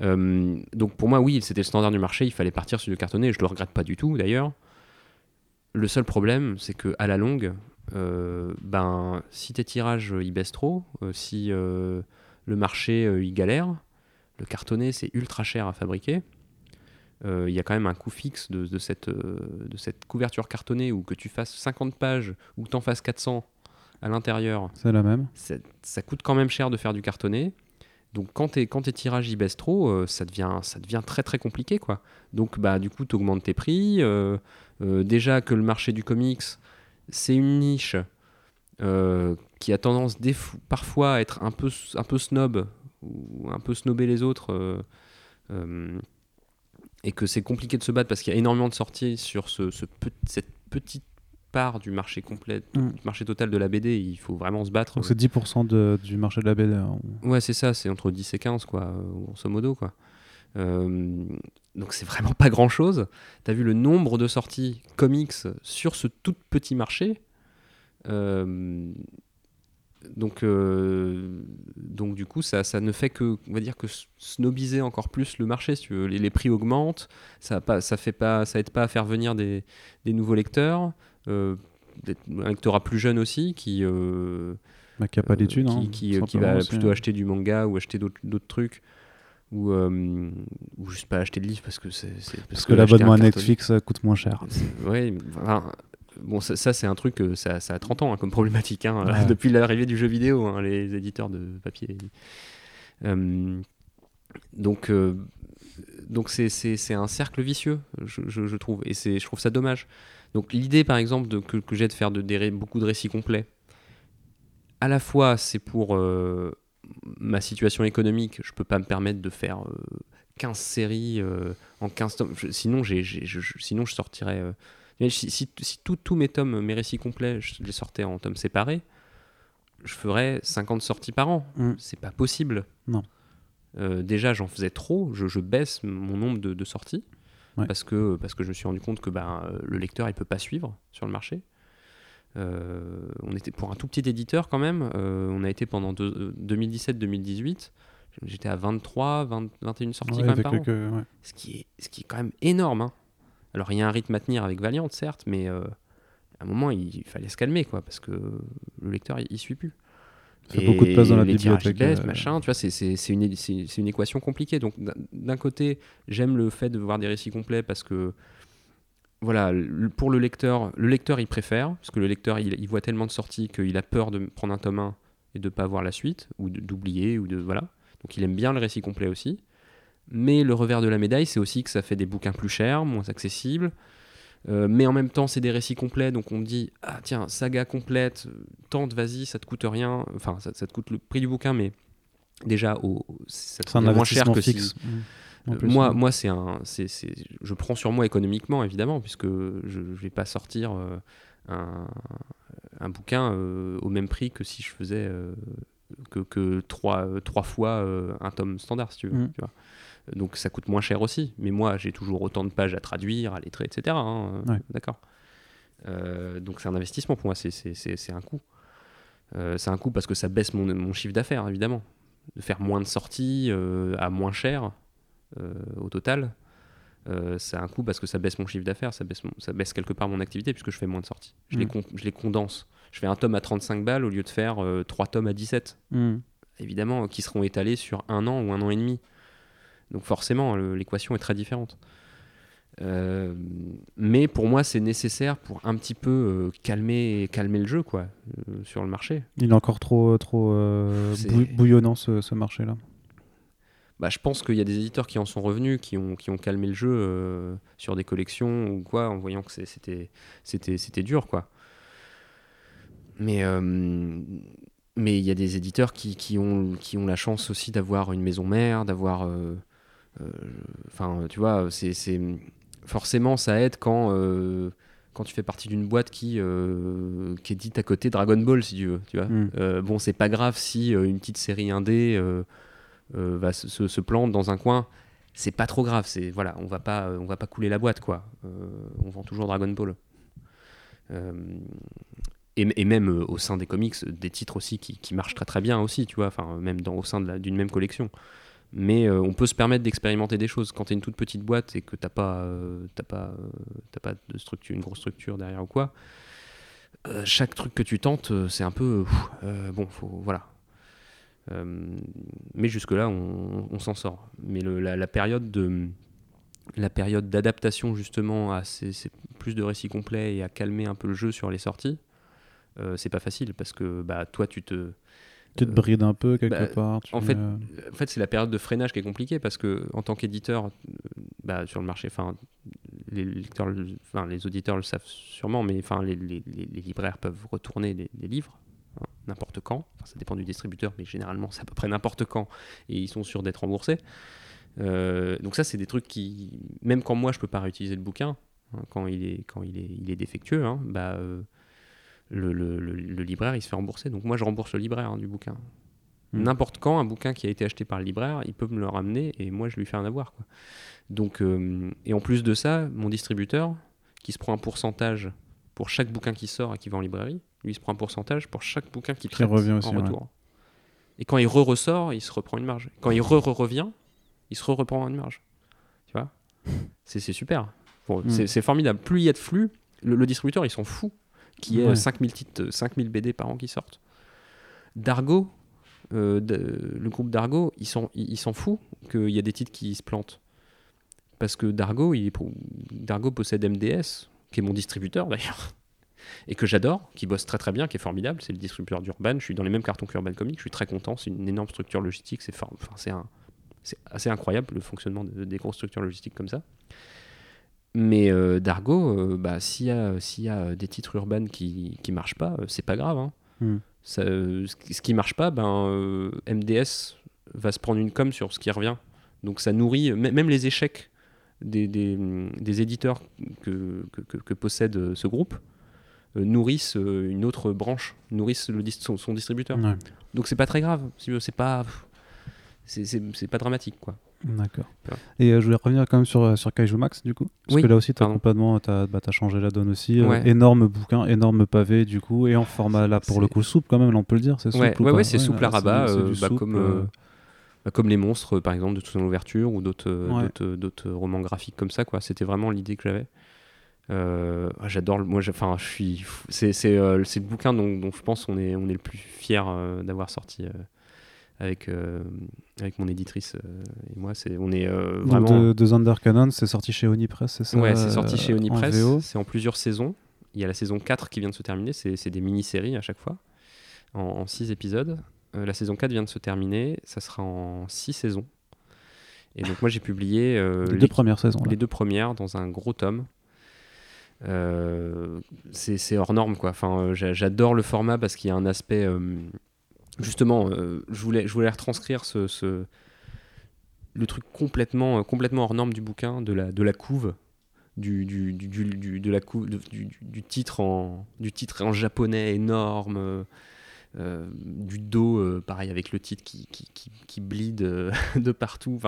Euh, donc pour moi, oui, c'était le standard du marché, il fallait partir sur du cartonné, je le regrette pas du tout d'ailleurs. Le seul problème, c'est que à la longue, euh, ben, si tes tirages euh, ils baissent trop, euh, si euh, le marché il galère, le cartonné c'est ultra cher à fabriquer. Il y a quand même un coût fixe de, de cette, de cette couverture cartonnée où que tu fasses 50 pages ou que tu en fasses 400 à l'intérieur, C'est la même. ça, ça coûte quand même cher de faire du cartonné. Donc quand, tes- tirages y baissent trop, euh, ça, devient, très très compliqué. quoi. Donc bah, du coup, tu augmentes tes prix. euh, euh, déjà que le marché du comics, c'est une niche qui a tendance parfois à être un peu, snob ou un peu snobber les autres. et que c'est compliqué de se battre parce qu'il y a énormément de sorties sur cette petite part du marché complet, Mm. du marché total de la BD. Il faut vraiment se battre. Donc c'est 10% de- du marché de la BD. hein. Ouais, c'est ça, c'est entre 10 et 15, quoi, euh, grosso modo, quoi. Euh, donc c'est vraiment pas grand chose. T'as vu le nombre de sorties comics sur ce tout petit marché. Euh, donc, euh, donc du coup, ça, ça ne fait que, on va dire que snobiser encore plus le marché. Si tu veux. Les, les prix augmentent, ça, pas, ça fait pas, ça aide pas à faire venir des, des nouveaux lecteurs, euh, un lectorat plus jeune aussi qui euh, Bah, qui a pas euh, d'études. qui, hein, qui, euh, va aussi, plutôt hein. acheter du manga ou acheter d'autres trucs ou, euh, ou juste pas acheter de livres parce que c'est Parce que l'abonnement à Netflix ça coûte moins cher. ouais enfin, bon ça, ça, c'est un truc que ça, ça a 30 ans hein, comme problématique hein, Ouais. depuis l'arrivée du jeu vidéo hein, les éditeurs de papier Euh, donc euh, donc c'est un cercle vicieux je, je- je trouve et c'est je trouve ça dommage donc l'idée par exemple de, que, que j'ai de faire de, beaucoup de récits complets à la fois c'est pour euh, ma situation économique je peux pas me permettre de faire euh, 15 séries euh, en 15 tomes. Je- sinon je, je- sinon je sortirais euh, si, si, si tout- tous mes tomes mes récits complets je les sortais en tomes séparés je ferais 50 sorties par an. Mm. c'est pas possible. Non. Euh, déjà j'en faisais trop. Je, je baisse mon nombre de, de sorties Ouais. parce que parce que je me suis rendu compte que ben, le lecteur il peut pas suivre sur le marché euh, on était pour un tout petit éditeur quand même. euh, on a été pendant deux- euh, 2017-2018. J'étais à 23, 20 21 sorties Ouais, quand même an. ouais. Ce qui est, ce qui est quand même énorme. hein. Alors il y a un rythme à tenir avec Valiant, certes, mais euh, à un moment il, il fallait se calmer quoi, parce que le lecteur il, il suit plus. Ça fait beaucoup de place dans la les bibliothèque, baissent, euh, machin, tu vois, c'est- une, équation compliquée. Donc d'un- côté, j'aime le fait de voir des récits complets parce que voilà, pour le lecteur, le lecteur il préfère, parce que le lecteur il, il voit tellement de sorties qu'il a peur de prendre un tome 1 et de pas voir la suite, ou d'oublier, ou de voilà. Donc il aime bien le récit complet aussi. Mais le revers de la médaille, c'est aussi que ça fait des bouquins plus chers, moins accessibles. Euh, mais en même temps, c'est des récits complets, donc on me dit ah tiens saga complète, euh, tente, vas-y, ça te coûte rien. Enfin, ça, ça te coûte le prix du bouquin, mais déjà au, ça te revient moins cher que si- fixe. Mm. En euh, plus, moi, moi c'est un, c'est, je prends sur moi économiquement évidemment, puisque je ne vais pas sortir euh, un, un bouquin euh, au même prix que si je faisais euh, que, que trois, trois fois un tome standard, si tu veux. Mm. tu vois. Donc ça coûte moins cher aussi, mais moi j'ai toujours autant de pages à traduire, à lettrer, etc. hein, euh, Ouais. D'accord. Euh, donc c'est un investissement pour moi, c'est, un coût. Euh, c'est un coût parce que ça baisse mon, mon chiffre d'affaires, évidemment. De faire moins de sorties euh, à moins cher euh, au total, euh, c'est un coût parce que ça baisse mon chiffre d'affaires, ça baisse, mon- ça baisse quelque part mon activité puisque je fais moins de sorties. Je, les, Mm. con- je les condense. Je fais un tome à 35 balles au lieu de faire 3 tomes à 17 Mm. évidemment, qui seront étalés sur un an ou un an et demi. Donc forcément, l'équation est très différente. Euh, mais pour moi, c'est nécessaire pour un petit peu euh, calmer, calmer le jeu quoi, euh, sur le marché. Il est encore trop, trop bou- bouillonnant ce, ce marché-là. Bah, je pense qu'il y a des éditeurs qui en sont revenus, qui ont, qui ont calmé le jeu sur des collections ou quoi, en voyant que c'était, dur. quoi. Mais mais il y a des éditeurs qui, qui ont, qui ont la chance aussi d'avoir une maison mère, d'avoir, Enfin, tu vois, c'est forcément ça aide quand euh, quand tu fais partie d'une boîte qui euh, qui édite à côté Dragon Ball, si tu veux. Tu vois. Mm. Euh, bon, c'est pas grave si euh, une petite série indé euh, euh, va se, se, plante dans un coin. C'est pas trop grave. C'est voilà, on va pas, euh, on va pas couler la boîte quoi. Euh, on vend toujours Dragon Ball. Euh, et, et même euh, au sein des comics, des titres aussi qui, qui marchent très très bien aussi, tu vois. Enfin, même dans, au sein d'une même collection. Mais euh, on peut se permettre d'expérimenter des choses. Quand tu es une toute petite boîte et que t'as pas, euh, pas, euh, pas de structure, une grosse structure derrière ou quoi, euh, chaque truc que tu tentes, euh, c'est un peu bon, faut voilà. Mais jusque là, on, s'en sort. Mais le- la, période de la période d'adaptation justement à ces, plus de récits complets et à calmer un peu le jeu sur les sorties, c'est pas facile parce que bah toi tu te Tu te brides un peu quelque bah, part. en fait, euh, en fait, c'est la période de freinage qui est compliquée parce que en tant qu'éditeur, euh, bah, sur le marché, enfin, les lecteurs, le- enfin, les auditeurs le savent sûrement, mais enfin, les, les- les- les libraires peuvent retourner les, les livres hein, n'importe quand. Enfin, ça dépend du distributeur, mais généralement, c'est à peu près n'importe quand et ils sont sûrs d'être remboursés. Euh, donc ça, c'est des trucs qui, même quand moi, je peux pas réutiliser le bouquin, hein, quand il est quand il est il est défectueux, hein, bah euh, le, le- le- le libraire il se fait rembourser. Donc moi, je rembourse le libraire hein, du bouquin. Mm. N'importe quand, un bouquin qui a été acheté par le libraire, il peut me le ramener et moi je lui fais un avoir. Quoi. Donc, euh, et en plus de ça, mon distributeur, qui se prend un pourcentage pour chaque bouquin qui sort et qui va en librairie, lui il se prend un pourcentage pour chaque bouquin qui traite revient aussi, en ouais. retour. Et quand il re-ressort, il se reprend une marge. Quand il re-revient, il se re-reprend une marge. Tu vois? C'est super. Bon, Mm. c'est- C'est formidable. Plus il y a de flux, le, le distributeur il s'en fout ait Ouais. 5000 titres, 5000 BD par an qui sortent. Dargo, euh, de- le groupe Dargo, il s'en il, il s'en fout qu'il y a des titres qui se plantent. Parce que Dargo, il est Dargo possède MDS, qui est mon distributeur d'ailleurs, et que j'adore, qui bosse très très bien, qui est formidable. C'est le distributeur d'Urban. Je suis dans les mêmes cartons qu'Urban Comics. Je suis très content. C'est une énorme structure logistique. C'est for- enfin, c'est un- c'est assez incroyable le fonctionnement de- des grosses structures logistiques comme ça. Mais euh, Dargo, euh, bah, s'il y, a- s'il y a des titres urbains qui ne marchent pas, euh, c'est pas grave. hein. Hmm. Ça, euh, ce qui- marche pas, ben, euh, MDS va se prendre une com sur ce qui revient. Donc ça nourrit, même les échecs des, des, des éditeurs que, que, que- possède euh, ce groupe euh, nourrissent euh, une autre branche, nourrissent le, son, son distributeur. ouais. Donc c'est pas très grave, si c'est pas, c'est pas dramatique quoi. D'accord. Ouais. Et euh, je voulais revenir quand même sur, euh, sur Kaiju Max, du coup. Parce Oui, que là aussi, tu as pardon. complètement t'as, bah, t'as changé la donne aussi. Euh, Ouais. énorme bouquin, énorme pavé, du coup. Et en format, là, pour le coup, souple quand même, là, on peut le dire. C'est souple Ouais, ou ouais, c'est souple à rabat, bah, souple, comme, bah, comme les monstres, par exemple, de toute son ouverture ou d'autres romans graphiques comme ça. quoi. C'était vraiment l'idée que j'avais. Euh, ah, J'adore, le- moi, enfin, je suis, c'est le bouquin dont, dont je pense on est on est le plus fier d'avoir sorti avec euh, avec mon éditrice euh, et moi. C'est on est euh, vraiment. de, de Thunder Cannon, c'est sorti chez Onipress, c'est ça Ouais, c'est sorti chez Onipress. C'est en plusieurs saisons. Il y a la saison 4 qui vient de se terminer. C'est c'est des mini-séries à chaque fois, en 6 épisodes. La saison 4 vient de se terminer. Ça sera en 6 saisons. Et donc, moi, j'ai publié euh, Les les, deux premières saisons. là. les deux premières dans un gros tome. Euh, c'est c'est hors norme, quoi. Enfin, j'a- j'adore le format parce qu'il y a un aspect. euh, justement, euh, je, voulais, retranscrire le truc complètement, euh, complètement hors norme du bouquin, de la, couve, du, titre en, japonais énorme, euh, du dos, pareil avec le titre qui, qui, bleed de partout.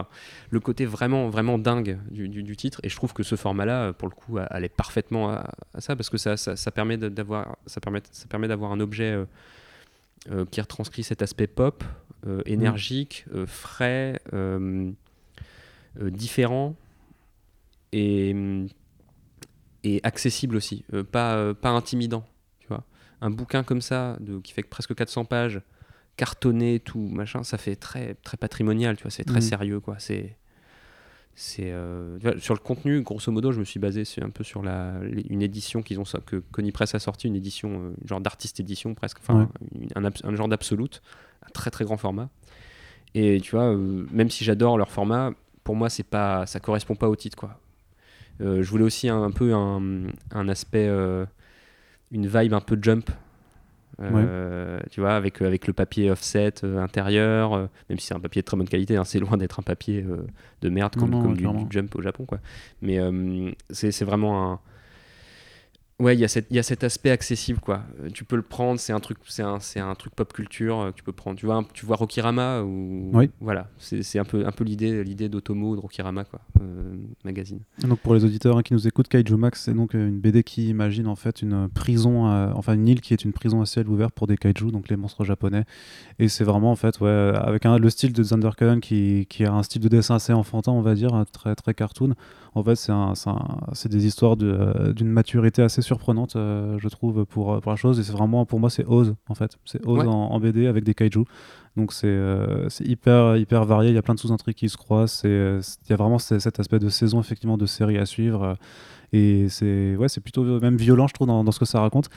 Le côté vraiment, vraiment dingue du, titre. Et je trouve que ce format-là, pour le coup, allait parfaitement à, ça parce que ça, permet d'avoir, ça permet d'avoir un objet euh, qui retranscrit cet aspect pop, euh, énergique, euh, frais, différent et, et accessible aussi, pas, pas intimidant. Tu vois, un bouquin comme ça de, qui fait que presque 400 pages, cartonné, tout machin, ça fait très très patrimonial. Tu vois, c'est très Mhm. sérieux quoi. C'est c'est euh, sur le contenu, grosso modo, je me suis basé un peu sur la, une édition qu'ils ont que Connie Press a sorti, une édition, euh, genre d'artiste édition presque, enfin un, un genre d'absolute, un très très grand format. Et tu vois, euh, même si j'adore leur format, pour moi c'est pas, ça correspond pas au titre quoi. Euh, je voulais aussi un, un peu un, un aspect, une vibe un peu jump. Euh, Tu vois, avec, avec le papier offset euh, intérieur, euh, même si c'est un papier de très bonne qualité, hein, c'est loin d'être un papier de merde Non, comme, non, comme ouais, du, jump au Japon. Quoi. Mais c'est c'est vraiment un. Ouais, il y, a cette- y a cet aspect accessible, quoi. Euh, Tu peux le prendre, c'est un truc, c'est un, c'est un truc pop culture euh, que tu peux prendre. Tu vois, un- tu vois Rokirama ou Oui. voilà, c'est c'est un peu, un peu l'idée, l'idée d'Otomo de Rokirama, quoi, euh, magazine. Donc pour les auditeurs hein, qui nous écoutent, Kaiju Max, c'est donc une BD qui imagine en fait une prison, enfin une île qui est une prison à ciel ouvert pour des kaiju, donc les monstres japonais. Et c'est vraiment en fait, ouais, avec un, le style de Thundercannon qui, qui a un style de dessin assez enfantin, on va dire, hein, très très cartoon. En fait, c'est un, c'est un- c'est des histoires de, d'une maturité assez surprenante, euh, je trouve, pour, pour la chose. Et c'est vraiment, pour moi, c'est Oz en fait. C'est Oz Ouais. en, en BD avec des kaiju. Donc c'est euh, hyper, hyper varié, il y a plein de sous-intrigues qui se croisent, c'est, euh, il y a vraiment ce- cet aspect de saison, effectivement, de série à suivre. euh, et c'est ouais, c'est plutôt même violent, je trouve, dans, dans ce que ça raconte.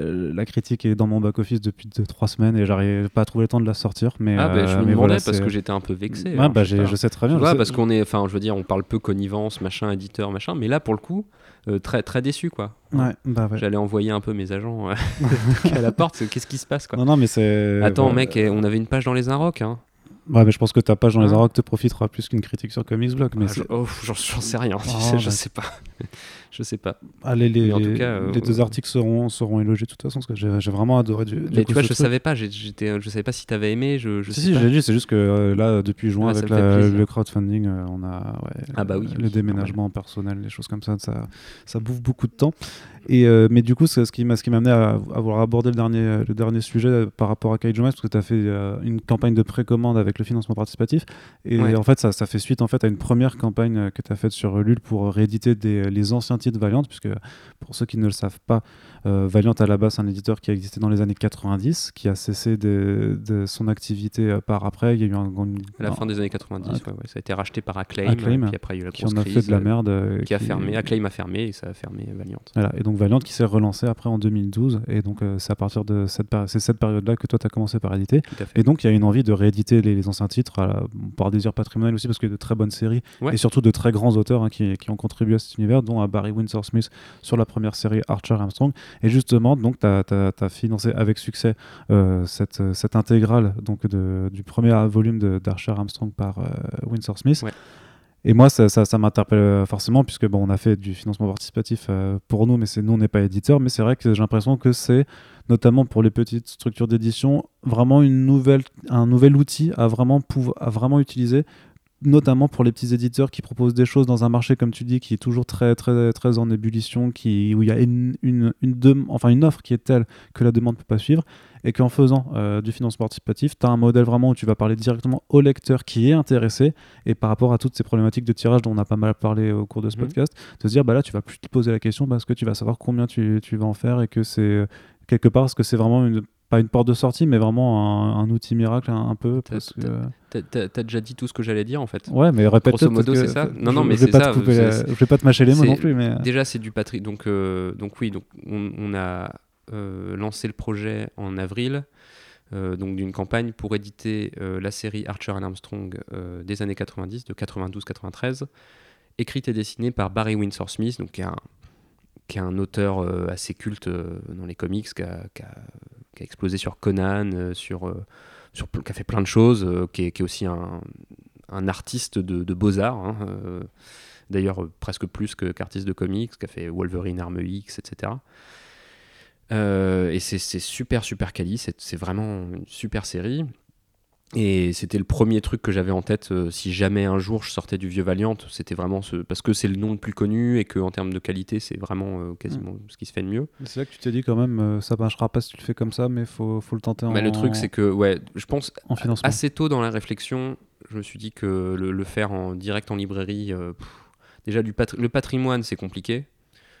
Euh, la critique est dans mon back-office depuis deux, trois semaines et j'arrive pas à trouver le temps de la sortir. Mais, ah, bah, je euh, me mais demandais voilà, parce que j'étais un peu vexé. Ouais, alors, bah, je sais très bien. Vois, sais- parce qu'on est, enfin, je veux dire, on parle peu connivence, machin, éditeur, machin, mais là, pour le coup, euh, très, très déçu, quoi. Ouais, bah ouais. J'allais envoyer un peu mes agents euh, à la porte. Qu'est-ce qui se passe, quoi Non, non, mais c'est. Attends, ouais. mec, eh, on avait une page dans les Inrocks, hein. Ouais, mais je pense que ta page dans les Hein Arocs te profitera plus qu'une critique sur Comics Blog. Mais Ah, oh, j'en sais rien, tu Oh, sais, je sais pas. je sais pas. Allez, les, Mais en tout les- cas, euh, les deux articles seront, seront élogiés de toute façon, parce que j'ai vraiment adoré du, du Mais coup tu vois, je truc. savais pas, j'étais, je savais pas si t'avais aimé, je, je Si, sais si, j'ai dit, c'est juste que euh, là, depuis juin, Ah, avec la- le crowdfunding, euh, on a ouais, Ah bah oui, le oui, déménagement personnel, des choses comme ça, ça, ça bouffe beaucoup de temps. Et, mais du coup, c'est ce qui m'a amené à avoir abordé le dernier, le dernier sujet par rapport à Kaiju parce que tu as fait une campagne de précommande avec le financement participatif. Et Ouais. en fait, ça, ça fait suite en fait, à une première campagne euh, que tu as faite sur Ulule pour rééditer des, les anciens titres Valiant, puisque pour ceux qui ne le savent pas, euh, Valiant à la base, un éditeur qui a existé dans les années 90, qui a cessé de, de son activité euh, par après. Il y a eu un, un- À la un- fin des années 90, Ah, ouais, ouais, ça a été racheté par Acclaim, Acclaim, puis après il y a eu la qui en a crise, fait de la euh, merde. euh, qui a fermé. Acclaim a fermé et ça a fermé Valiant. Voilà, et donc Valiant qui s'est relancé après en 2012, et donc euh, c'est à partir de cette, période-là que toi tu as commencé par éditer. Et donc il y a une envie de rééditer les, les anciens titres la- par désir patrimonial aussi, parce qu'il y a de très bonnes séries, Ouais. et surtout de très grands auteurs hein, qui, qui ont contribué à cet univers, dont à Barry Windsor Smith sur la première série Archer Armstrong. Et justement, donc tu as, financé avec succès euh, cette, cette intégrale donc, de, du premier volume d'Archer Armstrong par euh, Windsor Smith. Ouais. Et moi, ça, ça, ça m'interpelle euh, forcément, puisque bon, on a fait du financement participatif euh, pour nous, mais c'est nous, on n'est pas éditeur. Mais c'est vrai que j'ai l'impression que c'est, notamment pour les petites structures d'édition, vraiment une nouvelle, un nouvel outil à vraiment, pouvoir, à vraiment utiliser, notamment pour les petits éditeurs qui proposent des choses dans un marché, comme tu dis, qui est toujours très, très, très en ébullition, qui, où il y a une, une, une, enfin, une offre qui est telle que la demande ne peut pas suivre, et qu'en faisant euh, du financement participatif, tu as un modèle vraiment où tu vas parler directement au lecteur qui est intéressé, et par rapport à toutes ces problématiques de tirage dont on a pas mal parlé au cours de ce Mhm. podcast, de se dire, bah là, tu vas plus te poser la question parce que tu vas savoir combien tu, tu vas en faire, et que c'est quelque part, parce que c'est vraiment une pas une porte de sortie, mais vraiment un, un outil miracle un, un peu. Parce que... T'as- déjà dit tout ce que j'allais dire en fait. Ouais, mais répète Grosso modo, c'est ça Non, non, mais c'est ça, la- Je vais pas te mâcher les mots non plus, mais. Déjà, c'est du patri. Donc, euh, donc oui, donc on, on a euh, lancé le projet en avril, euh, donc d'une campagne pour éditer euh, la série Archer and Armstrong euh, des années 90, de 92-93, écrite et dessinée par Barry Windsor Smith, donc qui est un, qui est un auteur euh, assez culte euh, dans les comics, qui a, explosé sur Conan, euh, qui a fait plein de choses, qui, est, aussi un, artiste de, beaux-arts. hein, D'ailleurs, presque plus qu'artiste de comics, qui a fait Wolverine, Arme X, etc. Et c'est super, super quali. C'est vraiment une super série. Et c'était le premier truc que j'avais en tête euh, si jamais un jour je sortais du vieux Valiant. C'était vraiment ce. Parce que c'est le nom le plus connu et qu'en termes de qualité, c'est vraiment euh, quasiment ce qui se fait de mieux. C'est là que tu t'es dit quand même, euh, ça marchera pas si tu le fais comme ça, mais faut, faut le tenter en, Mais le truc, c'est que, ouais, je pense en financement. assez tôt dans la réflexion, je me suis dit que le, le faire en direct en librairie, euh, pff, déjà du patri- le patrimoine, c'est compliqué.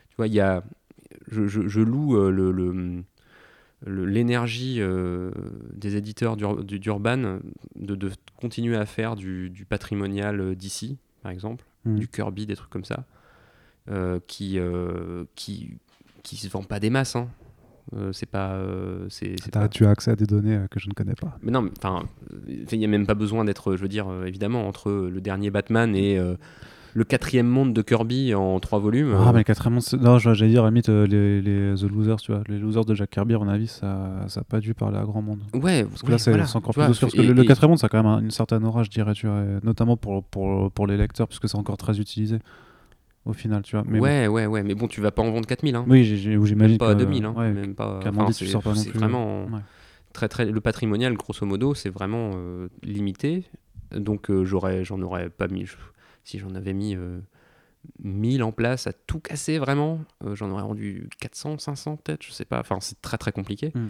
Tu vois, il y a, je, je- je loue le- l'énergie euh, des éditeurs d'Ur- du- d'Urban de, de continuer à faire du, du patrimonial euh, d'ici, par exemple, Mhm. du Kirby, des trucs comme ça, euh, qui, euh, qui, qui se vend pas des masses. Hein. C'est pas, c'est, pas- Tu as accès à des données que je ne connais pas. mais non, enfin, il n'y a même pas besoin d'être, je veux dire, évidemment, entre le dernier Batman et, le quatrième monde de Kirby en trois volumes. Ah, euh, mais le quatrième monde, non, j'allais dire, à limite, euh, les, les The Losers, tu vois. Les Losers de Jack Kirby, à mon avis, ça n'a pas dû parler à grand monde. Ouais, Parce que là, c'est encore plus obscur. Parce que et, le, et- quatrième monde, ça a quand même un- une certaine aura, je dirais, tu vois. Notamment pour, pour, pour les lecteurs, puisque c'est encore très utilisé au final, tu vois. Mais bon. ouais, ouais, ouais, mais bon, tu vas pas en vendre 4000, hein. Oui, j'imagine pas que. 2000, hein. ouais, même pas. enfin, c'est- vraiment ouais. très, très. Le patrimonial, grosso modo, c'est vraiment euh, limité. Donc, euh, j'aurais, j'en aurais pas mis. Si j'en avais mis euh, 1000 en place à tout casser vraiment, euh, j'en aurais rendu 400, 500 peut-être, je sais pas. Enfin, c'est très très compliqué. Mm.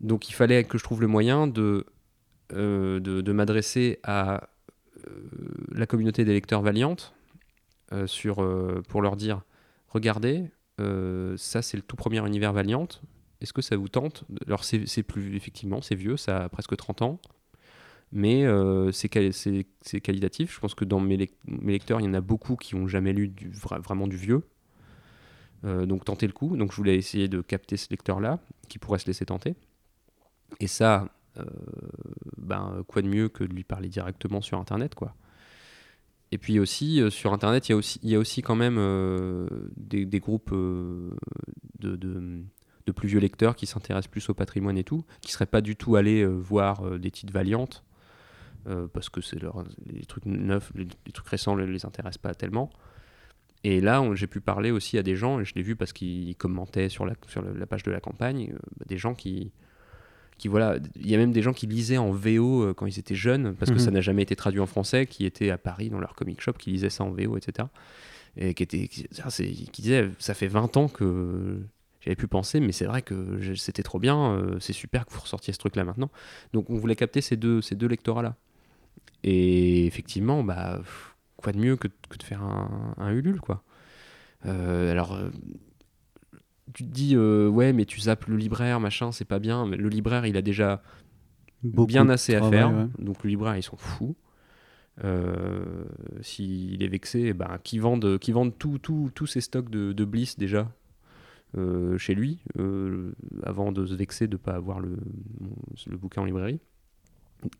Donc, il fallait que je trouve le moyen de, euh, de, de m'adresser à euh, la communauté des lecteurs valiantes euh, sur, euh, pour leur dire regardez, euh, ça c'est le tout premier univers Valiant. Est-ce que ça vous tente? Alors c'est c'est plus effectivement, c'est vieux, ça a presque 30 ans, mais euh, c'est quali- c'est c'est qualitatif. Je pense que dans mes, lec- mes lecteurs, il y en a beaucoup qui ont jamais lu vraiment du vieux. Euh, donc tenter le coup. Donc je voulais essayer de capter ce lecteur-là, qui pourrait se laisser tenter. Et ça, euh, ben, quoi de mieux que de lui parler directement sur Internet, quoi. Et puis aussi, sur Internet, il y a aussi, quand même des, groupes de, plus vieux lecteurs qui s'intéressent plus au patrimoine et tout, qui seraient pas du tout allés voir des titres valiantes, parce que c'est leur, les trucs neufs, les, les trucs récents ne les intéressent pas tellement. Et là, on- j'ai pu parler aussi à des gens, et je l'ai vu parce qu'ils commentaient sur la, sur la page de la campagne, euh, bah, des gens qui, qui voilà, il y a même des gens qui lisaient en VO euh, quand ils étaient jeunes, parce que Mhm. ça n'a jamais été traduit en français, qui étaient à Paris dans leur comic shop, qui lisaient ça en VO, etc. Et qui, étaient, qui, c'est- qui disaient, ça fait 20 ans que j'avais pu penser, mais c'est vrai que c'était trop bien, euh, c'est super que vous ressortiez ce truc-là maintenant. Donc on voulait capter ces deux, ces deux lectorats-là. Et effectivement, bah, quoi de mieux que, que de faire un, un Ulule, quoi. Euh, alors, euh, tu te dis, euh, ouais, mais tu zappes le libraire, machin, c'est pas bien. Mais le libraire, il a déjà Beaucoup bien assez à travail, faire. ouais. Donc le libraire, ils sont fous. Euh, S'il est vexé, ben, qu'ils vendent, qu'ils vendent tout- tout- tous ses stocks de, de Bliss déjà chez lui, avant de se vexer de ne pas avoir le, le bouquin en librairie,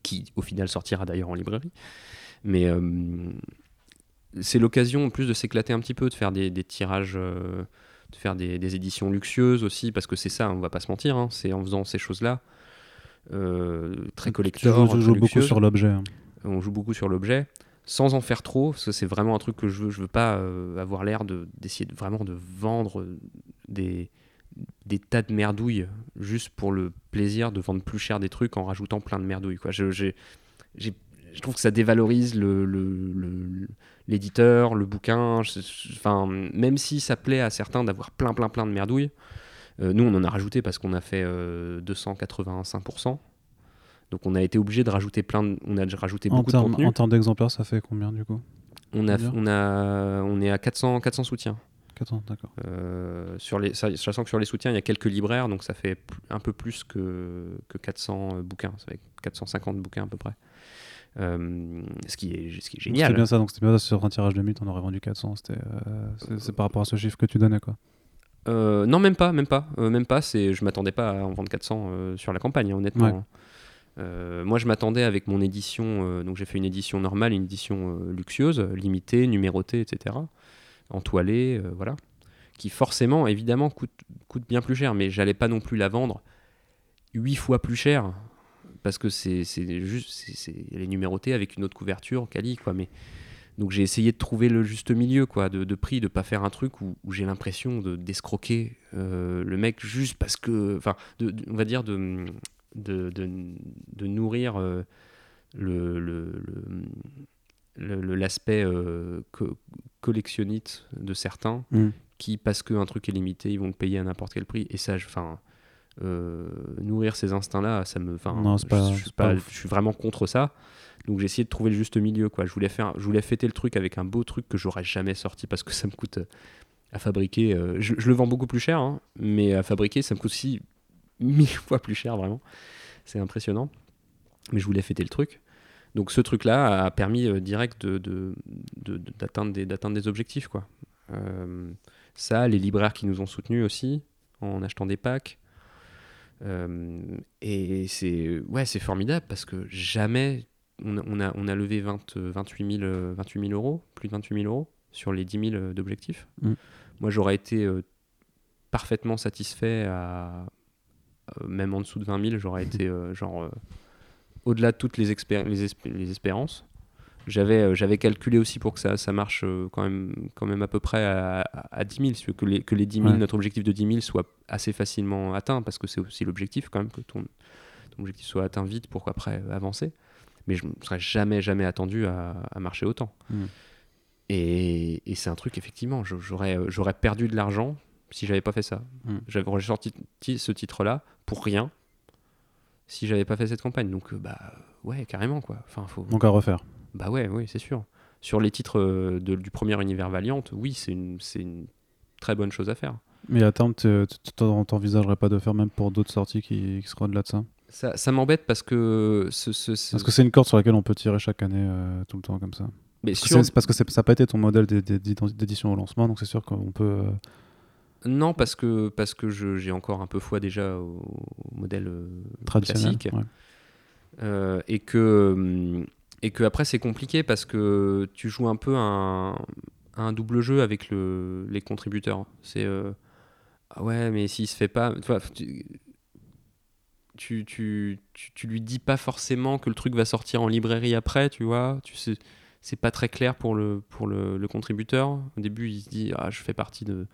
qui au final sortira d'ailleurs en librairie. Mais euh, c'est l'occasion en plus de s'éclater un petit peu, de faire des, des tirages, euh, de faire des, des éditions luxueuses aussi, parce que c'est ça, on va pas se mentir, hein, c'est en faisant ces choses-là, euh, très collector, très joues beaucoup sur l'objet. hein. on joue beaucoup sur l'objet sans en faire trop parce que c'est vraiment un truc que je veux je veux pas avoir l'air de d'essayer de, vraiment de vendre des des tas de merdouilles juste pour le plaisir de vendre plus cher des trucs en rajoutant plein de merdouilles quoi je j'ai- j'ai- je trouve que ça dévalorise le, le- le- l'éditeur, le bouquin. je- je- Enfin, même si ça plaît à certains d'avoir plein, plein, plein de merdouilles, euh, nous on en a rajouté parce qu'on a fait euh, 285%. Donc on a été obligé de rajouter plein de, on a rajouté En beaucoup de termes contenu. en termes d'exemplaires, ça fait combien du coup? On, a, on, a, on est à 400, 400 soutiens. 400, d'accord. Euh, sur les, ça- sachant que sur les soutiens, il y a quelques libraires, donc ça fait un peu plus que, que 400 euh, bouquins. Ça fait 450 bouquins à peu près. Euh, ce, qui est, ce qui est C'est génial. bien ça, donc c'était bien ça, sur un tirage de 1000, on aurait vendu 400. C'était, euh, c'est, c'est par rapport à ce chiffre que tu donnais quoi. Non, même pas, même pas, même pas. C'est, je m'attendais pas à en vendre 400 euh, sur la campagne, hein, honnêtement. Ouais. hein. Moi, je m'attendais avec mon édition. donc, j'ai fait une édition normale, une édition luxueuse, limitée, numérotée, etc. Entoilée, euh, voilà. Qui forcément, évidemment, coûte, bien plus cher. Mais j'allais pas non plus la vendre 8 fois plus cher parce que c'est, juste, c'est, elle est numérotée avec une autre couverture, quali, quoi. Mais donc j'ai essayé de trouver le juste milieu quoi, de, prix, de pas faire un truc où, j'ai l'impression de d'escroquer euh, le mec juste parce que, enfin, on va dire de, nourrir euh, le- le- le- l'aspect euh, co- collectionnite de certains Mm. qui, parce qu'un truc est limité, ils vont le payer à n'importe quel prix. Et ça, enfin, euh, nourrir ces instincts-là, ça me, Non, pas- je, je suis c'est pas pas- ouf. je suis vraiment contre ça. Donc j'ai essayé de trouver le juste milieu, quoi. Je voulais faire, je voulais fêter le truc avec un beau truc que j'aurais jamais sorti parce que ça me coûte euh, à fabriquer. euh, je, je le vends beaucoup plus cher, hein, mais à fabriquer, ça me coûte aussi mille fois plus cher, vraiment. C'est impressionnant. Mais je voulais fêter le truc. Donc ce truc-là a permis euh, direct de, de- de- de- d'atteindre des, objectifs, quoi. Euh, ça, les libraires qui nous ont soutenus aussi en achetant des packs. Euh, et c'est ouais, c'est formidable parce que jamais on, a- on a, on a levé 20, euh, 28, 000, euh, 28 000 euros, plus de 28 000 euros sur les 10 000 euh, d'objectifs. Mm. Moi, j'aurais été parfaitement satisfait à même en dessous de 20 000, j'aurais été genre au-delà de toutes les, expér- les, espé- les espérances. J'avais euh, j'avais calculé aussi pour que ça, ça marche euh, quand, même, quand même à peu près à, à, à 10 000, si tu veux, que les, que les 10 000, Ouais. notre objectif de 10 000 soit assez facilement atteint, parce que c'est aussi l'objectif quand même, que ton, ton objectif soit atteint vite pour qu'après euh, avancer. Mais je ne serais jamais, jamais attendu à, à marcher autant. Mm. Et, et c'est un truc, effectivement, j'aurais perdu de l'argent si j'avais pas fait ça. Mm. J'aurais sorti ti- ce titre-là pour rien si j'avais pas fait cette campagne. Donc, euh, bah ouais, carrément, quoi. Enfin, faut... Donc à refaire. Bah ouais, oui, c'est sûr. Sur les titres euh, de- du premier univers Valiant, oui, c'est une, c'est une très bonne chose à faire. Mais à terme, tu tu- t'en- t'envisagerais pas de faire même pour d'autres sorties qui, qui seront au-delà de ça Ça, ça m'embête parce que ce, ce- ce- Parce que c'est une corde sur laquelle on peut tirer chaque année euh, tout le temps comme ça. mais Parce que c'est- c'est parce que ça n'a pas été ton modèle d'é- d'é- d'édition au lancement, donc c'est sûr qu'on peut. euh, non parce que parce que je- j'ai encore un peu foi déjà au, au modèle euh, traditionnel. classique. ouais. Euh, et que hum, et que après c'est compliqué parce que tu joues un peu un, un double jeu avec le, les contributeurs. C'est euh, ah ouais mais s'il se fait pas, tu, tu, tu, tu, tu- tu lui dis pas forcément que le truc va sortir en librairie après, tu vois. Tu sais, c'est pas très clair pour le pour le, le contributeur. Au début il se dit ah je fais partie de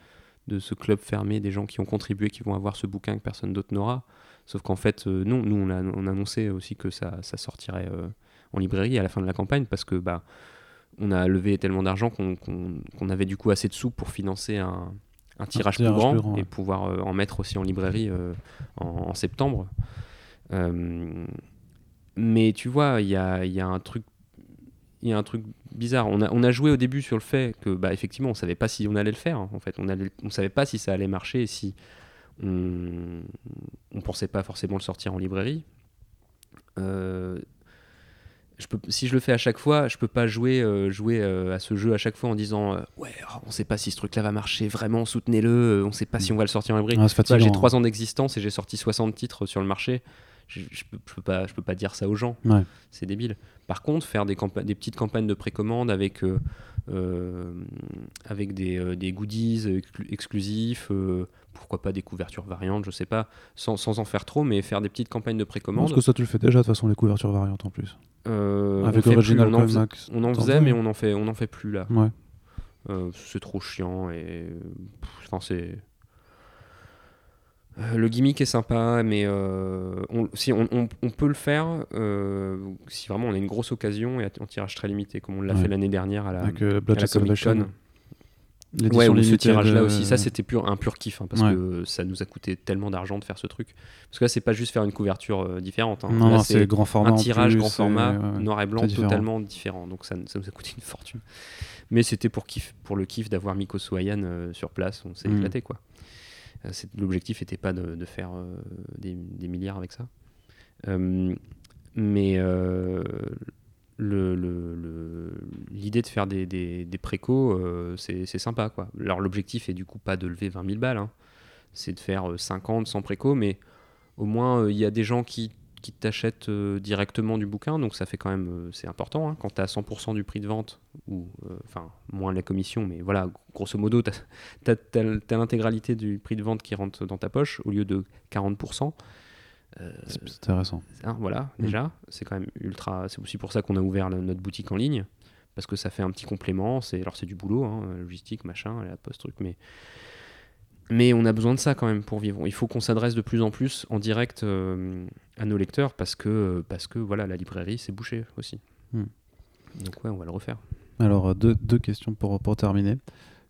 de ce club fermé des gens qui ont contribué qui vont avoir ce bouquin que personne d'autre n'aura. Sauf qu'en fait, euh, non, nous, on a, on a annoncé aussi que ça, ça sortirait euh, en librairie à la fin de la campagne parce que bah, on a levé tellement d'argent qu'on avait du coup assez de sous pour financer un, un tirage, plus tirage grand, plus grand, et ouais. pouvoir euh, en mettre aussi en librairie en, en septembre. Mais tu vois, il y a, il y a un truc. Il y a un truc bizarre. On a, on a joué au début sur le fait que, bah, effectivement, on savait pas si on allait le faire. En fait, on allait, on savait pas si ça allait marcher et si on, on pensait pas forcément le sortir en librairie. Euh, je peux, si je le fais à chaque fois, je peux pas jouer, euh, jouer euh, à ce jeu à chaque fois en disant euh, ouais, oh, on sait pas si ce truc-là va marcher, vraiment soutenez-le, on sait pas si on va le sortir en librairie. Ah, j'ai 3 ans d'existence et j'ai sorti 60 titres sur le marché. Je, je, peux, je peux pas, je peux pas dire ça aux gens. Ouais. C'est débile. Par contre, faire des, petites campagnes de précommande avec, euh, euh, avec des, euh, des goodies exclu- exclusifs, euh, pourquoi pas des couvertures variantes, je sais pas, sans, sans en faire trop, mais faire des petites campagnes de Parce précommande. que ça, tu le fais déjà de toute façon, les couvertures variantes en plus. Avec fait plus, Original on en faisait, on en mais on en fait, on en fait plus là. Ouais. C'est trop chiant et enfin c'est le gimmick est sympa, mais euh, on, si on, on- on peut le faire euh, si vraiment on a une grosse occasion et en tirage très limité, comme on l'a Ouais. fait l'année dernière à la, Avec euh, à la Comic. Con. Ouais, ou ce tirage-là de- aussi, ça c'était pur, un pur kiff, hein, parce Ouais. que ça nous a coûté tellement d'argent de faire ce truc. Parce que là, c'est pas juste faire une couverture euh, différente. hein. Non, c'est grand format. un tirage plus, grand format, noir et blanc, totalement différent. Donc ça, ça nous a coûté une fortune. Mais c'était pour, kiff, pour le kiff d'avoir Miko Soyan euh, sur place, on s'est Mm. éclaté quoi. Euh, L'objectif n'était pas de, faire euh, des, milliards avec ça. Euh, mais l'idée de faire des, des, c'est sympa. Quoi. Alors l'objectif est du coup pas de lever 20 000 balles, hein. c'est de faire euh, 50, 100 précos, mais au moins il y a des gens qui, qui t'achètent euh, directement du bouquin, donc ça fait quand même, euh, c'est important. hein. quand tu as 100% du prix de vente, ou euh, enfin moins la commission, mais voilà, grosso modo, tu as, l'intégralité du prix de vente qui rentre dans ta poche au lieu de 40%. Euh, C'est intéressant. Hein, voilà, Mm. déjà, c'est quand même ultra. C'est aussi pour ça qu'on a ouvert le- notre boutique en ligne, parce que ça fait un petit complément. C'est alors c'est du boulot, hein, logistique, machin, la poste truc, mais mais on a besoin de ça quand même pour vivre. Il faut qu'on s'adresse de plus en plus en direct euh, à nos lecteurs, parce que parce que voilà, la librairie c'est bouché aussi. Mm. Donc ouais, on va le refaire. Alors, euh, deux, deux questions pour, pour terminer.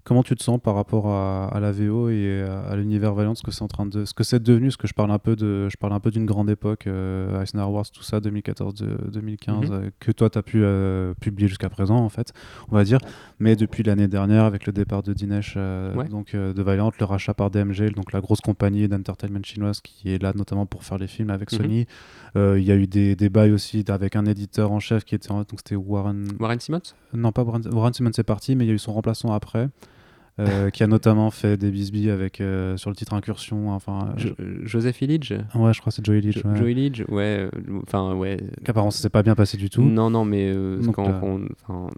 Comment tu te sens par rapport à, à la VO et à, l'univers Valiant, ce que c'est en train de, ce que c'est devenu, ce que je parle un peu de, je parle un peu d'une grande époque, euh, Eisner Wars, tout ça, 2014-2015, Mhm. euh, que toi tu as pu euh, publier jusqu'à présent en fait, on va dire. Mais depuis l'année dernière, avec le départ de Dinesh, euh, Ouais. donc de Valiant, le rachat par DMG, donc la grosse compagnie d'entertainment chinoise qui est là notamment pour faire les films avec Mhm. Sony. Il y a eu des, des bails aussi avec un éditeur en chef qui était, donc c'était Warren, Warren Simmons? Non, pas Warren, Warren Simmons est parti, mais il y a eu son remplaçant après. Euh, qui a notamment fait des bisbis avec euh, sur le titre Incursion. Enfin, euh, Jo- Joseph Illich ouais, je crois que c'est Joey Leach. Jo- ouais. Joe Illich, ouais. Enfin, ouais. Qu'apparemment, ça s'est pas bien passé du tout. Non, non, mais Donc, quand, quand-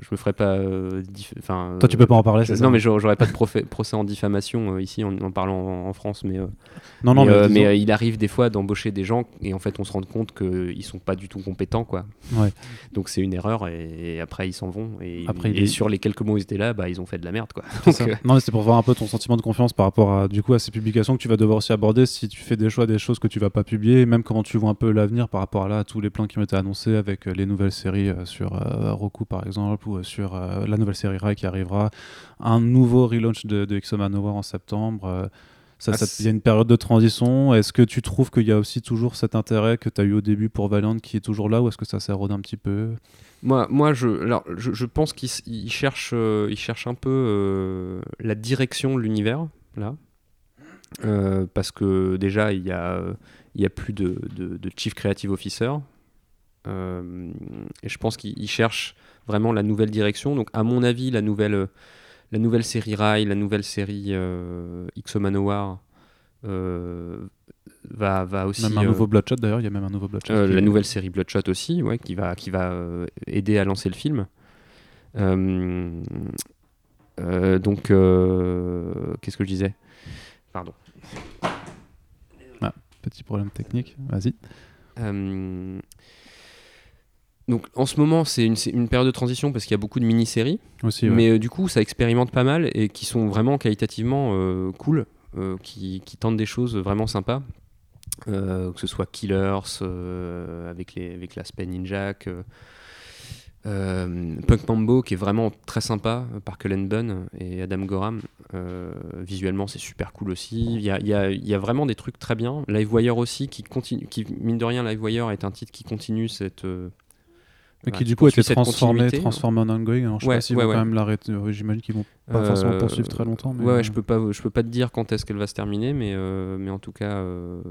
je me ferai pas. euh, enfin, Toi, tu peux pas en parler, je- Non, mais j'aurais pas de procès en diffamation euh, ici en, en parlant en, en France, mais, euh, Non, non, mais, mais, il arrive des fois d'embaucher des gens et en fait on se rend compte qu'ils sont pas du tout compétents, quoi. Ouais. Donc c'est une erreur et, et après ils s'en vont et, Après, et sur les quelques mois où ils étaient là, bah ils ont fait de la merde, quoi. Donc, Non, mais c'est pour voir un peu ton sentiment de confiance par rapport à, du coup, à ces publications que tu vas devoir aussi aborder si tu fais des choix, des choses que tu vas pas publier, et même comment tu vois un peu l'avenir par rapport à là, à tous les plans qui ont été annoncés avec les nouvelles séries sur euh, Roku par exemple, euh, sur euh, la nouvelle série Rai qui arrivera, un nouveau relaunch de, de Manowar en septembre. euh, ça, Ah, ça- il y a une période de transition. Est-ce que tu trouves qu'il y a aussi toujours cet intérêt que tu as eu au début pour Valiant qui est toujours là, ou est-ce que ça s'érode un petit peu? Moi, moi je, alors, je, je pense qu'il s- il cherche, euh, il cherche un peu euh, la direction de l'univers, là. Euh, parce que déjà, il y a, il y a plus de, de, de Chief Creative Officer. Et je pense qu'il il cherche vraiment la nouvelle direction. Donc, à mon avis, la nouvelle, euh, la nouvelle série Rai, la nouvelle série euh, XO Manowar euh, va, va aussi. Même un euh, nouveau Bloodshot d'ailleurs, il y a même un nouveau Bloodshot. euh, la nouvelle série Bloodshot aussi, ouais, qui va, qui va euh, aider à lancer le film. Euh, euh, donc, euh, qu'est-ce que je disais? Pardon. Petit problème technique, vas-y. Donc, en ce moment, c'est une, période de transition parce qu'il y a beaucoup de mini-séries, Aussi, ouais. mais euh, du coup, ça expérimente pas mal et qui sont vraiment qualitativement euh, cool, euh, qui, qui tentent des choses vraiment sympas. Que ce soit Killers avec, les, avec l'aspect Punk Mambo qui est vraiment très sympa par Cullen Bunn et Adam Gorham. Visuellement, c'est super cool aussi. Il y a, y a- y a vraiment des trucs très bien. Livewire aussi, qui continue, qui mine de rien, Livewire est un titre qui continue cette. Mais voilà, qui du coup a été transformé, continuité. transformé en ongoing. Alors, je sais Ouais, pas s'ils ouais, vont ouais. quand même l'arrêter. Euh, J'imagine qu'ils vont pas forcément Euh, poursuivre très longtemps. Mais, ouais, euh, je peux pas, je peux pas te dire quand est-ce qu'elle va se terminer, mais, euh, mais en tout cas.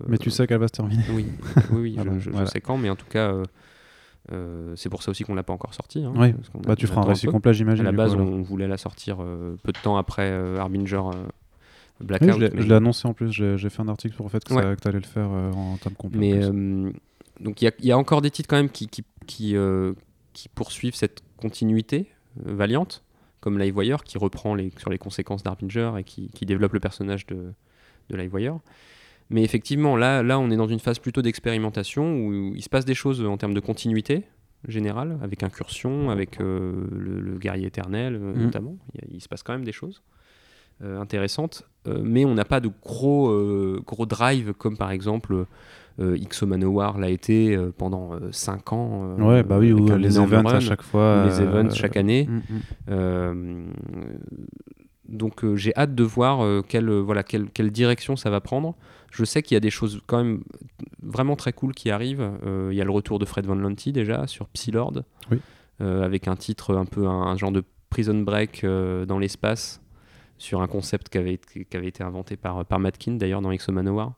mais tu sais qu'elle va se terminer. Oui, oui, oui, Ah je, bon, je- je sais quand, mais en tout cas, c'est pour ça aussi qu'on l'a pas encore sorti. hein, Oui, Bah, tu feras un récit complet, À j'imagine. la du base, coup, on voulait la sortir peu de temps après Harbinger euh, Oui, Blackout. je l'ai- je annoncé en plus, j'ai fait un article sur le fait que, tu allais le faire en tome complet. en Mais donc il y a- il y, a encore des titres quand même qui, qui, qui, euh, qui poursuivent cette continuité euh, valiante, comme Livewire qui reprend les, sur les conséquences d'Harbinger et qui, qui développe le personnage de, de Livewire. Mais effectivement, là, là, on est dans une phase plutôt d'expérimentation où il se passe des choses en termes de continuité générale, avec Incursion, avec euh, le, le guerrier éternel euh, Mhm. notamment. Il, se passe quand même des choses intéressantes, mais on n'a pas de gros, gros drive comme par exemple euh, XO Manowar l'a été euh, pendant 5 ans. euh, ouais, bah oui, ou les events run, à chaque fois. les events chaque année. mm, mm. Donc j'ai hâte de voir quelle, voilà, quelle, quelle direction ça va prendre. Je sais qu'il y a des choses quand même vraiment très cool qui arrivent. Il y a le retour de Fred Van Lanty déjà sur Psylord, Oui. avec un titre un peu un, un genre de prison break dans l'espace sur un concept qui avait, été- qui avait été inventé par, par Matkin d'ailleurs dans Exo Manowar.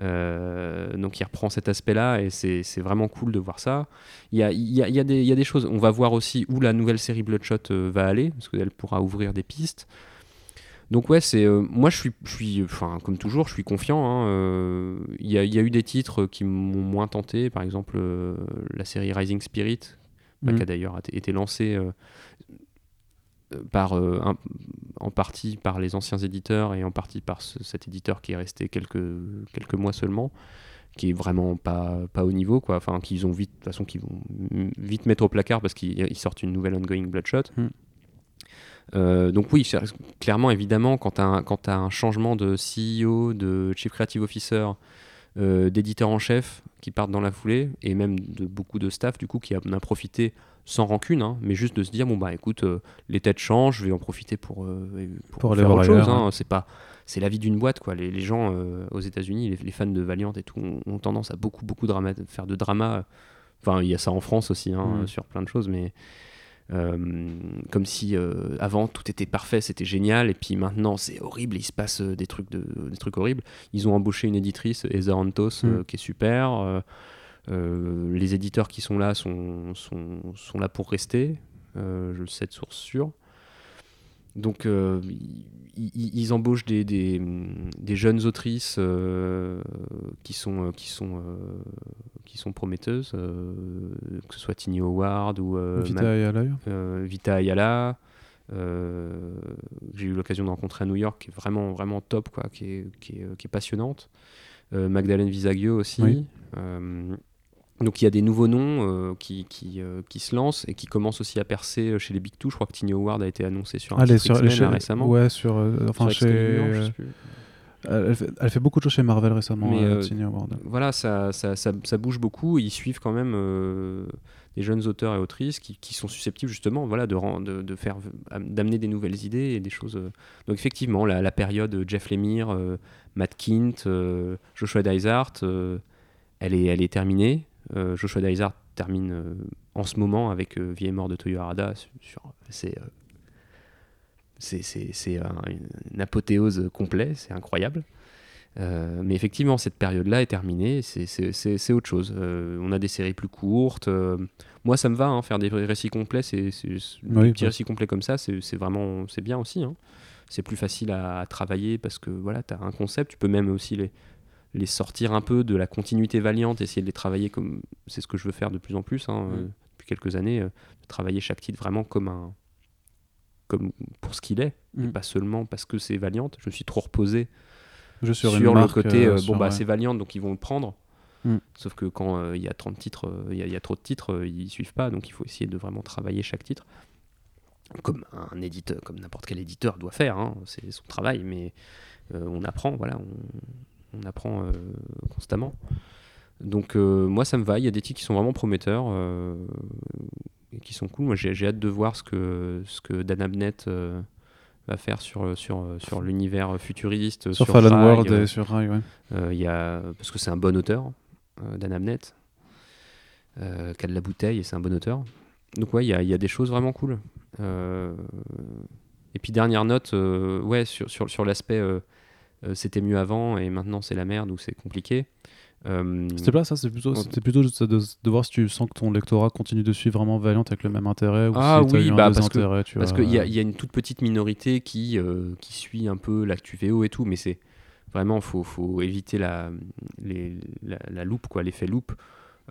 Euh, donc il reprend cet aspect-là et c'est vraiment cool de voir ça. Il y a, il y, a, il y, a des- il y a des choses. On va voir aussi où la nouvelle série Bloodshot euh, va aller parce qu'elle pourra ouvrir des pistes. Donc ouais, c'est euh, moi je suis, je suis, enfin comme toujours, je suis confiant. hein, Il y, a, il y a eu des titres qui m'ont moins tenté, par exemple la série Rising Spirit, bah, Mhm. qui a d'ailleurs été- lancée par, euh, un- en partie par les anciens éditeurs et en partie par ce- cet éditeur qui est resté quelques, quelques mois seulement, qui est vraiment pas, pas au niveau, quoi. Enfin, qu'ils ont vite, de toute façon, qu'ils vont vite mettre au placard parce qu'ils ils sortent une nouvelle ongoing Bloodshot. Mhm. Euh, donc oui, clairement, évidemment, quand tu as, un changement de CEO, de Chief Creative Officer, euh, d'éditeur en chef qui partent dans la foulée, et même de beaucoup de staff, du coup, qui en a profité sans rancune, hein, mais juste de se dire, bon bah écoute, euh, les têtes changent, je vais en profiter pour, euh, pour, faire voir autre chose. hein. C'est pas... C'est la vie d'une boîte, quoi. Les, les gens euh, aux États-Unis, les, les fans de Valiant et tout, ont, ont tendance à beaucoup, beaucoup drama, faire de drama. Enfin, il y a ça en France aussi, hein, Mhm. sur plein de choses, mais euh, comme si avant tout était parfait, c'était génial, et puis maintenant c'est horrible, il se passe des trucs, de, des trucs horribles. Ils ont embauché une éditrice, Eza Antos, Mm. qui est super. Euh, les éditeurs qui sont là sont, sont, sont là pour rester, euh, je le sais de source sûre. donc, euh, ils, embauchent des, des, des jeunes autrices qui sont, qui sont, qui sont prometteuses, que ce soit Tini Howard ou Vita Ma- Vita Ayala. que j'ai eu l'occasion de rencontrer à New York, qui est vraiment, vraiment top, quoi, qui, est, qui, est, qui est passionnante. Magdalene Visaggio aussi. Oui. Euh, donc il y a des nouveaux noms euh, qui, qui, euh, qui se lancent et qui commencent aussi à percer euh, chez les Big Two. Je crois que Tini Howard a été annoncé sur un titre sur là, récemment. Ouais, sur. enfin, Sur chez. Excalibur, je sais plus. elle, fait, elle fait beaucoup de choses chez Marvel récemment, Mais, euh, Tini Howard. voilà, ça, ça, ça, ça bouge beaucoup. Ils suivent quand même des jeunes auteurs et autrices qui, qui sont susceptibles justement voilà, de, de, de faire, d'amener des nouvelles idées et des choses. Donc effectivement, la, la période Jeff Lemire, Matt Kint, Joshua Dysart, elle, est, elle est terminée. Euh, Joshua Dysart termine euh, en ce moment avec euh, Vie et mort de Toyo Harada. Sur, sur- c'est, c'est, un- une apothéose complète, c'est incroyable. Euh, mais effectivement, cette période-là est terminée, c'est- autre chose. Euh, on a des séries plus courtes. euh, moi, ça me va, hein, faire des récits complets, c'est Oui, petits bah. récits complets comme ça, c'est c'est vraiment c'est bien aussi. hein. C'est plus facile à, à travailler parce que voilà, tu as un concept, tu peux même aussi les, les sortir un peu de la continuité valiante, essayer de les travailler comme c'est ce que je veux faire de plus en plus hein, euh, depuis quelques années, euh, de travailler chaque titre vraiment comme un comme pour ce qu'il est, et Mm. pas seulement parce que c'est valiante. Je me suis trop reposé Je sur, le côté euh, euh, bon bah ouais. c'est Valiant donc ils vont le prendre Mm. sauf que quand euh, il y a 30 titres euh, il y, a- il y a trop de titres euh, ils suivent pas donc il faut essayer de vraiment travailler chaque titre comme un éditeur comme n'importe quel éditeur doit faire hein, c'est son travail mais euh, on apprend voilà on, on apprend euh, constamment donc euh, moi ça me va il y a des titres qui sont vraiment prometteurs euh, et qui sont cool moi j'ai hâte de voir ce que ce que Dan Abnett va faire sur sur sur l'univers futuriste Sur, sur Fallen Rai, World euh, et sur Rai, ouais. euh, y a, parce que c'est un bon auteur, euh, Dan Abnett, qui a de la bouteille et c'est un bon auteur. Donc ouais, il y a, y a des choses vraiment cool. Et puis dernière note, ouais, sur, sur, sur l'aspect c'était mieux avant et maintenant c'est la merde ou c'est compliqué. Euh, C'était pas ça, plutôt, c'était plutôt de, de voir si tu sens que ton lectorat continue de suivre vraiment Valiant avec le même intérêt ou Ah si oui, eu un bah, parce que- tu Parce qu'il y, y a une toute petite minorité qui, euh, qui suit un peu l'actu VO et tout, mais c'est vraiment, faut, faut éviter la, les- la, la loupe, quoi, l'effet loupe.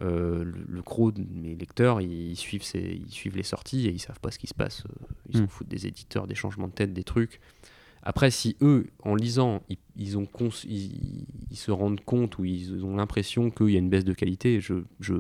Euh, le, le gros de mes lecteurs, ils suivent, ces- ils suivent les sorties et ils savent pas ce qui se passe. Euh, Ils s'en Mm. foutent des éditeurs, des changements de tête, des trucs. Après, si eux, en lisant, ils, ils ont cons- ils, ils se rendent compte ou ils ont l'impression qu'il y a une baisse de qualité, je, je,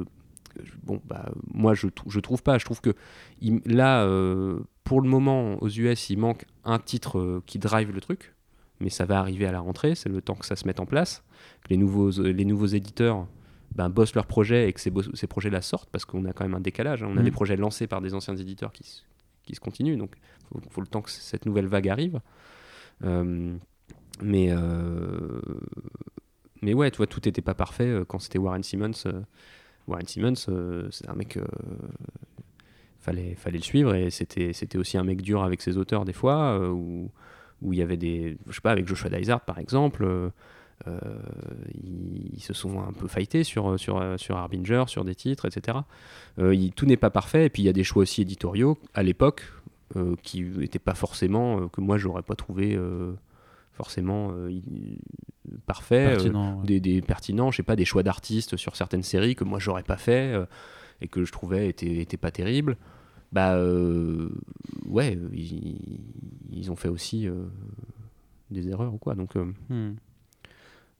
bon, bah, moi, je, je trouve pas. Je trouve que il- là, euh, pour le moment, aux US, il manque un titre euh, qui drive le truc, mais ça va arriver à la rentrée. C'est le temps que ça se mette en place, que les nouveaux, les nouveaux éditeurs ben, bossent leurs projets et que ces, projets-là sortent, parce qu'on a quand même un décalage. hein. On a des projets lancés par des anciens éditeurs qui, se- qui se continuent, donc il faut, faut le temps que cette nouvelle vague arrive. Euh, mais, euh, mais ouais, tu vois, tout n'était pas parfait euh, quand c'était Warren Simmons. Warren Simmons, c'est un mec. fallait, fallait le suivre et c'était, c'était aussi un mec dur avec ses auteurs des fois, euh, où, il y avait des. Je sais pas, avec Joshua Dysart par exemple. ils, se sont un peu fightés sur, sur, sur Harbinger, sur des titres, etc. Tout n'est pas parfait, et puis il y a des choix aussi éditoriaux à l'époque qui n'étaient pas forcément, euh, que moi j'aurais pas trouvé euh, forcément euh, parfait. euh, pertinent. ouais. des, des pertinents, je sais pas, des choix d'artistes sur certaines séries que moi j'aurais pas fait euh, et que je trouvais étaient pas terribles. Bah euh, ouais, ils, ils ont fait aussi euh, des erreurs ou quoi. Donc, euh, Hmm.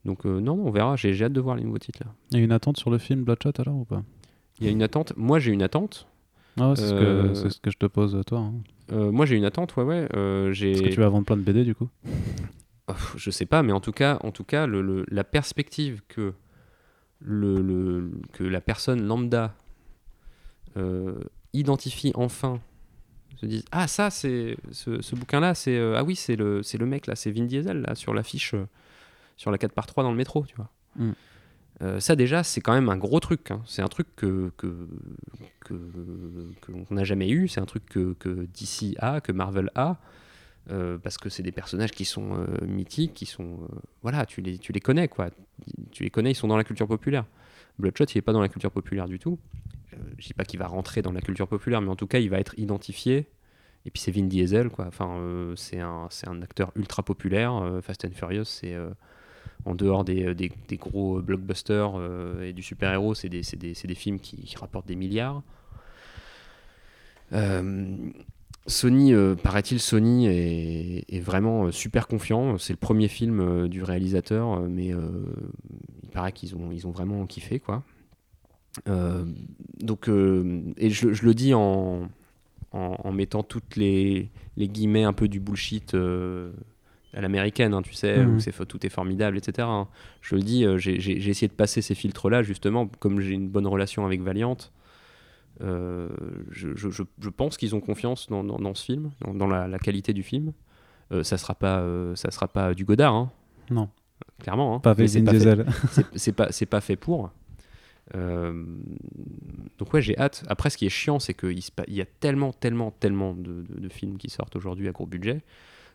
donc euh, non, non, on verra. J'ai j'ai hâte de voir les nouveaux titres là. Il y a une attente sur le film Bloodshot alors ou pas? Il y a une attente. Moi j'ai une attente. Ah ouais, c'est, Euh, ce que, c'est ce que je te pose à toi. hein. Euh, moi j'ai une attente, ouais, ouais. Euh, j'ai. Parce que tu vas vendre plein de BD du coup. Pff, je sais pas, mais en tout cas, en tout cas le, le- la perspective que, le, le- que la personne lambda euh, identifie enfin, se dise Ah, ça, c'est ce, ce bouquin-là, c'est euh, ah oui, c'est le, c'est le mec là, c'est Vin Diesel là, sur l'affiche, euh, sur la 4 par 3 dans le métro, tu vois. Mm. Euh, ça déjà, c'est quand même un gros truc. hein. C'est un truc que que n'a jamais eu. C'est un truc que, DC a, que Marvel a. Euh, parce que c'est des personnages qui sont euh, mythiques, qui sont voilà, tu les, tu les connais quoi, tu les connais, ils sont dans la culture populaire. Bloodshot, il est pas dans la culture populaire du tout. Je dis pas qu'il va rentrer dans la culture populaire, mais en tout cas, il va être identifié et puis c'est Vin Diesel, quoi. Enfin, c'est un, c'est un acteur ultra populaire. Fast and Furious, c'est en dehors des, euh, gros blockbusters euh, et du super-héros, c'est des, films qui, rapportent des milliards. Euh, Sony, euh, paraît-il, Sony est, vraiment euh, super confiant. C'est le premier film euh, du réalisateur, euh, mais euh, il paraît qu'ils ont, vraiment kiffé, quoi. Euh, donc, euh, et je, le dis en, mettant toutes les, guillemets un peu du bullshit euh, à l'américaine, hein, tu sais, Mhm. où c'est, tout est formidable, etc. hein. Je le dis, euh, j'ai, essayé de passer ces filtres-là, justement, comme j'ai une bonne relation avec Valiant. euh, je, je- je- je pense qu'ils ont confiance dans, dans- dans ce film, dans, dans la, la qualité du film. Euh, ça sera pas, ça sera pas du Godard, hein, Non, clairement. hein. pas c'est Vin pas pas pas fait pour donc ouais j'ai hâte après ce qui est chiant c'est qu'il y a tellement tellement tellement de, de- de films qui sortent aujourd'hui à gros budget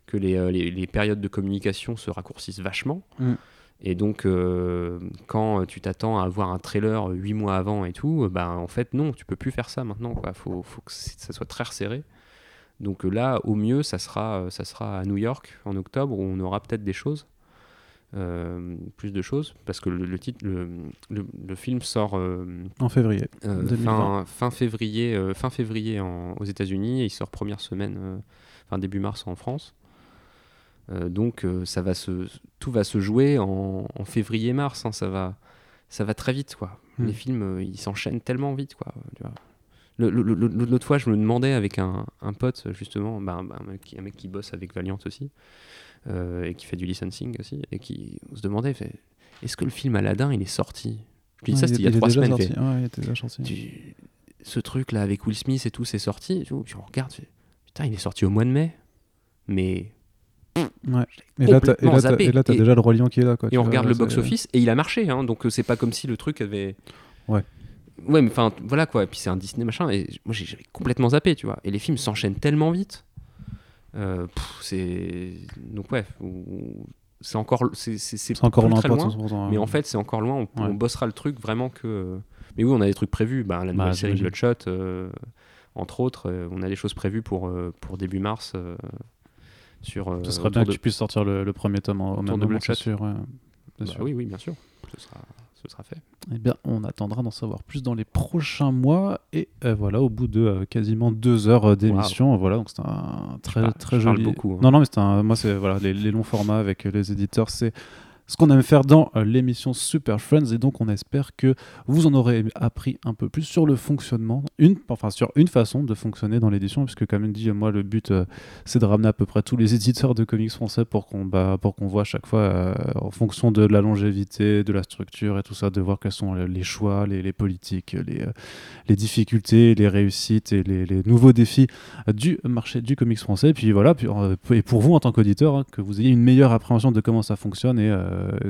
que les, euh, les, les périodes de communication se raccourcissent vachement Mm. et donc euh, quand tu t'attends à avoir un trailer huit mois avant et tout ben en fait non tu peux plus faire ça maintenant quoi faut, faut que ça soit très resserré donc euh, là au mieux ça sera euh, ça sera à New York en octobre où on aura peut-être des choses euh, plus de choses parce que le, le titre le, le- le film sort euh, En février. euh, 2020. fin, fin février euh, fin février en- aux États-Unis et il sort première semaine euh, fin début mars en France Euh, donc euh, ça va se tout va se jouer en, en février mars hein, ça va ça va très vite quoi Hmm. les films euh, ils s'enchaînent tellement vite quoi tu vois. L'autre fois, je me demandais avec un, un pote, justement, bah, un, un mec qui, un mec qui bosse avec Valiant aussi, euh, et qui fait du licensing aussi, et qui on se demandait est-ce que le film Aladdin, il est sorti? Je lui dis ça, c'était il y a trois semaines. sorti. fait, Ouais, il était déjà sorti. tu- ce truc là avec Will Smith et tout, c'est sorti. et tout, puis on regarde, fait, putain, il est sorti au mois de mai. Mais. Ouais. Et là, t'as- et là, t'as zappé. et là, t'as Et- déjà le Roi Lion qui est là. Quoi, Et on vois, regarde le box-office et il a marché, hein, donc euh, c'est pas comme si le truc avait. Ouais. Ouais, mais enfin, voilà quoi. Et puis c'est un Disney machin, et moi j'ai- j'avais complètement zappé, tu vois. Et les films s'enchaînent tellement vite. Euh, c'est. Donc ouais, ou- c'est encore. C'est encore loin, très loin. 100%, Mais en fait, c'est encore loin. On, Ouais. on bossera le truc vraiment que. Mais oui, on a des trucs prévus. Bah, la nouvelle Bah, série j'imagine. Bloodshot, euh, entre autres, euh, on a des choses prévues pour, euh, pour début mars. Euh, sur, Ce serait bien que tu puisses sortir le, le premier tome au autour même moment, c'est Bloodshot. sûr. ouais. Bien Bah sûr. oui, oui, bien sûr. Ce sera, ce sera fait. Eh bien, on attendra d'en savoir plus dans les prochains mois. Et euh, voilà, au bout de euh, quasiment deux heures euh, d'émission, voilà, donc c'est un très très je parle joli. beaucoup, hein. Non, non, mais c'est un, moi c'est voilà, les, les longs formats avec les éditeurs, c'est ce qu'on aime faire dans euh, l'émission Super Friends. Et donc, on espère que vous en aurez appris un peu plus sur le fonctionnement, enfin sur une façon de fonctionner dans l'édition, puisque comme dit, moi le but euh, c'est de ramener à peu près tous les éditeurs de comics français pour qu'on bah, pour voit à chaque fois euh, en fonction de la longévité, de la structure et tout ça, de voir quels sont les- choix, les, politiques, les, difficultés, les réussites et les, nouveaux défis du marché du comics français. Et puis voilà, et pour vous en tant qu'auditeur, hein, que vous ayez une meilleure appréhension de comment ça fonctionne et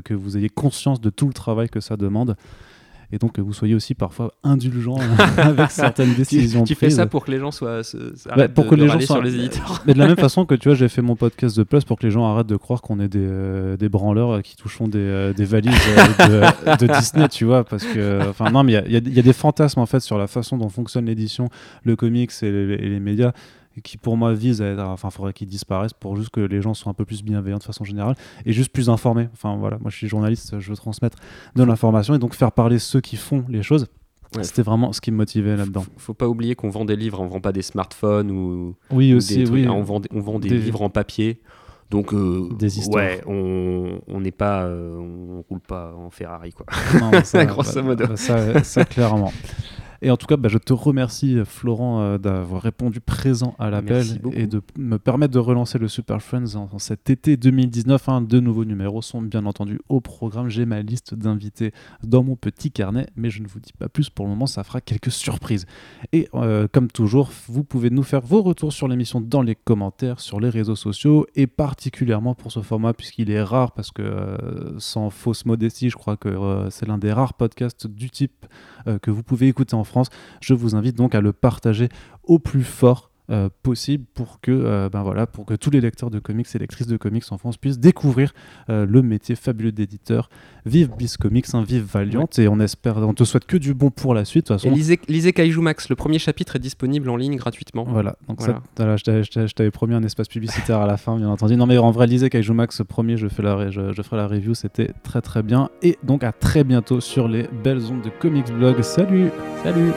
que vous ayez conscience de tout le travail que ça demande. Et donc que vous soyez aussi parfois indulgent avec certaines décisions tu fais ça pour que les gens soient. se- Bah, pour de- que les gens soient sur les éditeurs. mais de la même façon que tu vois j'ai fait mon podcast de Plus pour que les gens arrêtent de croire qu'on est des, euh, des branleurs euh, qui touchons des, euh, des valises euh, de, de Disney tu vois parce que enfin non mais il y a- y, y des fantasmes en fait sur la façon dont fonctionne l'édition le comics et les, et les médias qui pour moi visent à être, enfin faudrait qu'ils disparaissent pour juste que les gens soient un peu plus bienveillants de façon générale et juste plus informés enfin voilà moi je suis journaliste je veux transmettre de l'information et donc faire parler ceux qui font les choses Ouais. c'était vraiment ce qui me motivait là-dedans Faut, faut pas oublier qu'on vend des livres, on vend pas des smartphones ou, oui ou aussi des trucs, oui hein, on vend, des- on vend des, Des- livres en papier. Donc, euh, Des histoires. ouais, on on n'est pas, euh, on roule pas en Ferrari quoi. Non, ça, Grosso bah, modo. bah, ça, ça, clairement. Et en tout cas, bah, je te remercie, Florent, euh, d'avoir répondu présent à l'appel et de me permettre de relancer le Super Friends en, en cet été 2019. hein. Deux nouveaux numéros sont bien entendu au programme. J'ai ma liste d'invités dans mon petit carnet, mais je ne vous dis pas plus pour le moment, ça fera quelques surprises. Et euh, comme toujours, vous pouvez nous faire vos retours sur l'émission dans les commentaires, sur les réseaux sociaux, et particulièrement pour ce format, puisqu'il est rare, parce que euh, sans fausse modestie, je crois que c'est l'un des rares podcasts du type que vous pouvez écouter en France. Je vous invite donc à le partager au plus fort euh, possible pour que, euh, ben voilà, pour que tous les lecteurs de comics et lectrices de comics en France puissent découvrir euh, le métier fabuleux d'éditeur. Vive Bis Comics, hein, vive Valiant, et on espère, on te souhaite que du bon pour la suite. De toute Et façon, lisez, lisez Kaiju Max, le premier chapitre est disponible en ligne gratuitement. Voilà, donc Voilà. ça, je t'avais- promis un espace publicitaire à la fin, bien entendu. Non, mais en vrai, lisez Kaiju Max, premier, je, fais la, je ferai la review, c'était très très bien. Et donc à très bientôt sur les belles ondes de Comics Blog. Salut Salut